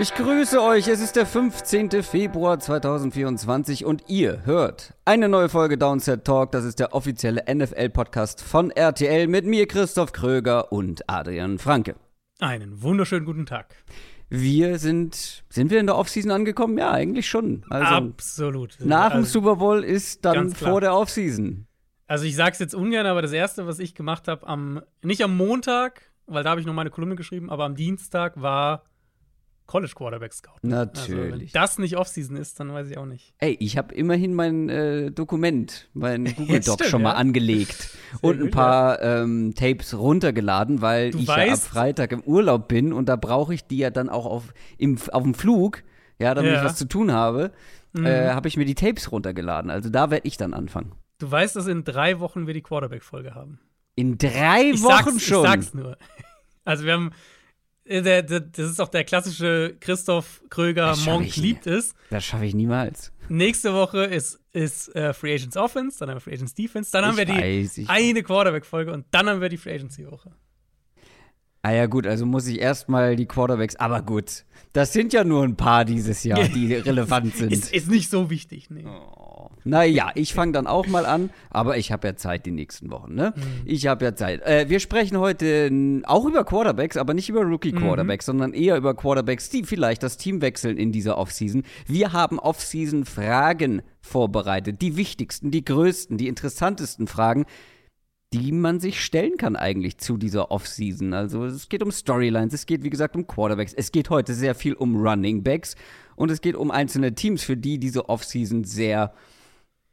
Ich grüße euch, es ist der 15. Februar 2024 und ihr hört eine neue Folge Downset Talk. Das ist der offizielle NFL-Podcast von RTL mit mir, Christoph Kröger und Adrian Franke. Einen wunderschönen guten Tag. Wir sind, sind wir in der Offseason angekommen? Ja, eigentlich schon. Also Absolut. Nach dem also, Super Bowl ist dann vor der Offseason. Also ich sag's jetzt ungern, aber das erste, was ich gemacht habe, am, nicht am Montag, weil da habe ich noch meine Kolumne geschrieben, aber am Dienstag war College Quarterback scouten. Natürlich. Also, wenn das nicht Offseason ist, dann weiß ich auch nicht. Ey, ich habe immerhin mein äh, Dokument, mein Google Doc schon mal ja. angelegt Sehr und ein paar ähm, Tapes runtergeladen, weil du ich weißt, ja ab Freitag im Urlaub bin und da brauche ich die ja dann auch auf, im, auf dem Flug, ja, damit ja. ich was zu tun habe, mhm. äh, habe ich mir die Tapes runtergeladen. Also da werde ich dann anfangen. Du weißt, dass in drei Wochen wir die Quarterback-Folge haben. In drei ich Wochen sag's, schon? Ich sag's nur. Also wir haben der, der, das ist auch der klassische Christoph Kröger Monk liebt es. Das schaffe ich niemals. Nächste Woche ist, ist uh, Free Agents Offense, dann haben wir Free Agents Defense, dann haben wir die weiß, eine Quarterback-Folge und dann haben wir die Free Agency-Woche. Ah ja, gut, also muss ich erstmal die Quarterbacks, aber gut. Das sind ja nur ein paar dieses Jahr, die relevant sind. ist, ist nicht so wichtig, nee. Oh. Naja, ich fange dann auch mal an, aber ich habe ja Zeit die nächsten Wochen, ne? Mhm. Ich habe ja Zeit. Äh, wir sprechen heute auch über Quarterbacks, aber nicht über Rookie-Quarterbacks, mhm. sondern eher über Quarterbacks, die vielleicht das Team wechseln in dieser Offseason. Wir haben Offseason-Fragen vorbereitet. Die wichtigsten, die größten, die interessantesten Fragen die man sich stellen kann eigentlich zu dieser Offseason. Also es geht um Storylines, es geht wie gesagt um Quarterbacks, es geht heute sehr viel um Running Backs und es geht um einzelne Teams, für die diese Offseason sehr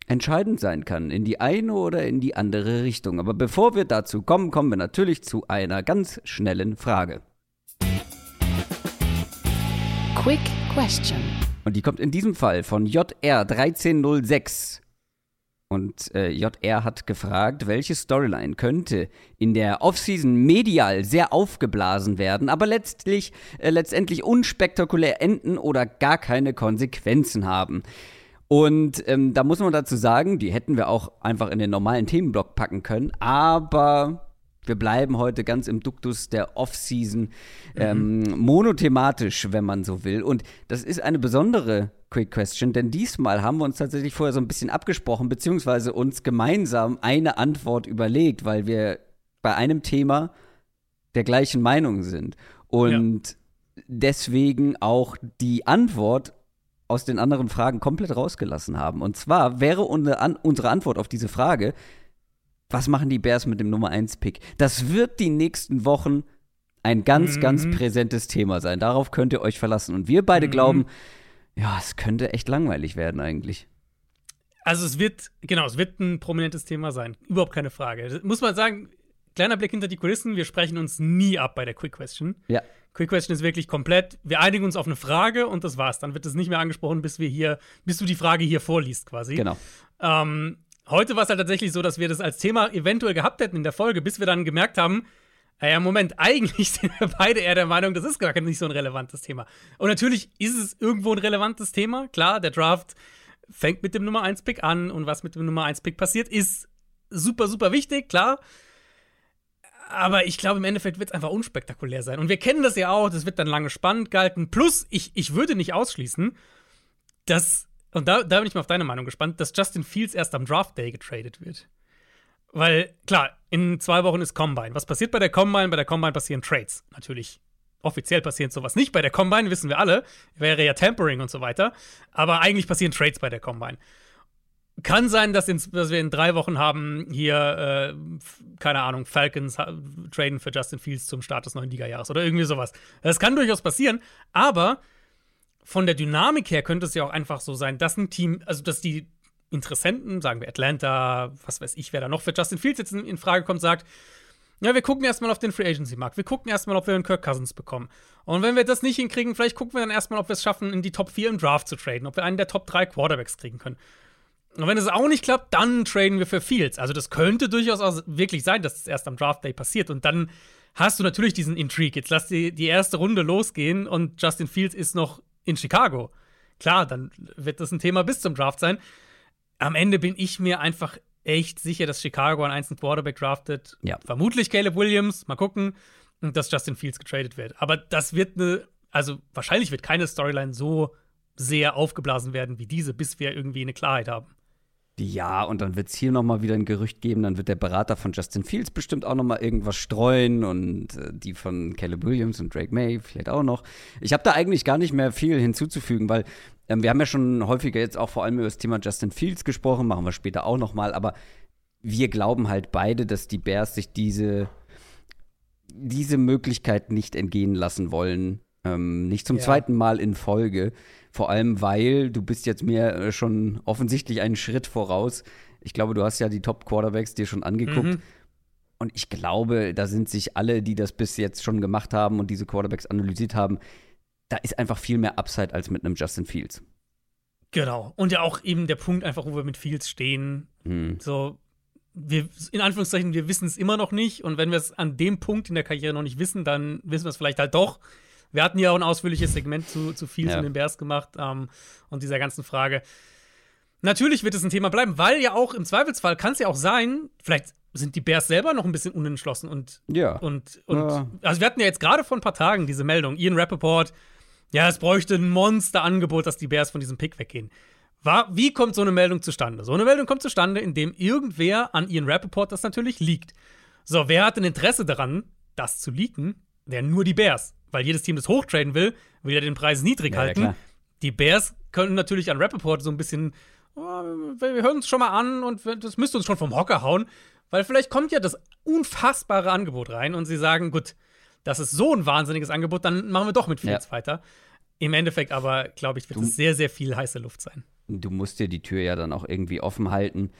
entscheidend sein kann, in die eine oder in die andere Richtung. Aber bevor wir dazu kommen, kommen wir natürlich zu einer ganz schnellen Frage. Quick Question. Und die kommt in diesem Fall von JR1306. Und äh, JR hat gefragt, welche Storyline könnte in der Offseason medial sehr aufgeblasen werden, aber letztlich, äh, letztendlich unspektakulär enden oder gar keine Konsequenzen haben. Und ähm, da muss man dazu sagen, die hätten wir auch einfach in den normalen Themenblock packen können, aber wir bleiben heute ganz im Duktus der Off-Season, ähm, mhm. monothematisch, wenn man so will. Und das ist eine besondere Quick Question, denn diesmal haben wir uns tatsächlich vorher so ein bisschen abgesprochen, beziehungsweise uns gemeinsam eine Antwort überlegt, weil wir bei einem Thema der gleichen Meinung sind. Und ja. deswegen auch die Antwort aus den anderen Fragen komplett rausgelassen haben. Und zwar wäre unsere Antwort auf diese Frage, was machen die Bears mit dem Nummer 1 Pick? Das wird die nächsten Wochen ein ganz, mhm. ganz präsentes Thema sein. Darauf könnt ihr euch verlassen. Und wir beide mhm. glauben, ja, es könnte echt langweilig werden eigentlich. Also es wird, genau, es wird ein prominentes Thema sein. Überhaupt keine Frage. Muss man sagen, kleiner Blick hinter die Kulissen, wir sprechen uns nie ab bei der Quick Question. Ja. Quick Question ist wirklich komplett, wir einigen uns auf eine Frage und das war's. Dann wird es nicht mehr angesprochen, bis wir hier, bis du die Frage hier vorliest, quasi. Genau. Ähm, heute war es halt tatsächlich so, dass wir das als Thema eventuell gehabt hätten in der Folge, bis wir dann gemerkt haben, naja, Moment, eigentlich sind wir beide eher der Meinung, das ist gar nicht so ein relevantes Thema. Und natürlich ist es irgendwo ein relevantes Thema. Klar, der Draft fängt mit dem Nummer 1-Pick an und was mit dem Nummer 1-Pick passiert, ist super, super wichtig, klar. Aber ich glaube, im Endeffekt wird es einfach unspektakulär sein. Und wir kennen das ja auch, das wird dann lange spannend gehalten. Plus, ich, ich würde nicht ausschließen, dass, und da, da bin ich mal auf deine Meinung gespannt, dass Justin Fields erst am Draft Day getradet wird. Weil, klar, in zwei Wochen ist Combine. Was passiert bei der Combine? Bei der Combine passieren Trades. Natürlich. Offiziell passiert sowas nicht bei der Combine, wissen wir alle. Wäre ja Tampering und so weiter. Aber eigentlich passieren Trades bei der Combine. Kann sein, dass, in, dass, wir in drei Wochen haben hier, äh, keine Ahnung, Falcons traden für Justin Fields zum Start des neuen Liga-Jahres oder irgendwie sowas. Das kann durchaus passieren, aber von der Dynamik her könnte es ja auch einfach so sein, dass ein Team, also dass die Interessenten, sagen wir Atlanta, was weiß ich, wer da noch für Justin Fields jetzt in, in Frage kommt, sagt, ja, wir gucken erstmal auf den Free Agency Markt. Wir gucken erstmal, ob wir einen Kirk Cousins bekommen. Und wenn wir das nicht hinkriegen, vielleicht gucken wir dann erstmal, ob wir es schaffen, in die Top 4 im Draft zu traden, ob wir einen der Top 3 Quarterbacks kriegen können. Und wenn es auch nicht klappt, dann traden wir für Fields. Also das könnte durchaus auch wirklich sein, dass es das erst am Draft Day passiert. Und dann hast du natürlich diesen Intrigue. Jetzt lass die, die erste Runde losgehen und Justin Fields ist noch in Chicago. Klar, dann wird das ein Thema bis zum Draft sein. Am Ende bin ich mir einfach echt sicher, dass Chicago einen einzelnen Quarterback draftet. Ja. Vermutlich Caleb Williams, mal gucken. Und dass Justin Fields getradet wird. Aber das wird eine, also wahrscheinlich wird keine Storyline so sehr aufgeblasen werden wie diese, bis wir irgendwie eine Klarheit haben. Ja, und dann wird es hier nochmal wieder ein Gerücht geben, dann wird der Berater von Justin Fields bestimmt auch nochmal irgendwas streuen und äh, die von Caleb Williams und Drake May vielleicht auch noch. Ich habe da eigentlich gar nicht mehr viel hinzuzufügen, weil ähm, wir haben ja schon häufiger jetzt auch vor allem über das Thema Justin Fields gesprochen, machen wir später auch nochmal, aber wir glauben halt beide, dass die Bears sich diese, diese Möglichkeit nicht entgehen lassen wollen. Ähm, nicht zum Ja. zweiten Mal in Folge. Vor allem, weil du bist jetzt mir äh, schon offensichtlich einen Schritt voraus. Ich glaube, du hast ja die Top-Quarterbacks dir schon angeguckt. Mhm. Und ich glaube, da sind sich alle, die das bis jetzt schon gemacht haben und diese Quarterbacks analysiert haben, da ist einfach viel mehr Upside als mit einem Justin Fields. Genau. Und ja auch eben der Punkt einfach, wo wir mit Fields stehen. Hm. So, wir, in Anführungszeichen, wir wissen es immer noch nicht. Und wenn wir es an dem Punkt in der Karriere noch nicht wissen, dann wissen wir es vielleicht halt doch. Wir hatten ja auch ein ausführliches Segment zu, zu Fields Ja. und den Bears gemacht ähm, und dieser ganzen Frage. Natürlich wird es ein Thema bleiben, weil ja auch im Zweifelsfall kann es ja auch sein, vielleicht sind die Bears selber noch ein bisschen unentschlossen und Ja. und, und Ja. also wir hatten ja jetzt gerade vor ein paar Tagen diese Meldung, Ian Rappaport, ja, es bräuchte ein Monsterangebot, dass die Bears von diesem Pick weggehen. War, wie kommt so eine Meldung zustande? So eine Meldung kommt zustande, indem irgendwer an Ian Rappaport das natürlich liegt. So, wer hat ein Interesse daran, das zu leaken? Ja, nur die Bears. Weil jedes Team, das hochtraden will, will ja den Preis niedrig Ja, ja, halten. klar. die Bears können natürlich an Rappaport so ein bisschen, oh, wir hören uns schon mal an und das müsste uns schon vom Hocker hauen, weil vielleicht kommt ja das unfassbare Angebot rein und sie sagen, gut, das ist so ein wahnsinniges Angebot, dann machen wir doch mit Fields Ja. weiter. Im Endeffekt aber, glaube ich, wird es sehr, sehr viel heiße Luft sein. du musst dir die Tür ja dann auch irgendwie offen halten.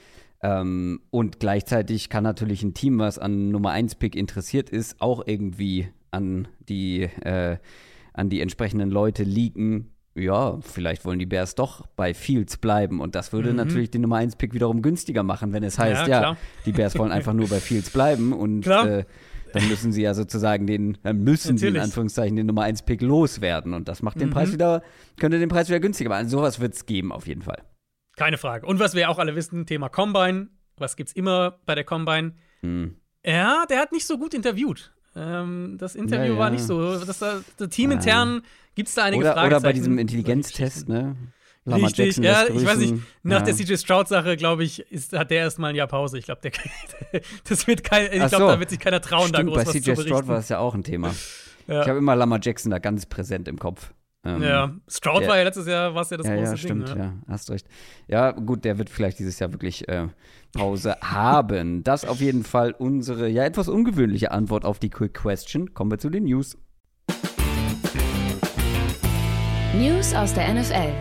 Ähm, und gleichzeitig kann natürlich ein Team, was an Nummer 1 Pick interessiert ist, auch irgendwie an die, äh, an die entsprechenden Leute leaken. Ja, vielleicht wollen die Bears doch bei Fields bleiben. Und das würde natürlich den Nummer 1 Pick wiederum günstiger machen, wenn es heißt, Mhm. Ja, ja, die Bears wollen einfach nur bei Fields bleiben. Und äh, dann müssen sie ja sozusagen den, dann müssen sie in Natürlich. Anführungszeichen den Nummer 1 Pick loswerden. Und das macht den Mhm. Preis wieder, könnte den Preis wieder günstiger machen. Sowas wird es geben, auf jeden Fall. Keine Frage. Und was wir auch alle wissen, Thema Combine. Was gibt's immer bei der Combine? Hm. Ja, der hat nicht so gut interviewt. Ähm, das Interview Ja, war ja. nicht so. Das, das teamintern gibt es da einige Oder, oder bei Fragezeichen. diesem Intelligenztest, ne? Lamar Richtig, Jackson ja, ich weiß nicht, nach ja. der CJ Stroud-Sache, glaube ich, ist, hat der erstmal ein Jahr Pause. Ich glaube, der das wird kein, ich glaube, so. da wird sich keiner trauen, da Stimmt, groß bei was zu CJ Stroud berichten. war das ja auch ein Thema. Ja. Ich habe immer Lamar Jackson da ganz präsent im Kopf. Ähm, ja, Stroud der- war ja letztes Jahr, war es ja das ja, große ja, Ding. stimmt, ja. ja, hast recht. Ja, gut, der wird vielleicht dieses Jahr wirklich äh, Pause haben. Das auf jeden Fall unsere, ja, etwas ungewöhnliche Antwort auf die Quick Question. Kommen wir zu den News. News aus der NFL.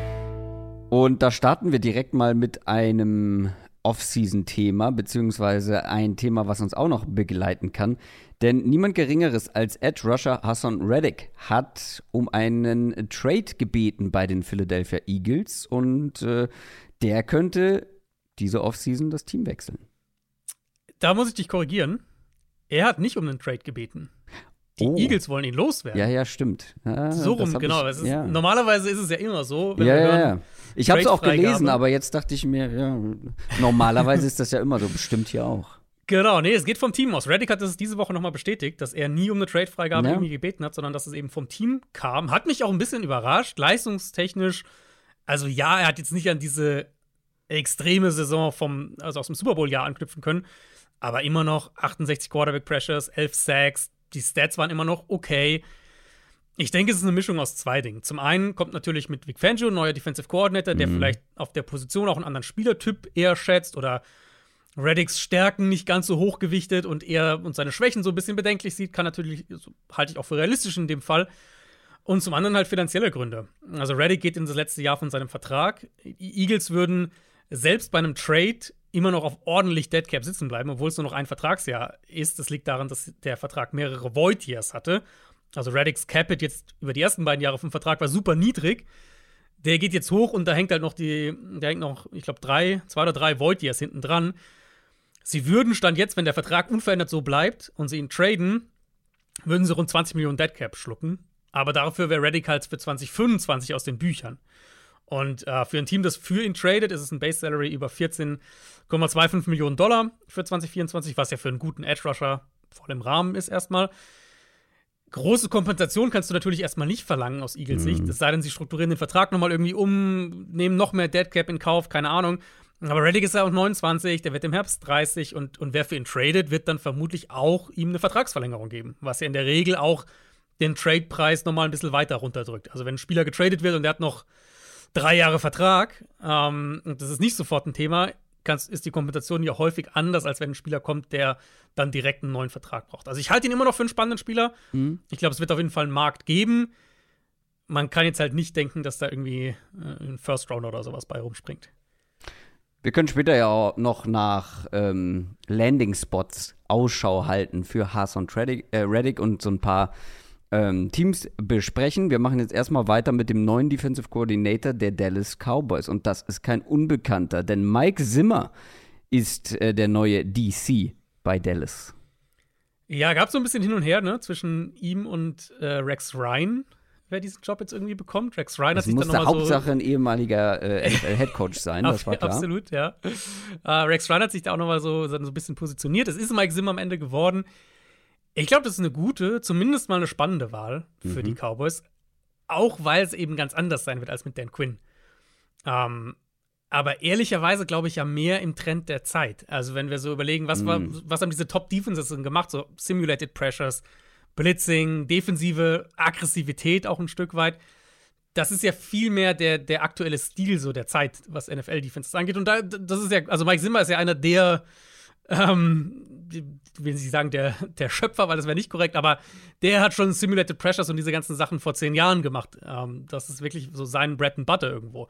Und da starten wir direkt mal mit einem Off-Season-Thema, beziehungsweise ein Thema, was uns auch noch begleiten kann. Denn niemand Geringeres als Edge Rusher Hassan Reddick hat um einen Trade gebeten bei den Philadelphia Eagles und äh, der könnte diese Offseason das Team wechseln. Da muss ich dich korrigieren. Er hat nicht um einen Trade gebeten. Die Oh. Eagles wollen ihn loswerden. Ja, ja, stimmt. Ja, so das rum, genau. Ich, ist, ja. Normalerweise ist es ja immer so, ja, ja, ja. Ich habe es auch gelesen, aber jetzt dachte ich mir, ja, normalerweise ist das ja immer so, bestimmt hier auch. Genau, nee, es geht vom Team aus. Reddick hat es diese Woche nochmal bestätigt, dass er nie um eine Trade-Freigabe Ja. irgendwie gebeten hat, sondern dass es eben vom Team kam. Hat mich auch ein bisschen überrascht, leistungstechnisch. Also ja, er hat jetzt nicht an diese extreme Saison vom, also aus dem Super Bowl-Jahr anknüpfen können, aber immer noch 68 Quarterback-Pressures, 11 Sacks, die Stats waren immer noch okay. Ich denke, es ist eine Mischung aus zwei Dingen. Zum einen kommt natürlich mit Vic Fangio, neuer Defensive Coordinator, der vielleicht auf der Position auch einen anderen Spielertyp eher schätzt oder Reddicks Stärken nicht ganz so hochgewichtet und er und seine Schwächen so ein bisschen bedenklich sieht, kann natürlich, so, halte ich auch für realistisch in dem Fall. Und zum anderen halt finanzielle Gründe. Also Reddick geht in das letzte Jahr von seinem Vertrag. Die Eagles würden selbst bei einem Trade immer noch auf ordentlich Deadcap sitzen bleiben, obwohl es nur noch ein Vertragsjahr ist. Das liegt daran, dass der Vertrag mehrere Void Years hatte. Also Reddicks Capit jetzt über die ersten beiden Jahre vom Vertrag war super niedrig. Der geht jetzt hoch und da hängt halt noch die, da hängt noch, ich glaube, drei, zwei oder drei Void Years hinten dran. Sie würden Stand jetzt, wenn der Vertrag unverändert so bleibt und sie ihn traden, würden sie rund 20 Millionen Deadcap schlucken. Aber dafür wäre Reddick halt für 2025 aus den Büchern. Und äh, für ein Team, das für ihn tradet, ist es ein Base Salary über 14,25 Millionen Dollar für 2024, was ja für einen guten Edge Rusher voll im Rahmen ist erstmal. Große Kompensation kannst du natürlich erstmal nicht verlangen aus Eagles Sicht. Mhm. Es sei denn, sie strukturieren den Vertrag nochmal irgendwie um, nehmen noch mehr Deadcap in Kauf, keine Ahnung. Aber Reddick ist ja auch 29, der wird im Herbst 30 und, und wer für ihn tradet, wird dann vermutlich auch ihm eine Vertragsverlängerung geben, was ja in der Regel auch den Trade-Preis nochmal ein bisschen weiter runterdrückt. Also wenn ein Spieler getradet wird und der hat noch drei Jahre Vertrag, ähm, und das ist nicht sofort ein Thema, kannst, ist die Kompensation ja häufig anders, als wenn ein Spieler kommt, der dann direkt einen neuen Vertrag braucht. Also ich halte ihn immer noch für einen spannenden Spieler. Mhm. Ich glaube, es wird auf jeden Fall einen Markt geben. Man kann jetzt halt nicht denken, dass da irgendwie äh, ein First Rounder oder sowas bei rumspringt. Wir können später ja auch noch nach ähm, Landing-Spots Ausschau halten für Haas und Reddick, äh, und so ein paar ähm, Teams besprechen. Wir machen jetzt erstmal weiter mit dem neuen Defensive Coordinator der Dallas Cowboys. Und das ist kein Unbekannter, denn Mike Zimmer ist äh, der neue DC bei Dallas. Ja, gab es so ein bisschen hin und her ne, zwischen ihm und äh, Rex Ryan, wer diesen Job jetzt irgendwie bekommt. Rex Ryan das hat sich dann nochmal Hauptsache so ein ehemaliger äh, NFL-Headcoach sein, das war klar. Absolut, ja. Uh, Rex Ryan hat sich da auch nochmal so, so ein bisschen positioniert. Es ist Mike Zimmer am Ende geworden. Ich glaube, das ist eine gute, zumindest mal eine spannende Wahl für mhm. die Cowboys. Auch weil es eben ganz anders sein wird als mit Dan Quinn. Ähm, aber ehrlicherweise glaube ich ja mehr im Trend der Zeit. Also, wenn wir so überlegen, was, mhm. war, was haben diese Top-Defenses gemacht? So Simulated Pressures, Blitzing, defensive Aggressivität auch ein Stück weit. Das ist ja viel mehr der, der aktuelle Stil so der Zeit, was NFL-Defenses angeht. Und da, das ist ja, also Mike Zimmer ist ja einer der ähm, will ich sagen, der, der Schöpfer, weil das wäre nicht korrekt, aber der hat schon Simulated Pressures und diese ganzen Sachen vor zehn Jahren gemacht. Ähm, das ist wirklich so sein Bread and Butter irgendwo.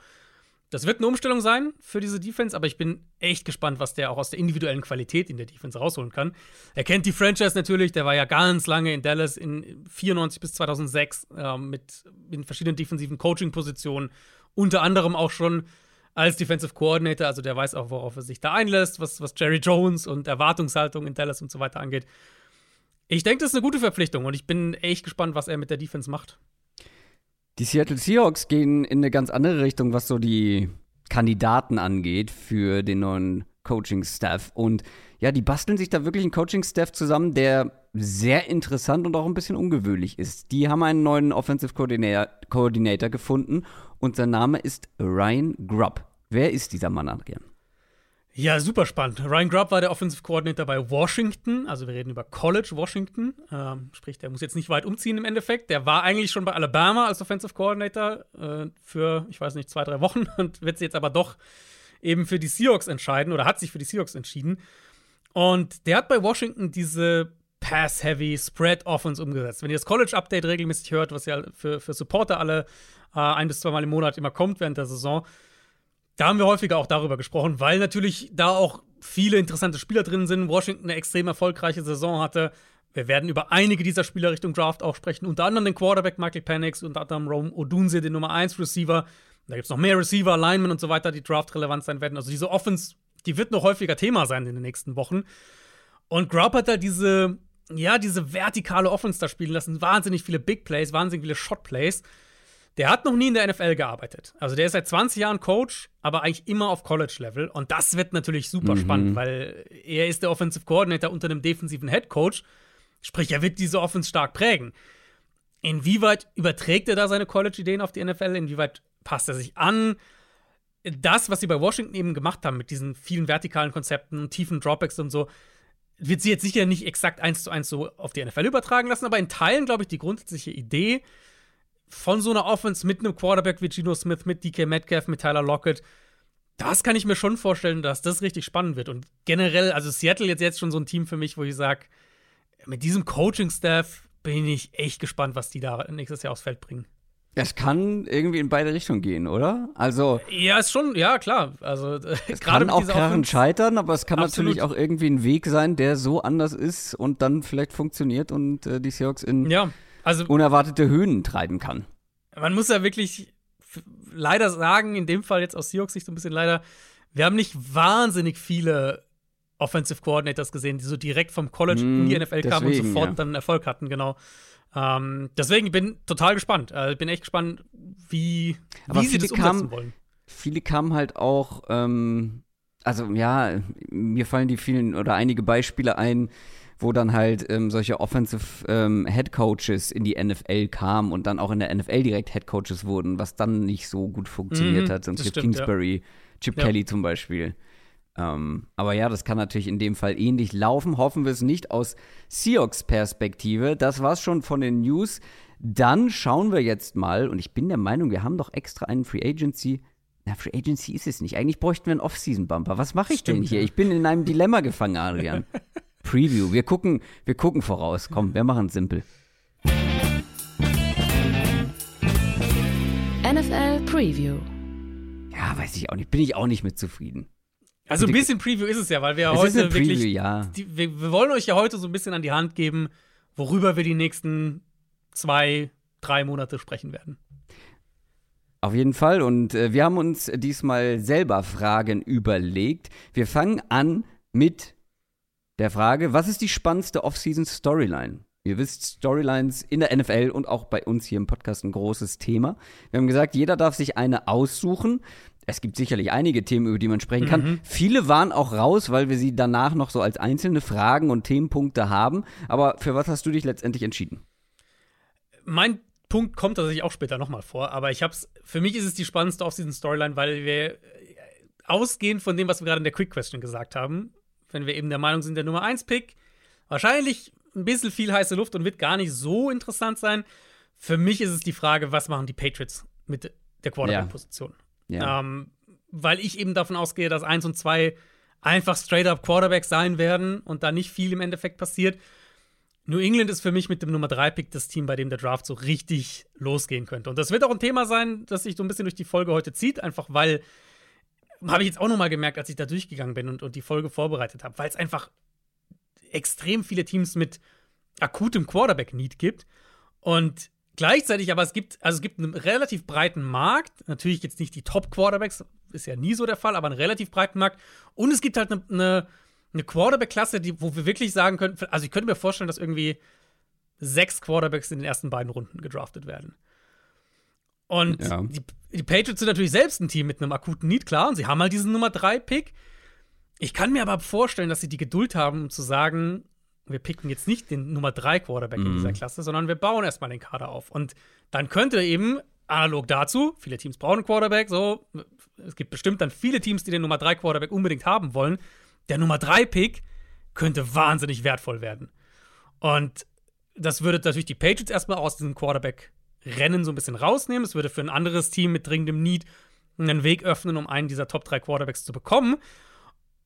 Das wird eine Umstellung sein für diese Defense, aber ich bin echt gespannt, was der auch aus der individuellen Qualität in der Defense rausholen kann. Er kennt die Franchise natürlich, der war ja ganz lange in Dallas in 94 bis 2006 äh, mit in verschiedenen defensiven Coaching-Positionen, unter anderem auch schon als Defensive Coordinator, also der weiß auch, worauf er sich da einlässt, was, was Jerry Jones und Erwartungshaltung in Dallas und so weiter angeht. Ich denke, das ist eine gute Verpflichtung und ich bin echt gespannt, was er mit der Defense macht. Die Seattle Seahawks gehen in eine ganz andere Richtung, was so die Kandidaten angeht für den neuen Coaching-Staff. Und ja, die basteln sich da wirklich einen Coaching-Staff zusammen, der sehr interessant und auch ein bisschen ungewöhnlich ist. Die haben einen neuen Offensive Coordinator gefunden und sein Name ist Ryan Grubb. Wer ist dieser Mann, Adrian? Ja, super spannend. Ryan Grubb war der Offensive Coordinator bei Washington, also wir reden über College Washington, ähm, sprich, der muss jetzt nicht weit umziehen im Endeffekt. Der war eigentlich schon bei Alabama als Offensive Coordinator äh, für, ich weiß nicht, zwei, drei Wochen und wird sich jetzt aber doch eben für die Seahawks entscheiden oder hat sich für die Seahawks entschieden. Und der hat bei Washington diese Pass-Heavy Spread-Offense umgesetzt. Wenn ihr das College-Update regelmäßig hört, was ja für, für Supporter alle äh, ein bis zweimal im Monat immer kommt während der Saison, da haben wir häufiger auch darüber gesprochen, weil natürlich da auch viele interessante Spieler drin sind. Washington eine extrem erfolgreiche Saison hatte. Wir werden über einige dieser Spieler Richtung Draft auch sprechen, unter anderem den Quarterback Michael Penix, unter anderem Rome Odunze, den Nummer 1 Receiver. Da gibt es noch mehr Receiver, Linemen und so weiter, die Draft-relevant sein werden. Also diese Offense, die wird noch häufiger Thema sein in den nächsten Wochen. Und Grub hat da diese, ja, diese vertikale Offense da spielen lassen. Wahnsinnig viele Big Plays, wahnsinnig viele Shot Plays. Der hat noch nie in der NFL gearbeitet. Also der ist seit 20 Jahren Coach, aber eigentlich immer auf College-Level. Und das wird natürlich super mhm. spannend, weil er ist der Offensive Coordinator unter einem defensiven Head Coach. Sprich, er wird diese Offense stark prägen. Inwieweit überträgt er da seine College-Ideen auf die NFL? Inwieweit passt er sich an? Das, was sie bei Washington eben gemacht haben, mit diesen vielen vertikalen Konzepten, tiefen Dropbacks und so, wird sie jetzt sicher nicht exakt eins zu eins so auf die NFL übertragen lassen, aber in Teilen, glaube ich, die grundsätzliche Idee, von so einer Offense mit einem Quarterback wie Geno Smith, mit DK Metcalf, mit Tyler Lockett, das kann ich mir schon vorstellen, dass das richtig spannend wird. Und generell, also Seattle jetzt, jetzt schon so ein Team für mich, wo ich sage, mit diesem Coaching-Staff bin ich echt gespannt, was die da nächstes Jahr aufs Feld bringen. Es kann irgendwie in beide Richtungen gehen, oder? Also ja, ist schon, ja klar. Also es kann auch Karren scheitern, aber es kann Absolut. natürlich auch irgendwie ein Weg sein, der so anders ist und dann vielleicht funktioniert und äh, die Seahawks in ja also, unerwartete Höhen treiben kann. Man muss ja wirklich leider sagen, in dem Fall jetzt aus Seahawks Sicht so ein bisschen leider, wir haben nicht wahnsinnig viele Offensive Coordinators gesehen, die so direkt vom College mm, in die NFL kamen und sofort ja. dann Erfolg hatten, genau. Ähm, deswegen bin ich total gespannt. Also ich bin echt gespannt, wie, wie sie das umsetzen kamen, wollen. Viele kamen halt auch, ähm, also ja, mir fallen die vielen oder einige Beispiele ein, wo dann halt ähm, solche Offensive ähm, Head Coaches in die NFL kamen und dann auch in der NFL direkt Head Coaches wurden, was dann nicht so gut funktioniert mhm, hat. Sonst Chip Kingsbury, ja. Chip ja. Kelly zum Beispiel. Ähm, aber ja, das kann natürlich in dem Fall ähnlich laufen. Hoffen wir es nicht aus Seahawks-Perspektive. Das war's schon von den News. Dann schauen wir jetzt mal, und ich bin der Meinung, wir haben doch extra einen Free Agency. Na, Free Agency ist es nicht. Eigentlich bräuchten wir einen Off-Season-Bumper. Was mache ich Stimmt, denn hier? Ich bin in einem Dilemma gefangen, Adrian. Preview. Wir gucken, wir gucken voraus. Komm, wir machen es simpel. NFL Preview. Ja, weiß ich auch nicht. Bin ich auch nicht mit zufrieden. Also ein bisschen Preview ist es ja, weil wir es heute Preview, wirklich. Ja. Die, wir, wir, wollen euch ja heute so ein bisschen an die Hand geben, worüber wir die nächsten zwei, drei Monate sprechen werden. Auf jeden Fall. Und äh, wir haben uns diesmal selber Fragen überlegt. Wir fangen an mit der Frage, was ist die spannendste Off-Season-Storyline? Ihr wisst, Storylines in der NFL und auch bei uns hier im Podcast ein großes Thema. Wir haben gesagt, jeder darf sich eine aussuchen. Es gibt sicherlich einige Themen, über die man sprechen kann. Mhm. Viele waren auch raus, weil wir sie danach noch so als einzelne Fragen und Themenpunkte haben. Aber für was hast du dich letztendlich entschieden? Mein Punkt kommt tatsächlich auch später nochmal vor, aber ich hab's, für mich ist es die spannendste Off-Season-Storyline, weil wir ausgehend von dem, was wir gerade in der Quick Question gesagt haben, wenn wir eben der Meinung sind, der Nummer 1 Pick, wahrscheinlich ein bisschen viel heiße Luft und wird gar nicht so interessant sein. Für mich ist es die Frage, was machen die Patriots mit der Quarterback-Position? Ja. Ja. Ähm, weil ich eben davon ausgehe, dass 1 und 2 einfach straight up Quarterbacks sein werden und da nicht viel im Endeffekt passiert. New England ist für mich mit dem Nummer 3 Pick das Team, bei dem der Draft so richtig losgehen könnte. Und das wird auch ein Thema sein, das sich so ein bisschen durch die Folge heute zieht, einfach weil habe ich jetzt auch noch mal gemerkt, als ich da durchgegangen bin und, und die Folge vorbereitet habe, weil es einfach extrem viele Teams mit akutem Quarterback-Need gibt. Und gleichzeitig aber es gibt, also es gibt einen relativ breiten Markt. Natürlich jetzt nicht die Top-Quarterbacks, ist ja nie so der Fall, aber einen relativ breiten Markt. Und es gibt halt eine, eine, eine Quarterback-Klasse, wo wir wirklich sagen können, also ich könnte mir vorstellen, dass irgendwie sechs Quarterbacks in den ersten beiden Runden gedraftet werden. Und ja. die, die, Patriots sind natürlich selbst ein Team mit einem akuten Need, klar, und sie haben halt diesen Nummer 3-Pick. Ich kann mir aber vorstellen, dass sie die Geduld haben, um zu sagen, wir picken jetzt nicht den Nummer 3 Quarterback mhm. in dieser mhm. Klasse, sondern wir bauen erstmal den Kader auf. Und dann könnte eben analog dazu, viele Teams brauchen einen Quarterback, so, es gibt bestimmt dann viele Teams, die den Nummer 3 Quarterback unbedingt haben wollen. Der Nummer 3 Pick könnte wahnsinnig wertvoll werden. Und das würde natürlich die Patriots erstmal aus diesem Quarterback Rennen so ein bisschen rausnehmen. Es würde für ein anderes Team mit dringendem Need einen Weg öffnen, um einen dieser Top 3 Quarterbacks zu bekommen.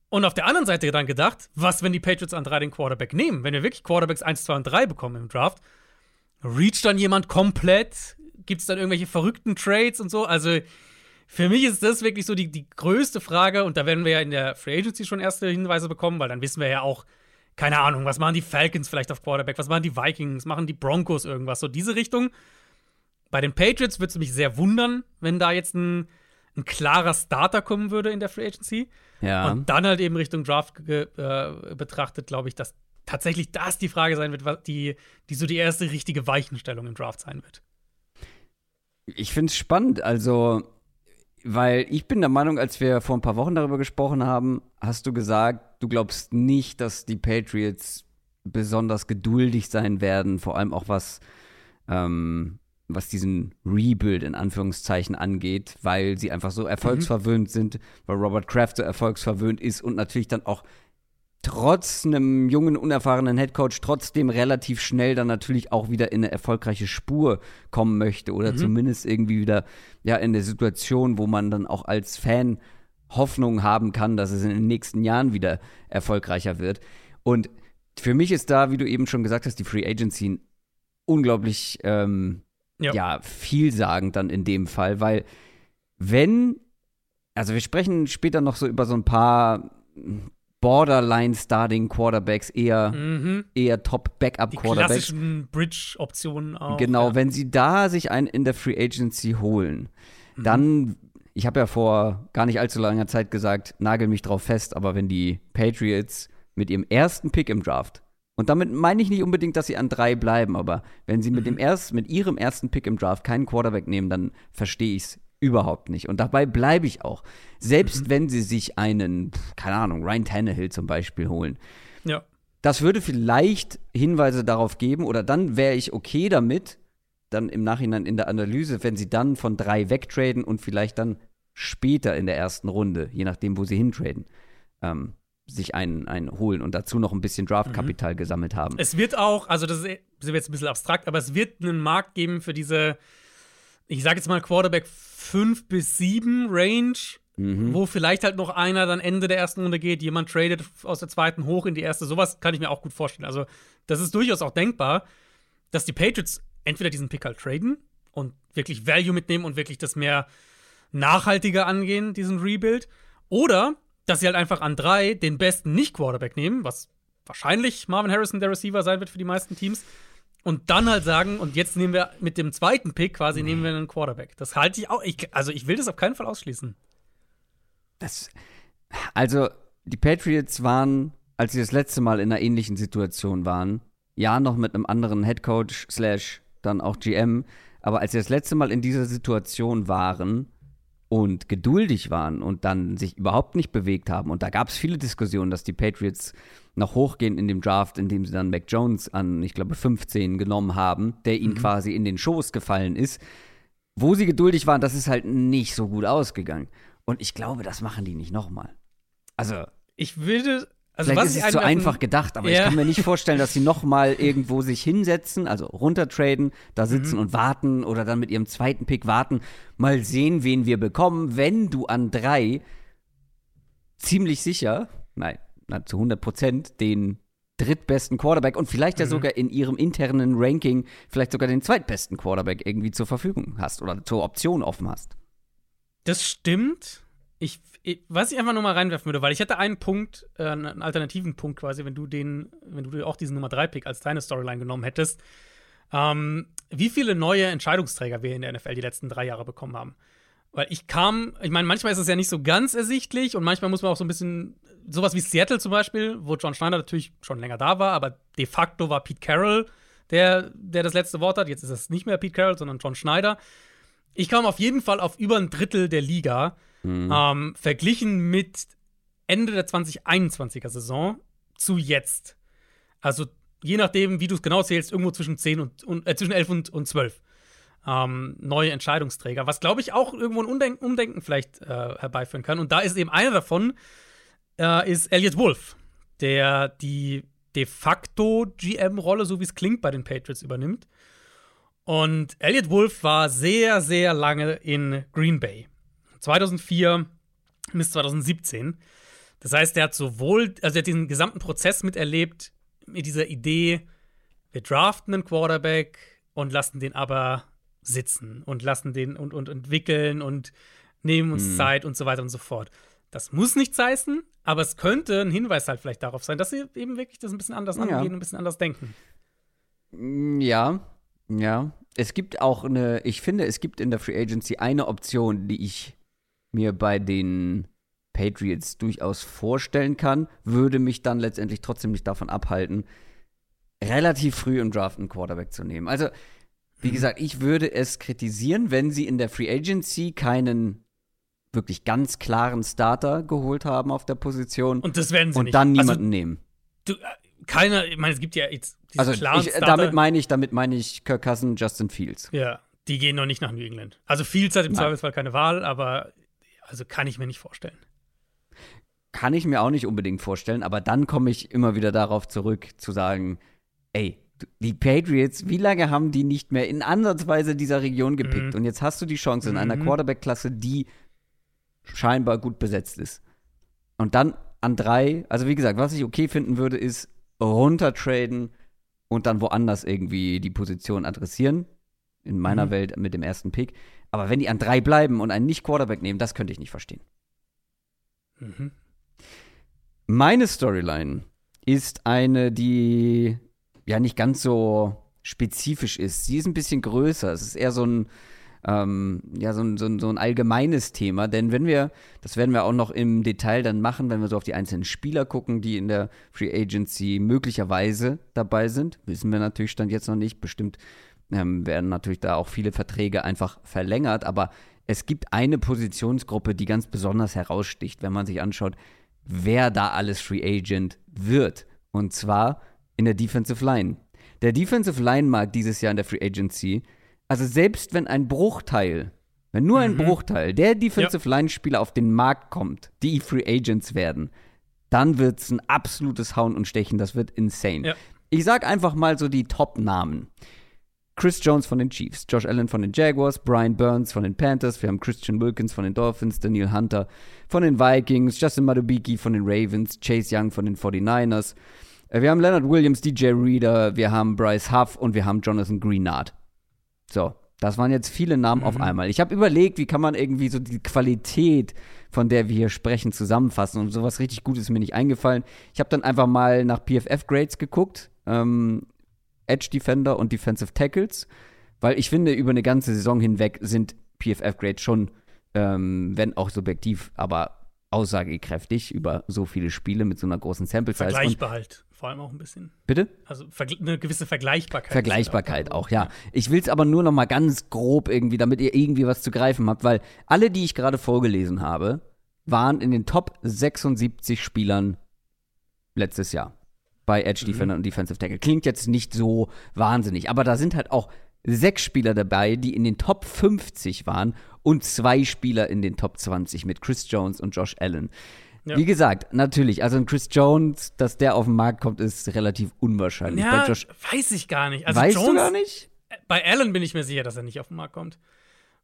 Und auf der anderen Seite dann gedacht, was, wenn die Patriots an 3 den Quarterback nehmen? Wenn wir wirklich Quarterbacks 1, 2 und 3 bekommen im Draft, reach dann jemand komplett? Gibt es dann irgendwelche verrückten Trades und so? Also für mich ist das wirklich so die, die größte Frage. Und da werden wir ja in der Free Agency schon erste Hinweise bekommen, weil dann wissen wir ja auch, keine Ahnung, was machen die Falcons vielleicht auf Quarterback, was machen die Vikings, machen die Broncos irgendwas, so diese Richtung. Bei den Patriots würde es mich sehr wundern, wenn da jetzt ein, ein klarer Starter kommen würde in der Free Agency. Ja. Und dann halt eben Richtung Draft äh, betrachtet, glaube ich, dass tatsächlich das die Frage sein wird, die, die so die erste richtige Weichenstellung im Draft sein wird. Ich finde es spannend, also, weil ich bin der Meinung, als wir vor ein paar Wochen darüber gesprochen haben, hast du gesagt, du glaubst nicht, dass die Patriots besonders geduldig sein werden, vor allem auch was ähm, was diesen Rebuild in Anführungszeichen angeht, weil sie einfach so erfolgsverwöhnt mhm. sind, weil Robert Kraft so erfolgsverwöhnt ist und natürlich dann auch trotz einem jungen, unerfahrenen Headcoach trotzdem relativ schnell dann natürlich auch wieder in eine erfolgreiche Spur kommen möchte oder mhm. zumindest irgendwie wieder ja in der Situation, wo man dann auch als Fan Hoffnung haben kann, dass es in den nächsten Jahren wieder erfolgreicher wird. Und für mich ist da, wie du eben schon gesagt hast, die Free Agency ein unglaublich ähm, ja. ja, vielsagend dann in dem Fall, weil wenn, also wir sprechen später noch so über so ein paar Borderline-Starting-Quarterbacks, eher, mhm. eher Top-Backup-Quarterbacks. Die klassischen Bridge-Optionen auch. Genau, ja. wenn sie da sich einen in der Free Agency holen, mhm. dann ich habe ja vor gar nicht allzu langer Zeit gesagt, nagel mich drauf fest, aber wenn die Patriots mit ihrem ersten Pick im Draft, und damit meine ich nicht unbedingt, dass sie an drei bleiben, aber wenn sie mit, dem erst, mit ihrem ersten Pick im Draft keinen Quarterback nehmen, dann verstehe ich es überhaupt nicht. Und dabei bleibe ich auch. Selbst mhm. wenn sie sich einen, keine Ahnung, Ryan Tannehill zum Beispiel holen. Ja. Das würde vielleicht Hinweise darauf geben, oder dann wäre ich okay damit, dann im Nachhinein in der Analyse, wenn sie dann von drei wegtraden und vielleicht dann später in der ersten Runde, je nachdem, wo sie hintraden, ähm, sich einen, einen holen und dazu noch ein bisschen Draftkapital mhm. gesammelt haben. Es wird auch, also das ist jetzt ein bisschen abstrakt, aber es wird einen Markt geben für diese, ich sage jetzt mal Quarterback 5 bis 7 Range, mhm. wo vielleicht halt noch einer dann Ende der ersten Runde geht, jemand tradet aus der zweiten hoch in die erste. Sowas kann ich mir auch gut vorstellen. Also, das ist durchaus auch denkbar, dass die Patriots entweder diesen Pick halt traden und wirklich Value mitnehmen und wirklich das mehr nachhaltiger angehen, diesen Rebuild. Oder dass sie halt einfach an drei den besten Nicht-Quarterback nehmen, was wahrscheinlich Marvin Harrison der Receiver sein wird für die meisten Teams. Und dann halt sagen, und jetzt nehmen wir mit dem zweiten Pick quasi, nehmen wir einen Quarterback. Das halte ich auch. Ich, also ich will das auf keinen Fall ausschließen. Das. Also, die Patriots waren, als sie das letzte Mal in einer ähnlichen Situation waren, ja noch mit einem anderen Headcoach slash dann auch GM, aber als sie das letzte Mal in dieser Situation waren, und geduldig waren und dann sich überhaupt nicht bewegt haben. Und da gab es viele Diskussionen, dass die Patriots noch hochgehen in dem Draft, indem sie dann Mac Jones an, ich glaube, 15 genommen haben, der ihnen mhm. quasi in den Schoß gefallen ist. Wo sie geduldig waren, das ist halt nicht so gut ausgegangen. Und ich glaube, das machen die nicht nochmal. Also. Ich würde also Vielleicht ist es zu einfach gedacht, aber ja. ich kann mir nicht vorstellen, dass sie noch mal irgendwo sich hinsetzen, also runtertraden, da sitzen mhm. und warten oder dann mit ihrem zweiten Pick warten. Mal sehen, wen wir bekommen. Wenn du an drei ziemlich sicher, nein, zu 100 Prozent den drittbesten Quarterback und vielleicht ja mhm. sogar in ihrem internen Ranking vielleicht sogar den zweitbesten Quarterback irgendwie zur Verfügung hast oder zur Option offen hast. Das stimmt. Ich, was ich einfach nur mal reinwerfen würde, weil ich hätte einen Punkt, äh, einen alternativen Punkt quasi, wenn du den, wenn du auch diesen Nummer 3-Pick als deine Storyline genommen hättest. Ähm, wie viele neue Entscheidungsträger wir in der NFL die letzten drei Jahre bekommen haben. Weil ich kam, ich meine, manchmal ist es ja nicht so ganz ersichtlich und manchmal muss man auch so ein bisschen, sowas wie Seattle zum Beispiel, wo John Schneider natürlich schon länger da war, aber de facto war Pete Carroll der, der das letzte Wort hat. Jetzt ist es nicht mehr Pete Carroll, sondern John Schneider. Ich kam auf jeden Fall auf über ein Drittel der Liga Mhm. Ähm, verglichen mit Ende der 2021er Saison zu jetzt. Also je nachdem, wie du es genau zählst, irgendwo zwischen 10 und, und äh, zwischen 11 und, und 12 ähm, neue Entscheidungsträger, was glaube ich auch irgendwo ein Umdenken, Umdenken vielleicht äh, herbeiführen kann. Und da ist eben einer davon, äh, ist Elliot Wolf, der die de facto GM-Rolle, so wie es klingt, bei den Patriots übernimmt. Und Elliot Wolf war sehr, sehr lange in Green Bay. 2004 bis 2017. Das heißt, er hat sowohl, also er hat diesen gesamten Prozess miterlebt mit dieser Idee, wir draften einen Quarterback und lassen den aber sitzen und lassen den und, und entwickeln und nehmen uns mhm. Zeit und so weiter und so fort. Das muss nichts heißen, aber es könnte ein Hinweis halt vielleicht darauf sein, dass sie eben wirklich das ein bisschen anders ja. angehen und ein bisschen anders denken. Mm, ja, ja. Es gibt auch eine, ich finde, es gibt in der Free Agency eine Option, die ich mir bei den Patriots durchaus vorstellen kann, würde mich dann letztendlich trotzdem nicht davon abhalten, relativ früh im Draft einen Quarterback zu nehmen. Also, wie mhm. gesagt, ich würde es kritisieren, wenn sie in der Free Agency keinen wirklich ganz klaren Starter geholt haben auf der Position. Und das werden sie und nicht. dann also, niemanden also, nehmen. Du, äh, keiner, ich meine, es gibt ja jetzt also klaren ich, damit meine ich, damit meine ich Kirk Cousin, Justin Fields. Ja, die gehen noch nicht nach New England. Also Fields hat im Nein. Zweifelsfall keine Wahl, aber also kann ich mir nicht vorstellen. Kann ich mir auch nicht unbedingt vorstellen, aber dann komme ich immer wieder darauf zurück, zu sagen, ey, die Patriots, wie lange haben die nicht mehr in Ansatzweise dieser Region gepickt? Mhm. Und jetzt hast du die Chance in einer mhm. Quarterback-Klasse, die scheinbar gut besetzt ist. Und dann an drei, also wie gesagt, was ich okay finden würde, ist runtertraden und dann woanders irgendwie die Position adressieren. In meiner mhm. Welt mit dem ersten Pick. Aber wenn die an drei bleiben und einen Nicht-Quarterback nehmen, das könnte ich nicht verstehen. Mhm. Meine Storyline ist eine, die ja nicht ganz so spezifisch ist. Sie ist ein bisschen größer. Es ist eher so ein, ähm, ja, so, ein- so, ein- so ein allgemeines Thema. Denn wenn wir, das werden wir auch noch im Detail dann machen, wenn wir so auf die einzelnen Spieler gucken, die in der Free Agency möglicherweise dabei sind, wissen wir natürlich Stand jetzt noch nicht. Bestimmt ähm, werden natürlich da auch viele Verträge einfach verlängert, aber es gibt eine Positionsgruppe, die ganz besonders heraussticht, wenn man sich anschaut, wer da alles Free Agent wird. Und zwar in der Defensive Line. Der Defensive Line-Markt dieses Jahr in der Free Agency, also selbst wenn ein Bruchteil, wenn nur ein Bruchteil der Defensive Line-Spieler auf den Markt kommt, die Free Agents werden, dann wird es ein absolutes Hauen und Stechen. Das wird insane. Ja. Ich sag einfach mal so die Top-Namen. Chris Jones von den Chiefs, Josh Allen von den Jaguars, Brian Burns von den Panthers, wir haben Christian Wilkins von den Dolphins, Daniel Hunter von den Vikings, Justin Madubiki von den Ravens, Chase Young von den 49ers. Äh, Wir haben Leonard Williams, DJ Reader, wir haben Bryce Huff und wir haben Jonathan Greenard. So, das waren jetzt viele Namen auf einmal. Ich habe überlegt, wie kann man irgendwie so die Qualität, von der wir hier sprechen, zusammenfassen. Und sowas richtig Gutes ist mir nicht eingefallen. Ich habe dann einfach mal nach PFF-Grades geguckt. Ähm, Edge Defender und Defensive Tackles, weil ich finde, über eine ganze Saison hinweg sind PFF-Grades schon, ähm, wenn auch subjektiv, aber aussagekräftig über so viele Spiele mit so einer großen Sample Size. Und, Vergleichbar halt. Vor allem auch ein bisschen. bitte? Also eine gewisse Vergleichbarkeit. Vergleichbarkeit auch, ja. Ich will es aber nur noch mal ganz grob irgendwie, damit ihr irgendwie was zu greifen habt, weil alle, die ich gerade vorgelesen habe, waren in den Top 76 Spielern letztes Jahr bei Edge Defender und Defensive Tackle. Klingt jetzt nicht so wahnsinnig, aber da sind halt auch sechs Spieler dabei, die in den Top 50 waren und zwei Spieler in den Top 20 mit Chris Jones und Josh Allen. Ja. Wie gesagt, natürlich, also ein Chris Jones, dass der auf den Markt kommt, ist relativ unwahrscheinlich. Ja, Bei Josh weiß ich gar nicht. Also weißt Jones, du gar nicht? Bei Allen bin ich mir sicher, dass er nicht auf den Markt kommt.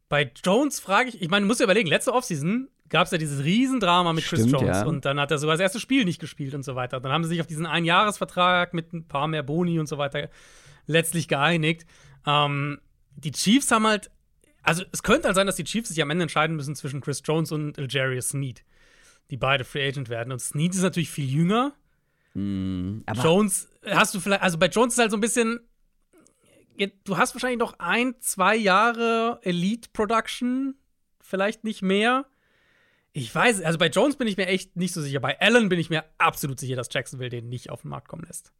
Bei Jones frage ich, ich meine, du musst dir überlegen, letzte Offseason gab es ja dieses Riesendrama mit Chris Stimmt, Jones ja. und dann hat er sogar das erste Spiel nicht gespielt und so weiter. Dann haben sie sich auf diesen Einjahresvertrag mit ein paar mehr Boni und so weiter letztlich geeinigt. Ähm, die Chiefs haben halt, also es könnte halt sein, dass die Chiefs sich am Ende entscheiden müssen zwischen Chris Jones und Algerius Sneed, die beide Free Agent werden. Und Sneed ist natürlich viel jünger. Aber Jones hast du vielleicht, also bei Jones ist halt so ein bisschen, du hast wahrscheinlich noch ein, zwei Jahre Elite Production, vielleicht nicht mehr. Ich weiß, also bei Jones bin ich mir echt nicht so sicher. Bei Allen bin ich mir absolut sicher, dass Jacksonville den nicht auf den Markt kommen lässt.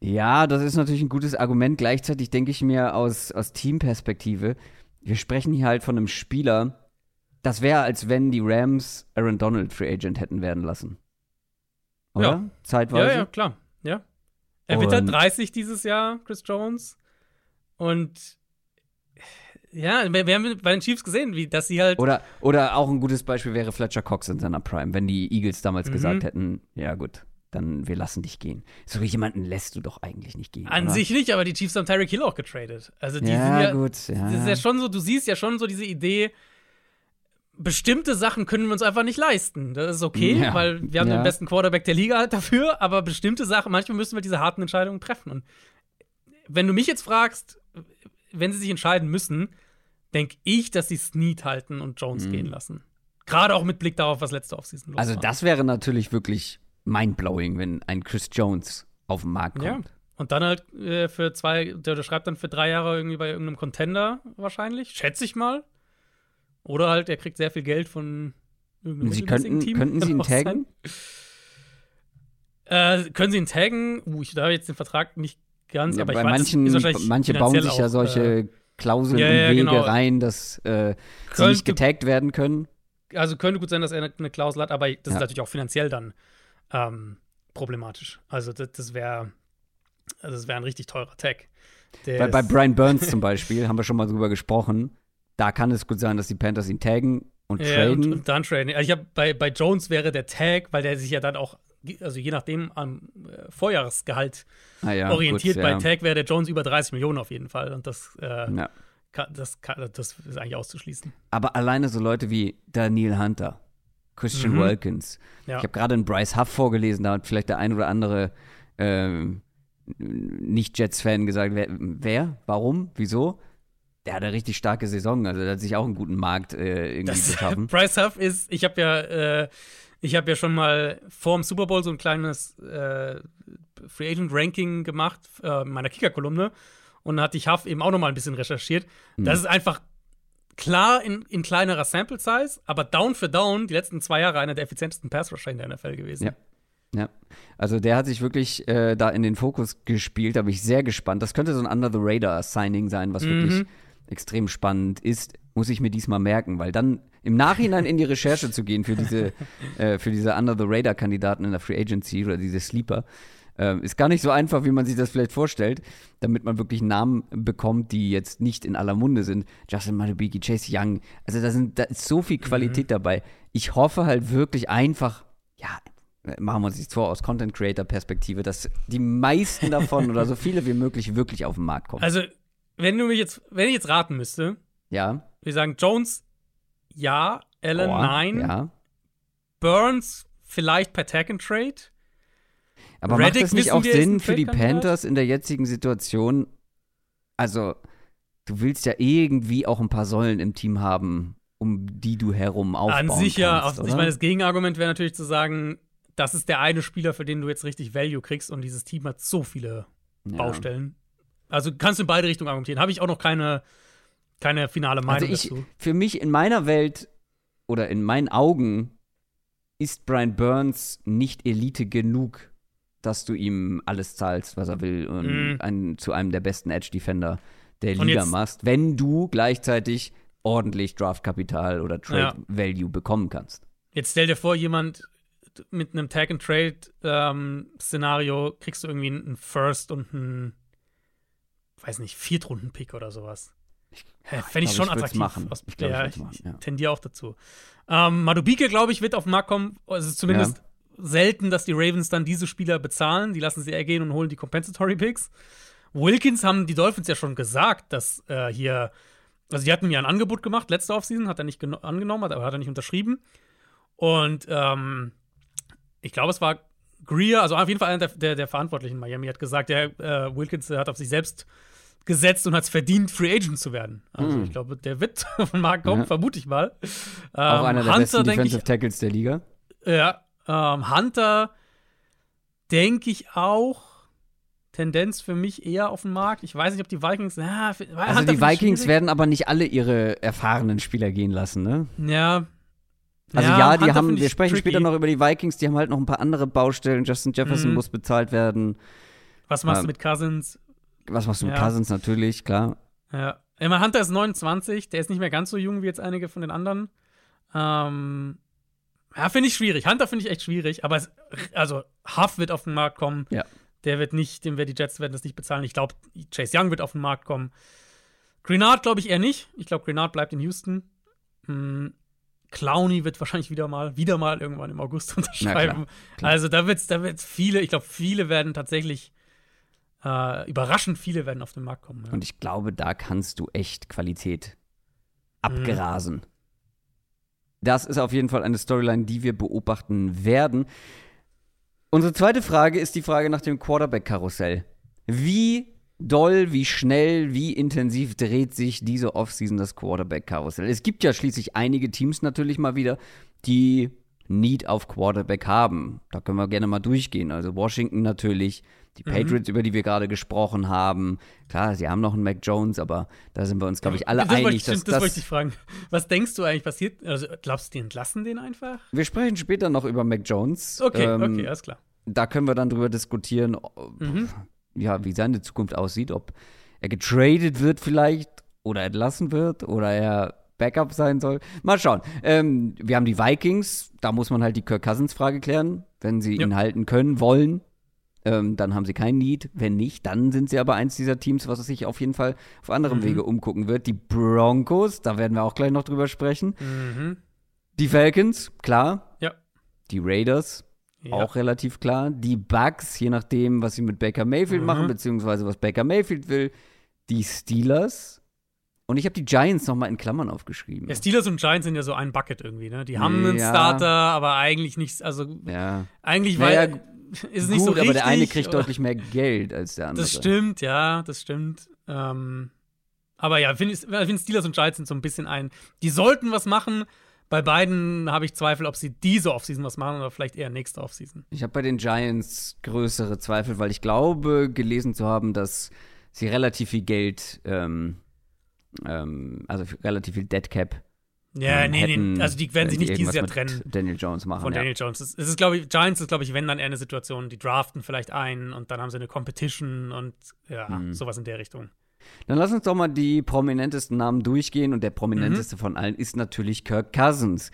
Ja, das ist natürlich ein gutes Argument. Gleichzeitig denke ich mir aus, aus Teamperspektive, wir sprechen hier halt von einem Spieler, das wäre, als wenn die Rams Aaron Donald Free Agent hätten werden lassen. Oder? Ja. Zeitweise. Ja, ja, klar. Ja. Er wird halt Und- 30 dieses Jahr, Chris Jones. Und ja, wir, wir haben bei den Chiefs gesehen, wie, dass sie halt. Oder, oder auch ein gutes Beispiel wäre Fletcher Cox in seiner Prime, wenn die Eagles damals Mhm. gesagt hätten, ja gut, dann wir lassen dich gehen. So jemanden lässt du doch eigentlich nicht gehen. An oder? sich nicht, aber die Chiefs haben Tyreek Hill auch getradet. Also die Ja, sind ja, gut, ja. Das ist ja schon so, du siehst ja schon so diese Idee, bestimmte Sachen können wir uns einfach nicht leisten. Das ist okay, Ja, weil wir haben ja. den besten Quarterback der Liga halt dafür, aber bestimmte Sachen, manchmal müssen wir diese harten Entscheidungen treffen. Und wenn du mich jetzt fragst, wenn sie sich entscheiden müssen, denke ich, dass sie Snead halten und Jones gehen lassen. Gerade auch mit Blick darauf, was letzte Offseason los Mhm. Also war. das wäre natürlich wirklich mindblowing, wenn ein Chris Jones auf den Markt Ja. kommt. Und dann halt äh, für zwei, der unterschreibt dann für drei Jahre irgendwie bei irgendeinem Contender wahrscheinlich, schätze ich mal. Oder halt, er kriegt sehr viel Geld von irgendeinem Sie könnten, Team. könnten Sie ihn taggen? Äh, können Sie ihn taggen? Uh, ich da jetzt den Vertrag nicht ganz, Ja, aber bei ich weiß, manchen, manche bauen sich ja auch, solche Äh, Klauseln ja, und ja, Wege genau. rein, dass äh, sie nicht getaggt werden können. also könnte gut sein, dass er eine, eine Klausel hat, aber das Ja. ist natürlich auch finanziell dann ähm, problematisch. Also das, das wäre das wäre ein richtig teurer Tag. Bei, bei Brian Burns zum Beispiel, haben wir schon mal drüber gesprochen, da kann es gut sein, dass die Panthers ihn taggen und Ja, traden. und, und dann traden. Also ich habe bei, bei Jones wäre der Tag, weil der sich ja dann auch, also je nachdem am äh, Vorjahresgehalt ah, ja, orientiert. gut, bei ja. Tag wäre der Jones über 30 Millionen auf jeden Fall. Und das, äh, Ja. kann, das, kann, das ist eigentlich auszuschließen. Aber alleine so Leute wie Daniel Hunter, Christian Mhm. Wilkins. Ich habe gerade einen Bryce Huff vorgelesen, da hat vielleicht der ein oder andere ähm, Nicht-Jets-Fan gesagt, wer, wer, warum, wieso? Der hat eine richtig starke Saison, also der hat sich auch einen guten Markt äh, irgendwie Das, geschaffen. Bryce Huff ist, ich habe ja, äh, ich habe ja schon mal vor dem Super Bowl so ein kleines äh, Free Agent Ranking gemacht äh, in meiner Kicker-Kolumne und da hatte ich Huff eben auch noch mal ein bisschen recherchiert. Hm. Das ist einfach klar in, in kleinerer Sample Size, aber down für down die letzten zwei Jahre einer der effizientesten Pass Rusher in der NFL gewesen. Ja. Ja, also der hat sich wirklich äh, da in den Fokus gespielt, da bin ich sehr gespannt. Das könnte so ein Under the Radar Signing sein, was Mhm. wirklich extrem spannend ist. Muss ich mir diesmal merken, weil dann im Nachhinein in die Recherche zu gehen für diese, äh, für diese Under the Radar Kandidaten in der Free Agency oder diese Sleeper, äh, ist gar nicht so einfach, wie man sich das vielleicht vorstellt, damit man wirklich Namen bekommt, die jetzt nicht in aller Munde sind. Justin Madubiki, Chase Young, also da, sind, da ist so viel Qualität dabei. Ich hoffe halt wirklich einfach, ja, machen wir uns nichts vor, aus Content Creator Perspektive, dass die meisten davon oder so viele wie möglich wirklich auf den Markt kommen. Also, wenn du mich jetzt, wenn ich jetzt raten müsste, ja. wir sagen Jones ja, Allen Boah, nein, Ja. Burns vielleicht per Tag and Trade. Aber Reddick macht es nicht auch Sinn für die? Panthers in der jetzigen Situation? Also, du willst ja irgendwie auch ein paar Säulen im Team haben, um die du herum aufbauen An sich ja, kannst, oder? ich meine, das Gegenargument wäre natürlich zu sagen, das ist der eine Spieler, für den du jetzt richtig Value kriegst und dieses Team hat so viele. Baustellen. Also kannst du in beide Richtungen argumentieren. Habe ich auch noch keine, keine finale Also Meinung ich, dazu. für mich in meiner Welt oder in meinen Augen ist Brian Burns nicht Elite genug, dass du ihm alles zahlst, was er will und Mhm. einen, zu einem der besten Edge-Defender der Und Liga machst, wenn du gleichzeitig ordentlich Draftkapital oder Trade Value bekommen kannst. Jetzt stell dir vor, jemand mit einem Tag and Trade ähm, Szenario kriegst du irgendwie einen First und einen, weiß nicht, Viertrunden-Pick oder sowas. Fände ich schon ich attraktiv. machen. Aus- Ich glaub, ja, ich, machen, ja. tendiere auch dazu. Ähm, Madubike, glaube ich, wird auf den Markt kommen. Es ist zumindest selten, dass die Ravens dann diese Spieler bezahlen. Die lassen sie eher gehen und holen die Compensatory Picks. Wilkins haben die Dolphins ja schon gesagt, dass äh, hier, also die hatten ja ein Angebot gemacht, letzte Offseason, hat er nicht geno- angenommen, hat, aber hat er nicht unterschrieben. Und ähm, ich glaube, es war Greer, also auf jeden Fall einer der, der, der Verantwortlichen in Miami, hat gesagt, der äh, Wilkins äh, hat auf sich selbst gesetzt und hat es verdient, Free Agent zu werden. Also Mhm. ich glaube, der wird auf den Markt kommen, Ja. vermute ich mal. Auch Ähm, einer der Hunter, besten Defensive ich, Tackles der Liga. ja, ähm, Hunter denke ich auch. Tendenz für mich eher auf den Markt. Ich weiß nicht, ob die Vikings. Ja, für- Also Hunter die Vikings werden aber nicht alle ihre erfahrenen Spieler gehen lassen, ne? Ja. Also ja, die Hunter haben, wir sprechen tricky. später noch über die Vikings, die haben halt noch ein paar andere Baustellen. Justin Jefferson Mhm. muss bezahlt werden. Was machst Ähm, du mit Cousins? Was machst du mit Ja. Cousins natürlich, klar. Ja. Ich meine, Hunter ist 29, der ist nicht mehr ganz so jung wie jetzt einige von den anderen. Ähm, ja, finde ich schwierig. Hunter finde ich echt schwierig, aber es, also Huff wird auf den Markt kommen. Ja. Der wird nicht, dem wird die Jets werden das nicht bezahlen. Ich glaube, Chase Young wird auf den Markt kommen. Grenard glaube ich eher nicht. Ich glaube, Grenard bleibt in Houston. Hm, Clowney wird wahrscheinlich wieder mal, wieder mal irgendwann im August unterschreiben. klar. Also da wird's, da wird's viele, ich glaube, viele werden tatsächlich äh, überraschend viele werden auf den Markt kommen. Ja. Und ich glaube, da kannst du echt Qualität abgrasen. Das ist auf jeden Fall eine Storyline, die wir beobachten werden. Unsere zweite Frage ist die Frage nach dem Quarterback-Karussell. Wie doll, wie schnell, wie intensiv dreht sich diese Offseason das Quarterback-Karussell? Es gibt ja schließlich einige Teams natürlich mal wieder, die Need auf Quarterback haben. Da können wir gerne mal durchgehen. Also Washington natürlich, die Patriots, über die wir gerade gesprochen haben. Klar, sie haben noch einen Mac Jones, aber da sind wir uns, glaube ich, alle das einig, ich, dass stimmt, das wollte ich das. fragen. Was denkst du eigentlich passiert? Also, glaubst du, die entlassen den einfach? Wir sprechen später noch über Mac Jones. Okay, Ähm, okay, alles klar. da können wir dann drüber diskutieren, ob, Mhm. ja, wie seine Zukunft aussieht, ob er getradet wird vielleicht oder entlassen wird oder er Backup sein soll. Mal schauen. Ähm, wir haben die Vikings, da muss man halt die Kirk Cousins-Frage klären. Wenn sie Ja. ihn halten können, wollen, ähm, dann haben sie kein Need. Wenn nicht, dann sind sie aber eins dieser Teams, was es sich auf jeden Fall auf anderem Mhm. Wege umgucken wird. Die Broncos, da werden wir auch gleich noch drüber sprechen. Mhm. Die Falcons, klar. Ja. Die Raiders, Ja. auch relativ klar. Die Bucks, je nachdem, was sie mit Baker Mayfield Mhm. machen, beziehungsweise was Baker Mayfield will. Die Steelers. Und ich habe die Giants noch mal in Klammern aufgeschrieben. Ja, Steelers und Giants sind ja so ein Bucket irgendwie, ne? Die haben einen Ja. Starter, aber eigentlich nicht, also Ja. eigentlich Naja, weil ist nicht so Gut, richtig. aber der eine kriegt aber- deutlich mehr Geld als der andere. Das stimmt, ja, das stimmt. Ähm, aber ja, finde ich find Steelers und Giants sind so ein bisschen ein. Die sollten was machen. Bei beiden habe ich Zweifel, ob sie diese Offseason was machen oder vielleicht eher nächste Offseason. Ich habe bei den Giants größere Zweifel, weil ich glaube, gelesen zu haben, dass sie relativ viel Geld ähm, ähm, also relativ viel Dead Cap. Ja, ähm, nee, hätten, nee, also die werden sich wenn nicht dieses Jahr trennen Daniel Jones machen. von ja. Daniel Jones. Es ist, glaube ich, Giants ist, glaube ich, wenn dann eher eine Situation, die draften vielleicht einen und dann haben sie eine Competition und ja, Mhm. sowas in der Richtung. Dann lass uns doch mal die prominentesten Namen durchgehen und der prominenteste Mhm. von allen ist natürlich Kirk Cousins.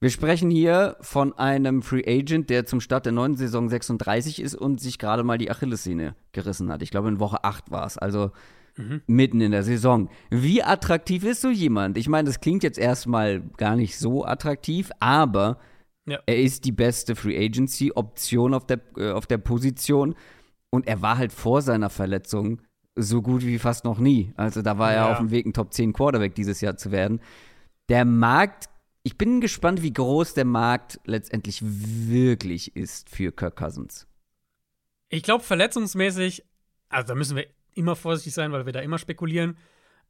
Wir sprechen hier von einem Free Agent, der zum Start der neuen Saison 36 ist und sich gerade mal die Achillessehne gerissen hat. Ich glaube, in Woche 8 war es, also Mhm. mitten in der Saison. Wie attraktiv ist so jemand? Ich meine, das klingt jetzt erstmal gar nicht so attraktiv, aber Ja. er ist die beste Free Agency Option auf der, äh, auf der Position und er war halt vor seiner Verletzung so gut wie fast noch nie. Also da war er Ja. auf dem Weg, ein Top 10 Quarterback dieses Jahr zu werden. Der Markt, ich bin gespannt, wie groß der Markt letztendlich wirklich ist für Kirk Cousins. Ich glaube, verletzungsmäßig, also da müssen wir immer vorsichtig sein, weil wir da immer spekulieren.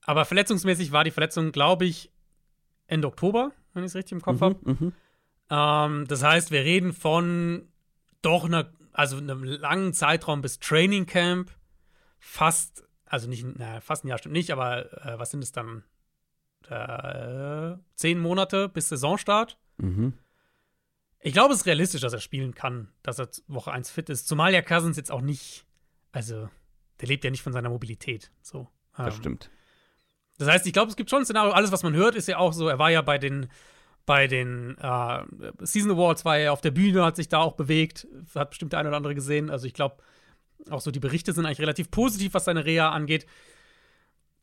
Aber verletzungsmäßig war die Verletzung, glaube ich, Ende Oktober, wenn ich es richtig im Kopf habe. Mhm, mhm. Ähm, das heißt, wir reden von doch einer, also einem langen Zeitraum bis Training Camp. Fast, also nicht, na, fast ein Jahr stimmt nicht, aber äh, was sind es dann? Äh, zehn Monate bis Saisonstart. Mhm. Ich glaube, es ist realistisch, dass er spielen kann, dass er Woche 1 fit ist. Zumal ja Cousins jetzt auch nicht, also der lebt ja nicht von seiner Mobilität. So. Das Ähm, stimmt. Das heißt, ich glaube, es gibt schon ein Szenario. Alles, was man hört, ist ja auch so. Er war ja bei den, bei den äh, Season Awards, war er auf der Bühne, hat sich da auch bewegt. Hat bestimmt der eine oder andere gesehen. Also ich glaube, auch so die Berichte sind eigentlich relativ positiv, was seine Reha angeht.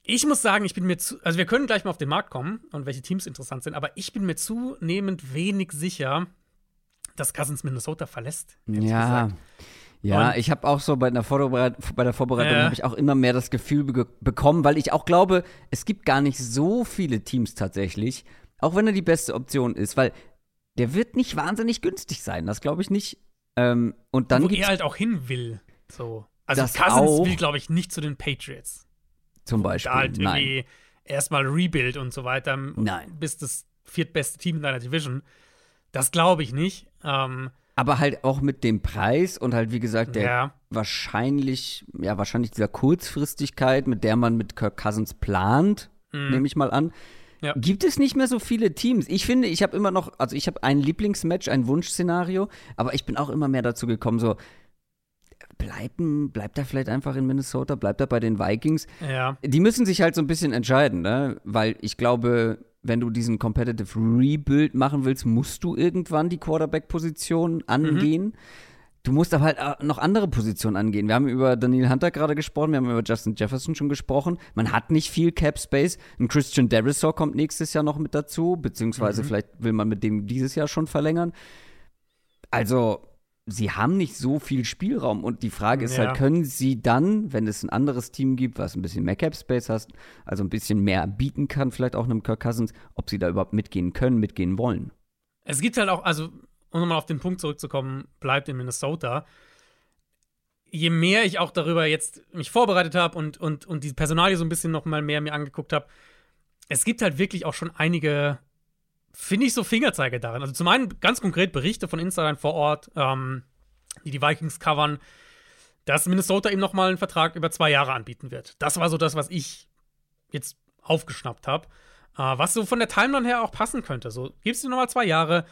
Ich muss sagen, ich bin mir zu, also wir können gleich mal auf den Markt kommen und welche Teams interessant sind, aber ich bin mir zunehmend wenig sicher, dass Cousins Minnesota verlässt. Ja. gesagt. Ja, Und- ich habe auch so bei der, Vorbereit bei der Vorbereitung Ja. habe ich auch immer mehr das Gefühl be bekommen, weil ich auch glaube, es gibt gar nicht so viele Teams tatsächlich, auch wenn er die beste Option ist, weil der wird nicht wahnsinnig günstig sein, das glaube ich nicht. Ähm, und dann Wo er halt auch hin will. So. Also Das Cousins auch. will, glaube ich, nicht zu den Patriots. zum da Beispiel, halt nein. irgendwie erstmal Rebuild und so weiter. Nein. Bis das viertbeste Team in deiner Division. Das glaube ich nicht. Ähm, Aber halt auch mit dem Preis und halt, wie gesagt, der ja. wahrscheinlich, ja, wahrscheinlich dieser Kurzfristigkeit, mit der man mit Kirk Cousins plant, Mhm. nehme ich mal an. Ja. Gibt es nicht mehr so viele Teams? Ich finde, ich habe immer noch, also ich habe ein Lieblingsmatch, ein Wunschszenario, aber ich bin auch immer mehr dazu gekommen, so bleiben, bleibt er vielleicht einfach in Minnesota, bleibt er bei den Vikings? Ja. Die müssen sich halt so ein bisschen entscheiden, ne? Weil ich glaube, wenn du diesen Competitive Rebuild machen willst, musst du irgendwann die Quarterback-Position angehen. Du musst aber halt auch noch andere Positionen angehen. Wir haben über Daniel Hunter gerade gesprochen, wir haben über Justin Jefferson schon gesprochen. Man hat nicht viel Cap Space. Ein Christian Derisor kommt nächstes Jahr noch mit dazu, beziehungsweise vielleicht will man mit dem dieses Jahr schon verlängern. Also, sie haben nicht so viel Spielraum und die Frage ist Ja. halt, können sie dann, wenn es ein anderes Team gibt, was ein bisschen mehr Cap Space hast, also ein bisschen mehr bieten kann, vielleicht auch einem Kirk Cousins, ob sie da überhaupt mitgehen können, mitgehen wollen. Es gibt halt auch, also, um nochmal auf den Punkt zurückzukommen, bleibt in Minnesota. Je mehr ich auch darüber jetzt mich vorbereitet habe und, und, und die Personalie so ein bisschen noch mal mehr mir angeguckt habe, es gibt halt wirklich auch schon einige, finde ich, so Fingerzeige daran. Also zum einen ganz konkret Berichte von Insidern vor Ort, ähm, die die Vikings covern, dass Minnesota ihm noch mal einen Vertrag über zwei Jahre anbieten wird. Das war so das, was ich jetzt aufgeschnappt habe. Äh, was so von der Timeline her auch passen könnte. So, gibst du noch mal zwei Jahre,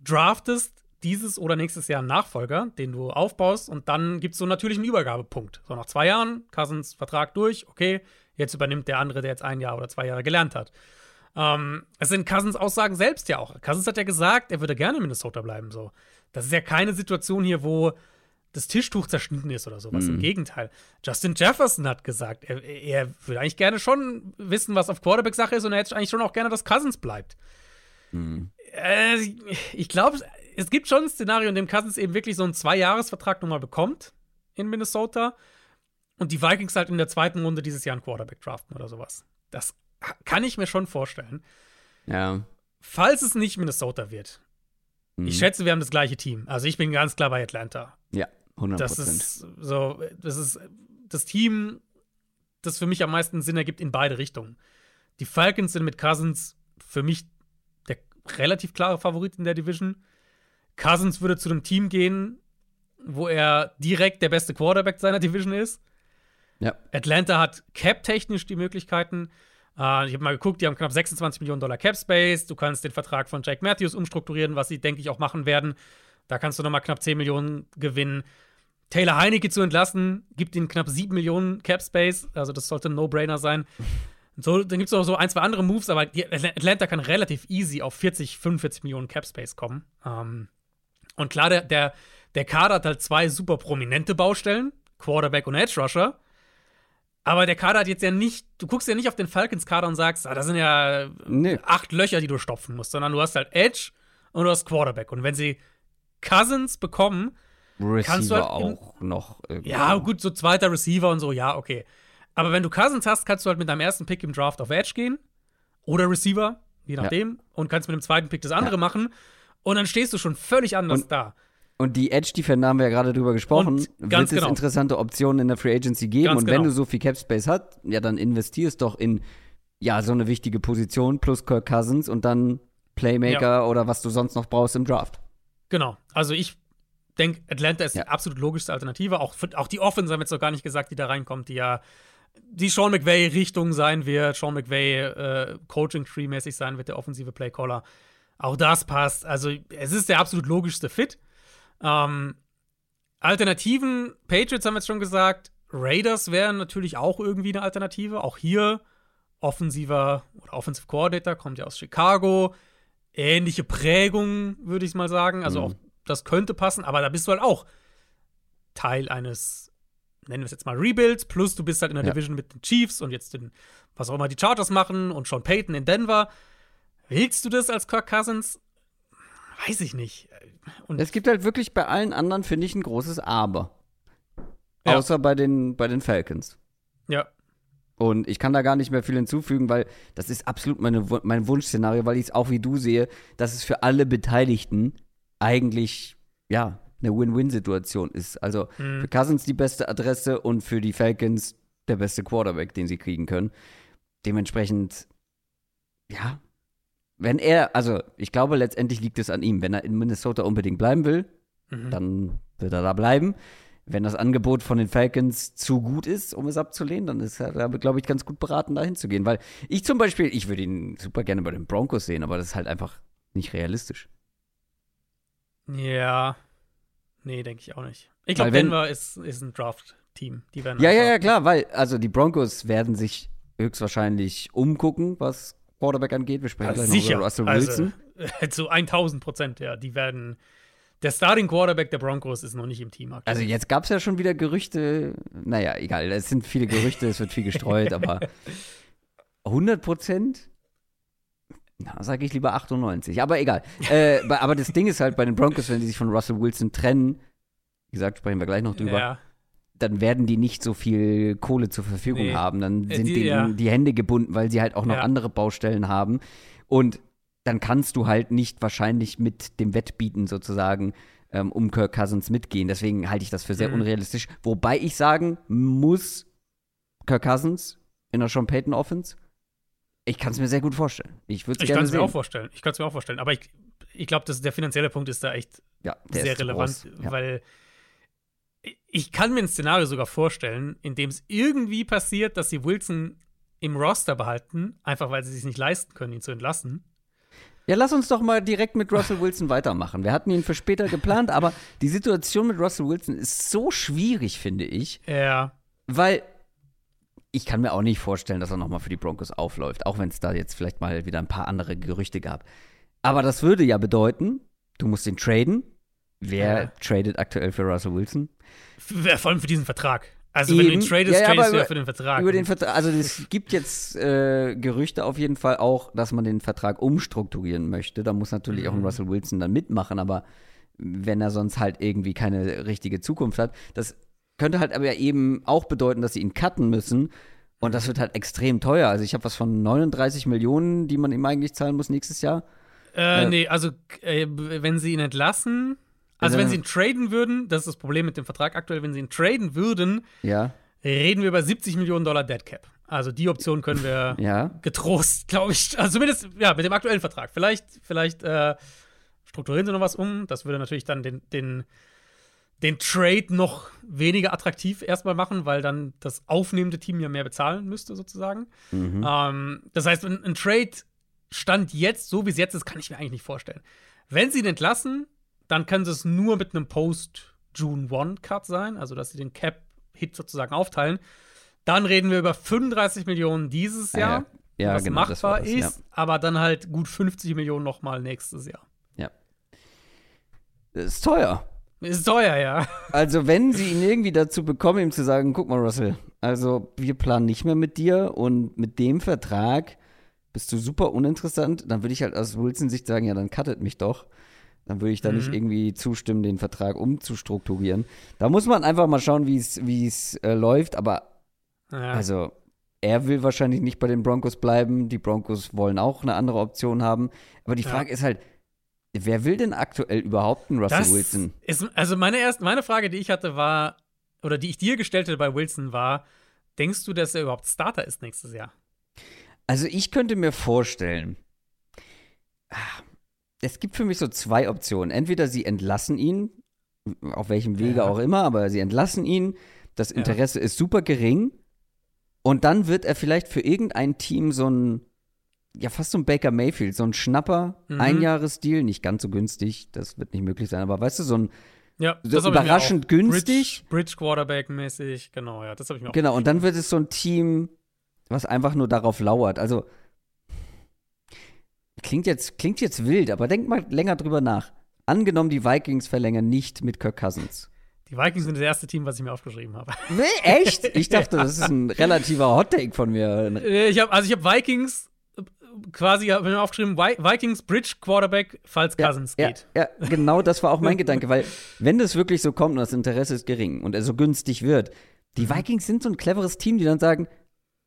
draftest dieses oder nächstes Jahr einen Nachfolger, den du aufbaust, und dann gibt es so natürlich einen Übergabepunkt. So nach zwei Jahren, Cousins Vertrag durch, okay, jetzt übernimmt der andere, der jetzt ein Jahr oder zwei Jahre gelernt hat. Ähm, es sind Cousins Aussagen selbst ja auch. Cousins hat ja gesagt, er würde gerne in Minnesota bleiben. So. Das ist ja keine Situation hier, wo das Tischtuch zerschnitten ist oder sowas. Im Gegenteil. Justin Jefferson hat gesagt, er, er würde eigentlich gerne schon wissen, was auf Quarterback Sache ist und er hätte eigentlich schon auch gerne, dass Cousins bleibt. Äh, ich glaube, es gibt schon ein Szenario, in dem Cousins eben wirklich so einen Zwei-Jahres-Vertrag nochmal bekommt in Minnesota und die Vikings halt in der zweiten Runde dieses Jahr einen Quarterback draften oder sowas. Das kann ich mir schon vorstellen. Ja. Falls es nicht Minnesota wird, Mhm. ich schätze, wir haben das gleiche Team. Also ich bin ganz klar bei Atlanta. Ja, 100 Das ist so, das ist das Team, das für mich am meisten Sinn ergibt in beide Richtungen. Die Falcons sind mit Cousins für mich der relativ klare Favorit in der Division. Cousins würde zu einem Team gehen, wo er direkt der beste Quarterback seiner Division ist. Ja. Atlanta hat cap-technisch die Möglichkeiten. Äh, ich habe mal geguckt, die haben knapp 26 Millionen Dollar Cap Space. Du kannst den Vertrag von Jake Matthews umstrukturieren, was sie, denke ich, auch machen werden. Da kannst du nochmal knapp 10 Millionen gewinnen. Taylor Heinecke zu entlassen, gibt ihnen knapp 7 Millionen Cap Space. Also, das sollte ein No-Brainer sein. So, dann gibt es noch so ein, zwei andere Moves, aber Atlanta kann relativ easy auf 40, 45 Millionen Cap Space kommen. Ähm, und klar, der, der, der Kader hat halt zwei super prominente Baustellen: Quarterback und Edge Rusher. Aber der Kader hat jetzt ja nicht, du guckst ja nicht auf den Falcons-Kader und sagst, ah, das sind ja nee. acht Löcher, die du stopfen musst, sondern du hast halt Edge und du hast Quarterback. Und wenn sie Cousins bekommen, Receiver kannst du halt auch noch. Irgendwie. Ja, gut, so zweiter Receiver und so, ja, okay. Aber wenn du Cousins hast, kannst du halt mit deinem ersten Pick im Draft auf Edge gehen oder Receiver, je nachdem, ja. und kannst mit dem zweiten Pick das andere ja. machen. Und dann stehst du schon völlig anders und, da. Und die Edge-Defender haben wir ja gerade drüber gesprochen. Und ganz wird genau. es interessante Optionen in der Free Agency geben. Ganz und wenn genau. du so viel Cap Space hast, ja, dann investierst doch in ja so eine wichtige Position plus Kirk Cousins und dann Playmaker Ja. oder was du sonst noch brauchst im Draft. Genau. Also ich denke, Atlanta ist Ja. die absolut logischste Alternative. Auch, auch die Offense haben wir jetzt noch gar nicht gesagt, die da reinkommt, die ja die Sean McVay-Richtung sein wird. Sean McVay äh, Coaching-Tree-mäßig sein wird, der offensive Playcaller. Auch das passt. Also es ist der absolut logischste Fit. Ähm, Alternativen, Patriots haben wir jetzt schon gesagt. Raiders wären natürlich auch irgendwie eine Alternative. Auch hier offensiver oder Offensive Coordinator, kommt ja aus Chicago. Ähnliche Prägung, würde ich mal sagen. Also Mhm. auch das könnte passen, aber da bist du halt auch Teil eines, nennen wir es jetzt mal Rebuilds, plus du bist halt in der Ja. Division mit den Chiefs und jetzt den, was auch immer die Chargers machen und Sean Payton in Denver. Willst du das als Kirk Cousins? Weiß ich nicht. Und Es gibt halt wirklich bei allen anderen, finde ich, ein großes Aber. Ja. Außer bei den, bei den Falcons. ja, Und ich kann da gar nicht mehr viel hinzufügen, weil das ist absolut meine, mein Wunschszenario, weil ich es auch wie du sehe, dass es für alle Beteiligten eigentlich, ja, eine Win-Win-Situation ist. Also Mhm. für Cousins die beste Adresse und für die Falcons der beste Quarterback, den sie kriegen können. Dementsprechend, ja, wenn er, also ich glaube, letztendlich liegt es an ihm. Wenn er in Minnesota unbedingt bleiben will, Mhm. dann wird er da bleiben. Wenn das Angebot von den Falcons zu gut ist, um es abzulehnen, dann ist er, glaube ich, ganz gut beraten, da hinzugehen. Weil ich zum Beispiel, ich würde ihn super gerne bei den Broncos sehen, aber das ist halt einfach nicht realistisch. Ja. Nee, denke ich auch nicht. Ich glaube, Denver ist, ist ein Draft-Team. Die werden Ja, ja, ja, klar, weil, also die Broncos werden sich höchstwahrscheinlich umgucken, was Quarterback angeht. Wir sprechen Ja, gleich sicher. noch über Russell also, Wilson. Zu 1000 Prozent, ja. Die werden. Der Starting Quarterback der Broncos ist noch nicht im Team aktuell. Also jetzt gab es ja schon wieder Gerüchte, naja, egal, es sind viele Gerüchte, es wird viel gestreut, aber 100 Prozent? Na, sage ich lieber 98, aber egal. äh, aber das Ding ist halt bei den Broncos, wenn die sich von Russell Wilson trennen, wie gesagt, sprechen wir gleich noch drüber, Ja. Dann werden die nicht so viel Kohle zur Verfügung Nee. haben. Dann Äh, sind die- denen ja. die Hände gebunden, weil sie halt auch noch Ja. andere Baustellen haben. Und dann kannst du halt nicht wahrscheinlich mit dem Wettbieten sozusagen ähm, um Kirk Cousins mitgehen. Deswegen halte ich das für sehr Mhm. unrealistisch. Wobei ich sagen muss, Kirk Cousins in der Sean Payton Offense, ich kann es mir sehr gut vorstellen. Ich würde es Ich gerne kann es mir sehen. auch vorstellen. Ich kann es mir auch vorstellen. Aber ich, ich glaube, der finanzielle Punkt ist da echt ja, sehr relevant, groß. Ja. Ich kann mir ein Szenario sogar vorstellen, in dem es irgendwie passiert, dass sie Wilson im Roster behalten, einfach weil sie es sich nicht leisten können, ihn zu entlassen. Ja, lass uns doch mal direkt mit Russell Wilson weitermachen. Wir hatten ihn für später geplant, aber die Situation mit Russell Wilson ist so schwierig, finde ich, Ja, weil ich kann mir auch nicht vorstellen, dass er nochmal für die Broncos aufläuft, auch wenn es da jetzt vielleicht mal wieder ein paar andere Gerüchte gab. Aber das würde ja bedeuten, du musst ihn traden. Wer Ja. tradet aktuell für Russell Wilson? vor allem für diesen Vertrag. Also, wenn du ihn Eben. tradest, Ja, ja, tradest du ja für den Vertrag. Über den Vertrag, also es gibt jetzt äh, Gerüchte auf jeden Fall auch, dass man den Vertrag umstrukturieren möchte. Da muss natürlich auch ein Mhm. Russell Wilson dann mitmachen, aber wenn er sonst halt irgendwie keine richtige Zukunft hat, das könnte halt aber eben auch bedeuten, dass sie ihn cutten müssen. Und das wird halt extrem teuer. Also ich habe was von 39 Millionen, die man ihm eigentlich zahlen muss nächstes Jahr. Äh, Ja. nee, also äh, wenn sie ihn entlassen, also wenn sie ihn traden würden, das ist das Problem mit dem Vertrag aktuell, wenn sie ihn traden würden, Ja, reden wir über 70 Millionen Dollar Dead Cap. Also die Option können wir ja. getrost, glaube ich, also zumindest ja mit dem aktuellen Vertrag. Vielleicht, vielleicht äh, strukturieren sie noch was um. Das würde natürlich dann den, den, den Trade noch weniger attraktiv erstmal machen, weil dann das aufnehmende Team ja mehr bezahlen müsste, sozusagen. Mhm. Ähm, das heißt, ein, ein Trade stand jetzt, so wie es jetzt ist, kann ich mir eigentlich nicht vorstellen. Wenn sie ihn entlassen, dann können sie es nur mit einem Post-June-One-Cut sein, also dass sie den Cap-Hit sozusagen aufteilen. Dann reden wir über 35 Millionen dieses Ah, Jahr, ja. Ja, was genau, das war machbar das, ja. ist, aber dann halt gut 50 Millionen nochmal nächstes Jahr. Das ist teuer. Ist teuer, ja. Also, wenn sie ihn irgendwie dazu bekommen, ihm zu sagen, guck mal, Russell, also wir planen nicht mehr mit dir und mit dem Vertrag bist du super uninteressant, dann würde ich halt aus Wilson-Sicht sagen, ja, dann cuttet mich doch. Dann würde ich da nicht Mhm. irgendwie zustimmen, den Vertrag umzustrukturieren. Da muss man einfach mal schauen, wie es äh, läuft, aber ja. also er will wahrscheinlich nicht bei den Broncos bleiben, die Broncos wollen auch eine andere Option haben, aber die Ja. Frage ist halt, wer will denn aktuell überhaupt einen Russell Das Wilson? Ist, also meine erste, meine Frage, die ich hatte, war, oder die ich dir gestellt hätte bei Wilson, war: Denkst du, dass er überhaupt Starter ist nächstes Jahr? Also ich könnte mir vorstellen, ah, es gibt für mich so zwei Optionen. Entweder sie entlassen ihn, auf welchem Wege Ja. auch immer, aber sie entlassen ihn, das Ja. Interesse ist super gering und dann wird er vielleicht für irgendein Team so ein, ja fast so ein Baker Mayfield, so ein Schnapper, Mhm. Einjahresdeal, nicht ganz so günstig, das wird nicht möglich sein, aber weißt du, so ein, Ja, So überraschend günstig. Bridge, Bridge Quarterback-mäßig, genau, ja, das habe ich mir auch. genau, und dann wird es so ein Team, was einfach nur darauf lauert. Also klingt jetzt, klingt jetzt wild, aber denk mal länger drüber nach. Angenommen, die Vikings verlängern nicht mit Kirk Cousins. Die Vikings sind das erste Team, was ich mir aufgeschrieben habe. Nee, echt? Ich dachte, das ist ein relativer Hottake von mir. Äh, ich hab, also ich habe Vikings äh, quasi hab mir aufgeschrieben, Vi Vikings Bridge Quarterback, falls Cousins ja, geht. Ja, genau das war auch mein Gedanke, weil wenn das wirklich so kommt und das Interesse ist gering und er so günstig wird, die Mhm. Vikings sind so ein cleveres Team, die dann sagen,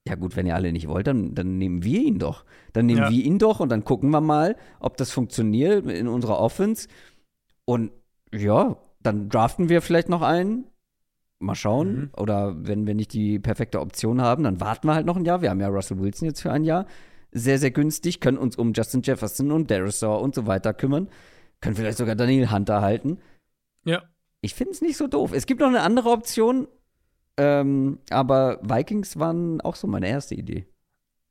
ja gut, wenn ihr alle nicht wollt, dann, dann nehmen wir ihn doch. Dann nehmen Ja. wir ihn doch und dann gucken wir mal, ob das funktioniert in unserer Offense. Und ja, dann draften wir vielleicht noch einen. Mal schauen. Mhm. Oder wenn wir nicht die perfekte Option haben, dann warten wir halt noch ein Jahr. Wir haben ja Russell Wilson jetzt für ein Jahr. Sehr, sehr günstig. Können uns um Justin Jefferson und Darisaw und so weiter kümmern. Können vielleicht sogar Daniel Hunter halten. Ja. Ich finde es nicht so doof. Es gibt noch eine andere Option. Ähm, aber Vikings waren auch so meine erste Idee.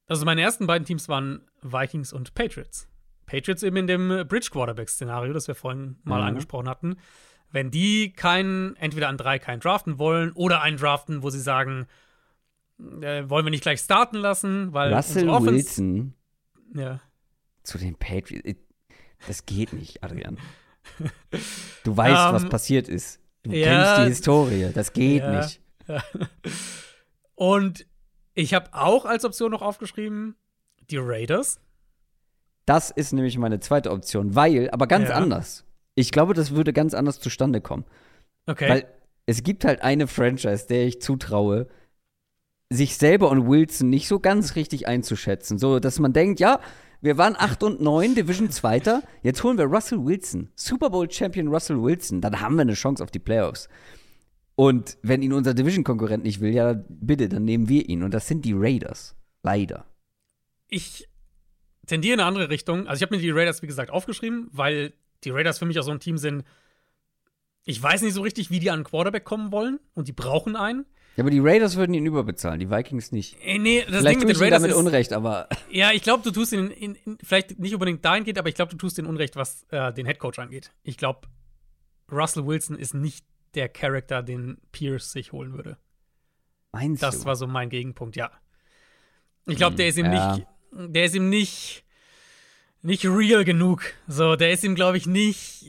Also meine ersten beiden Teams waren Vikings und Patriots. Patriots eben in dem äh, Bridge Quarterback-Szenario, das wir vorhin mal Mhm. angesprochen hatten. Wenn die keinen, entweder an drei keinen draften wollen oder einen draften, wo sie sagen, äh, wollen wir nicht gleich starten lassen, weil Russell Offense- Wilson Ja. zu den Patriots. Das geht nicht, Adrian. Du weißt, Ähm, was passiert ist. Du ja. kennst die Historie. Das geht Ja. nicht. Und ich habe auch als Option noch aufgeschrieben, die Raiders. Das ist nämlich meine zweite Option, weil, aber ganz Ja. anders. Ich glaube, das würde ganz anders zustande kommen. Okay. Weil es gibt halt eine Franchise, der ich zutraue, sich selber und Wilson nicht so ganz richtig einzuschätzen. So, dass man denkt, ja, wir waren 8 und 9, Division Zweiter, jetzt holen wir Russell Wilson, Super Bowl Champion Russell Wilson, dann haben wir eine Chance auf die Playoffs. Und wenn ihn unser Division-Konkurrent nicht will, ja, bitte, dann nehmen wir ihn. Und das sind die Raiders. Leider. ich tendiere in eine andere Richtung. Also ich habe mir die Raiders, wie gesagt, aufgeschrieben, weil die Raiders für mich auch so ein Team sind. Ich weiß nicht so richtig, wie die an einen Quarterback kommen wollen und die brauchen einen. Ja, aber die Raiders würden ihn überbezahlen, die Vikings nicht. Äh, nee, das Vielleicht Ding tue mit ich den Raiders damit ist, Unrecht, aber Ja, ich glaube, du tust den, in, in, vielleicht nicht unbedingt dahingehend, aber ich glaube, du tust den Unrecht, was äh, den Headcoach angeht. Ich glaube, Russell Wilson ist nicht der Charakter, den Pierce sich holen würde. meinst Das du? war so mein Gegenpunkt, ja. Ich glaube, der ist ihm Hm, ja. nicht, der ist ihm nicht, nicht real genug. So, der ist ihm, glaube ich, nicht.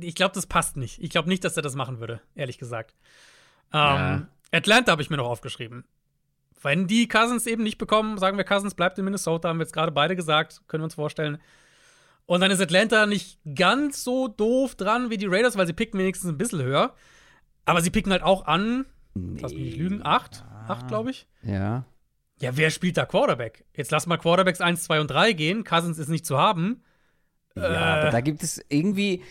Ich glaube, das passt nicht. Ich glaube nicht, dass er das machen würde, ehrlich gesagt. Ähm, Ja. Atlanta habe ich mir noch aufgeschrieben. Wenn die Cousins eben nicht bekommen, sagen wir, Cousins bleibt in Minnesota, haben wir jetzt gerade beide gesagt, können wir uns vorstellen. Und dann ist Atlanta nicht ganz so doof dran wie die Raiders, weil sie picken wenigstens ein bisschen höher. Aber sie picken halt auch an, lass mich nicht lügen, acht, acht, glaube ich. Ja. Ja, wer spielt da Quarterback? Jetzt lass mal Quarterbacks 1, 2 und 3 gehen. Cousins ist nicht zu haben. Ja, Äh. aber da gibt es irgendwie.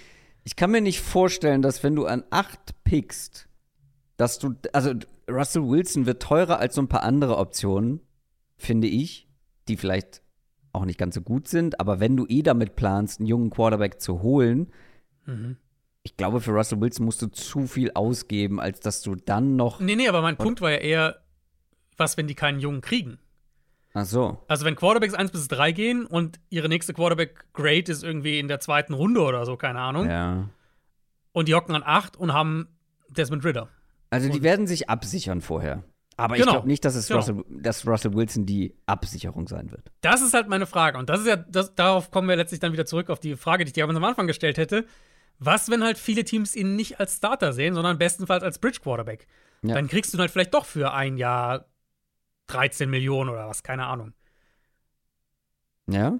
Ich kann mir nicht vorstellen, dass wenn du an 8 pickst, dass du. Also, Russell Wilson wird teurer als so ein paar andere Optionen, finde ich, die vielleicht auch nicht ganz so gut sind. Aber wenn du eh damit planst, einen jungen Quarterback zu holen, Mhm. ich glaube, für Russell Wilson musst du zu viel ausgeben, als dass du dann noch. Nee, nee, aber mein Punkt war ja eher, was, wenn die keinen Jungen kriegen? Ach so. Also, wenn Quarterbacks 1 bis 3 gehen und ihre nächste Quarterback-Grade ist irgendwie in der zweiten Runde oder so, keine Ahnung. Ja. Und die hocken an 8 und haben Desmond Ritter. Also, die Und- werden sich absichern vorher. Aber ich Genau, glaube nicht, dass, es genau. Russell, dass Russell Wilson die Absicherung sein wird. Das ist halt meine Frage. Und das ist ja, das, darauf kommen wir letztlich dann wieder zurück auf die Frage, die ich dir am Anfang gestellt hätte. Was, wenn halt viele Teams ihn nicht als Starter sehen, sondern bestenfalls als Bridge Quarterback? Ja. Dann kriegst du ihn halt vielleicht doch für ein Jahr 13 Millionen oder was, keine Ahnung. Ja.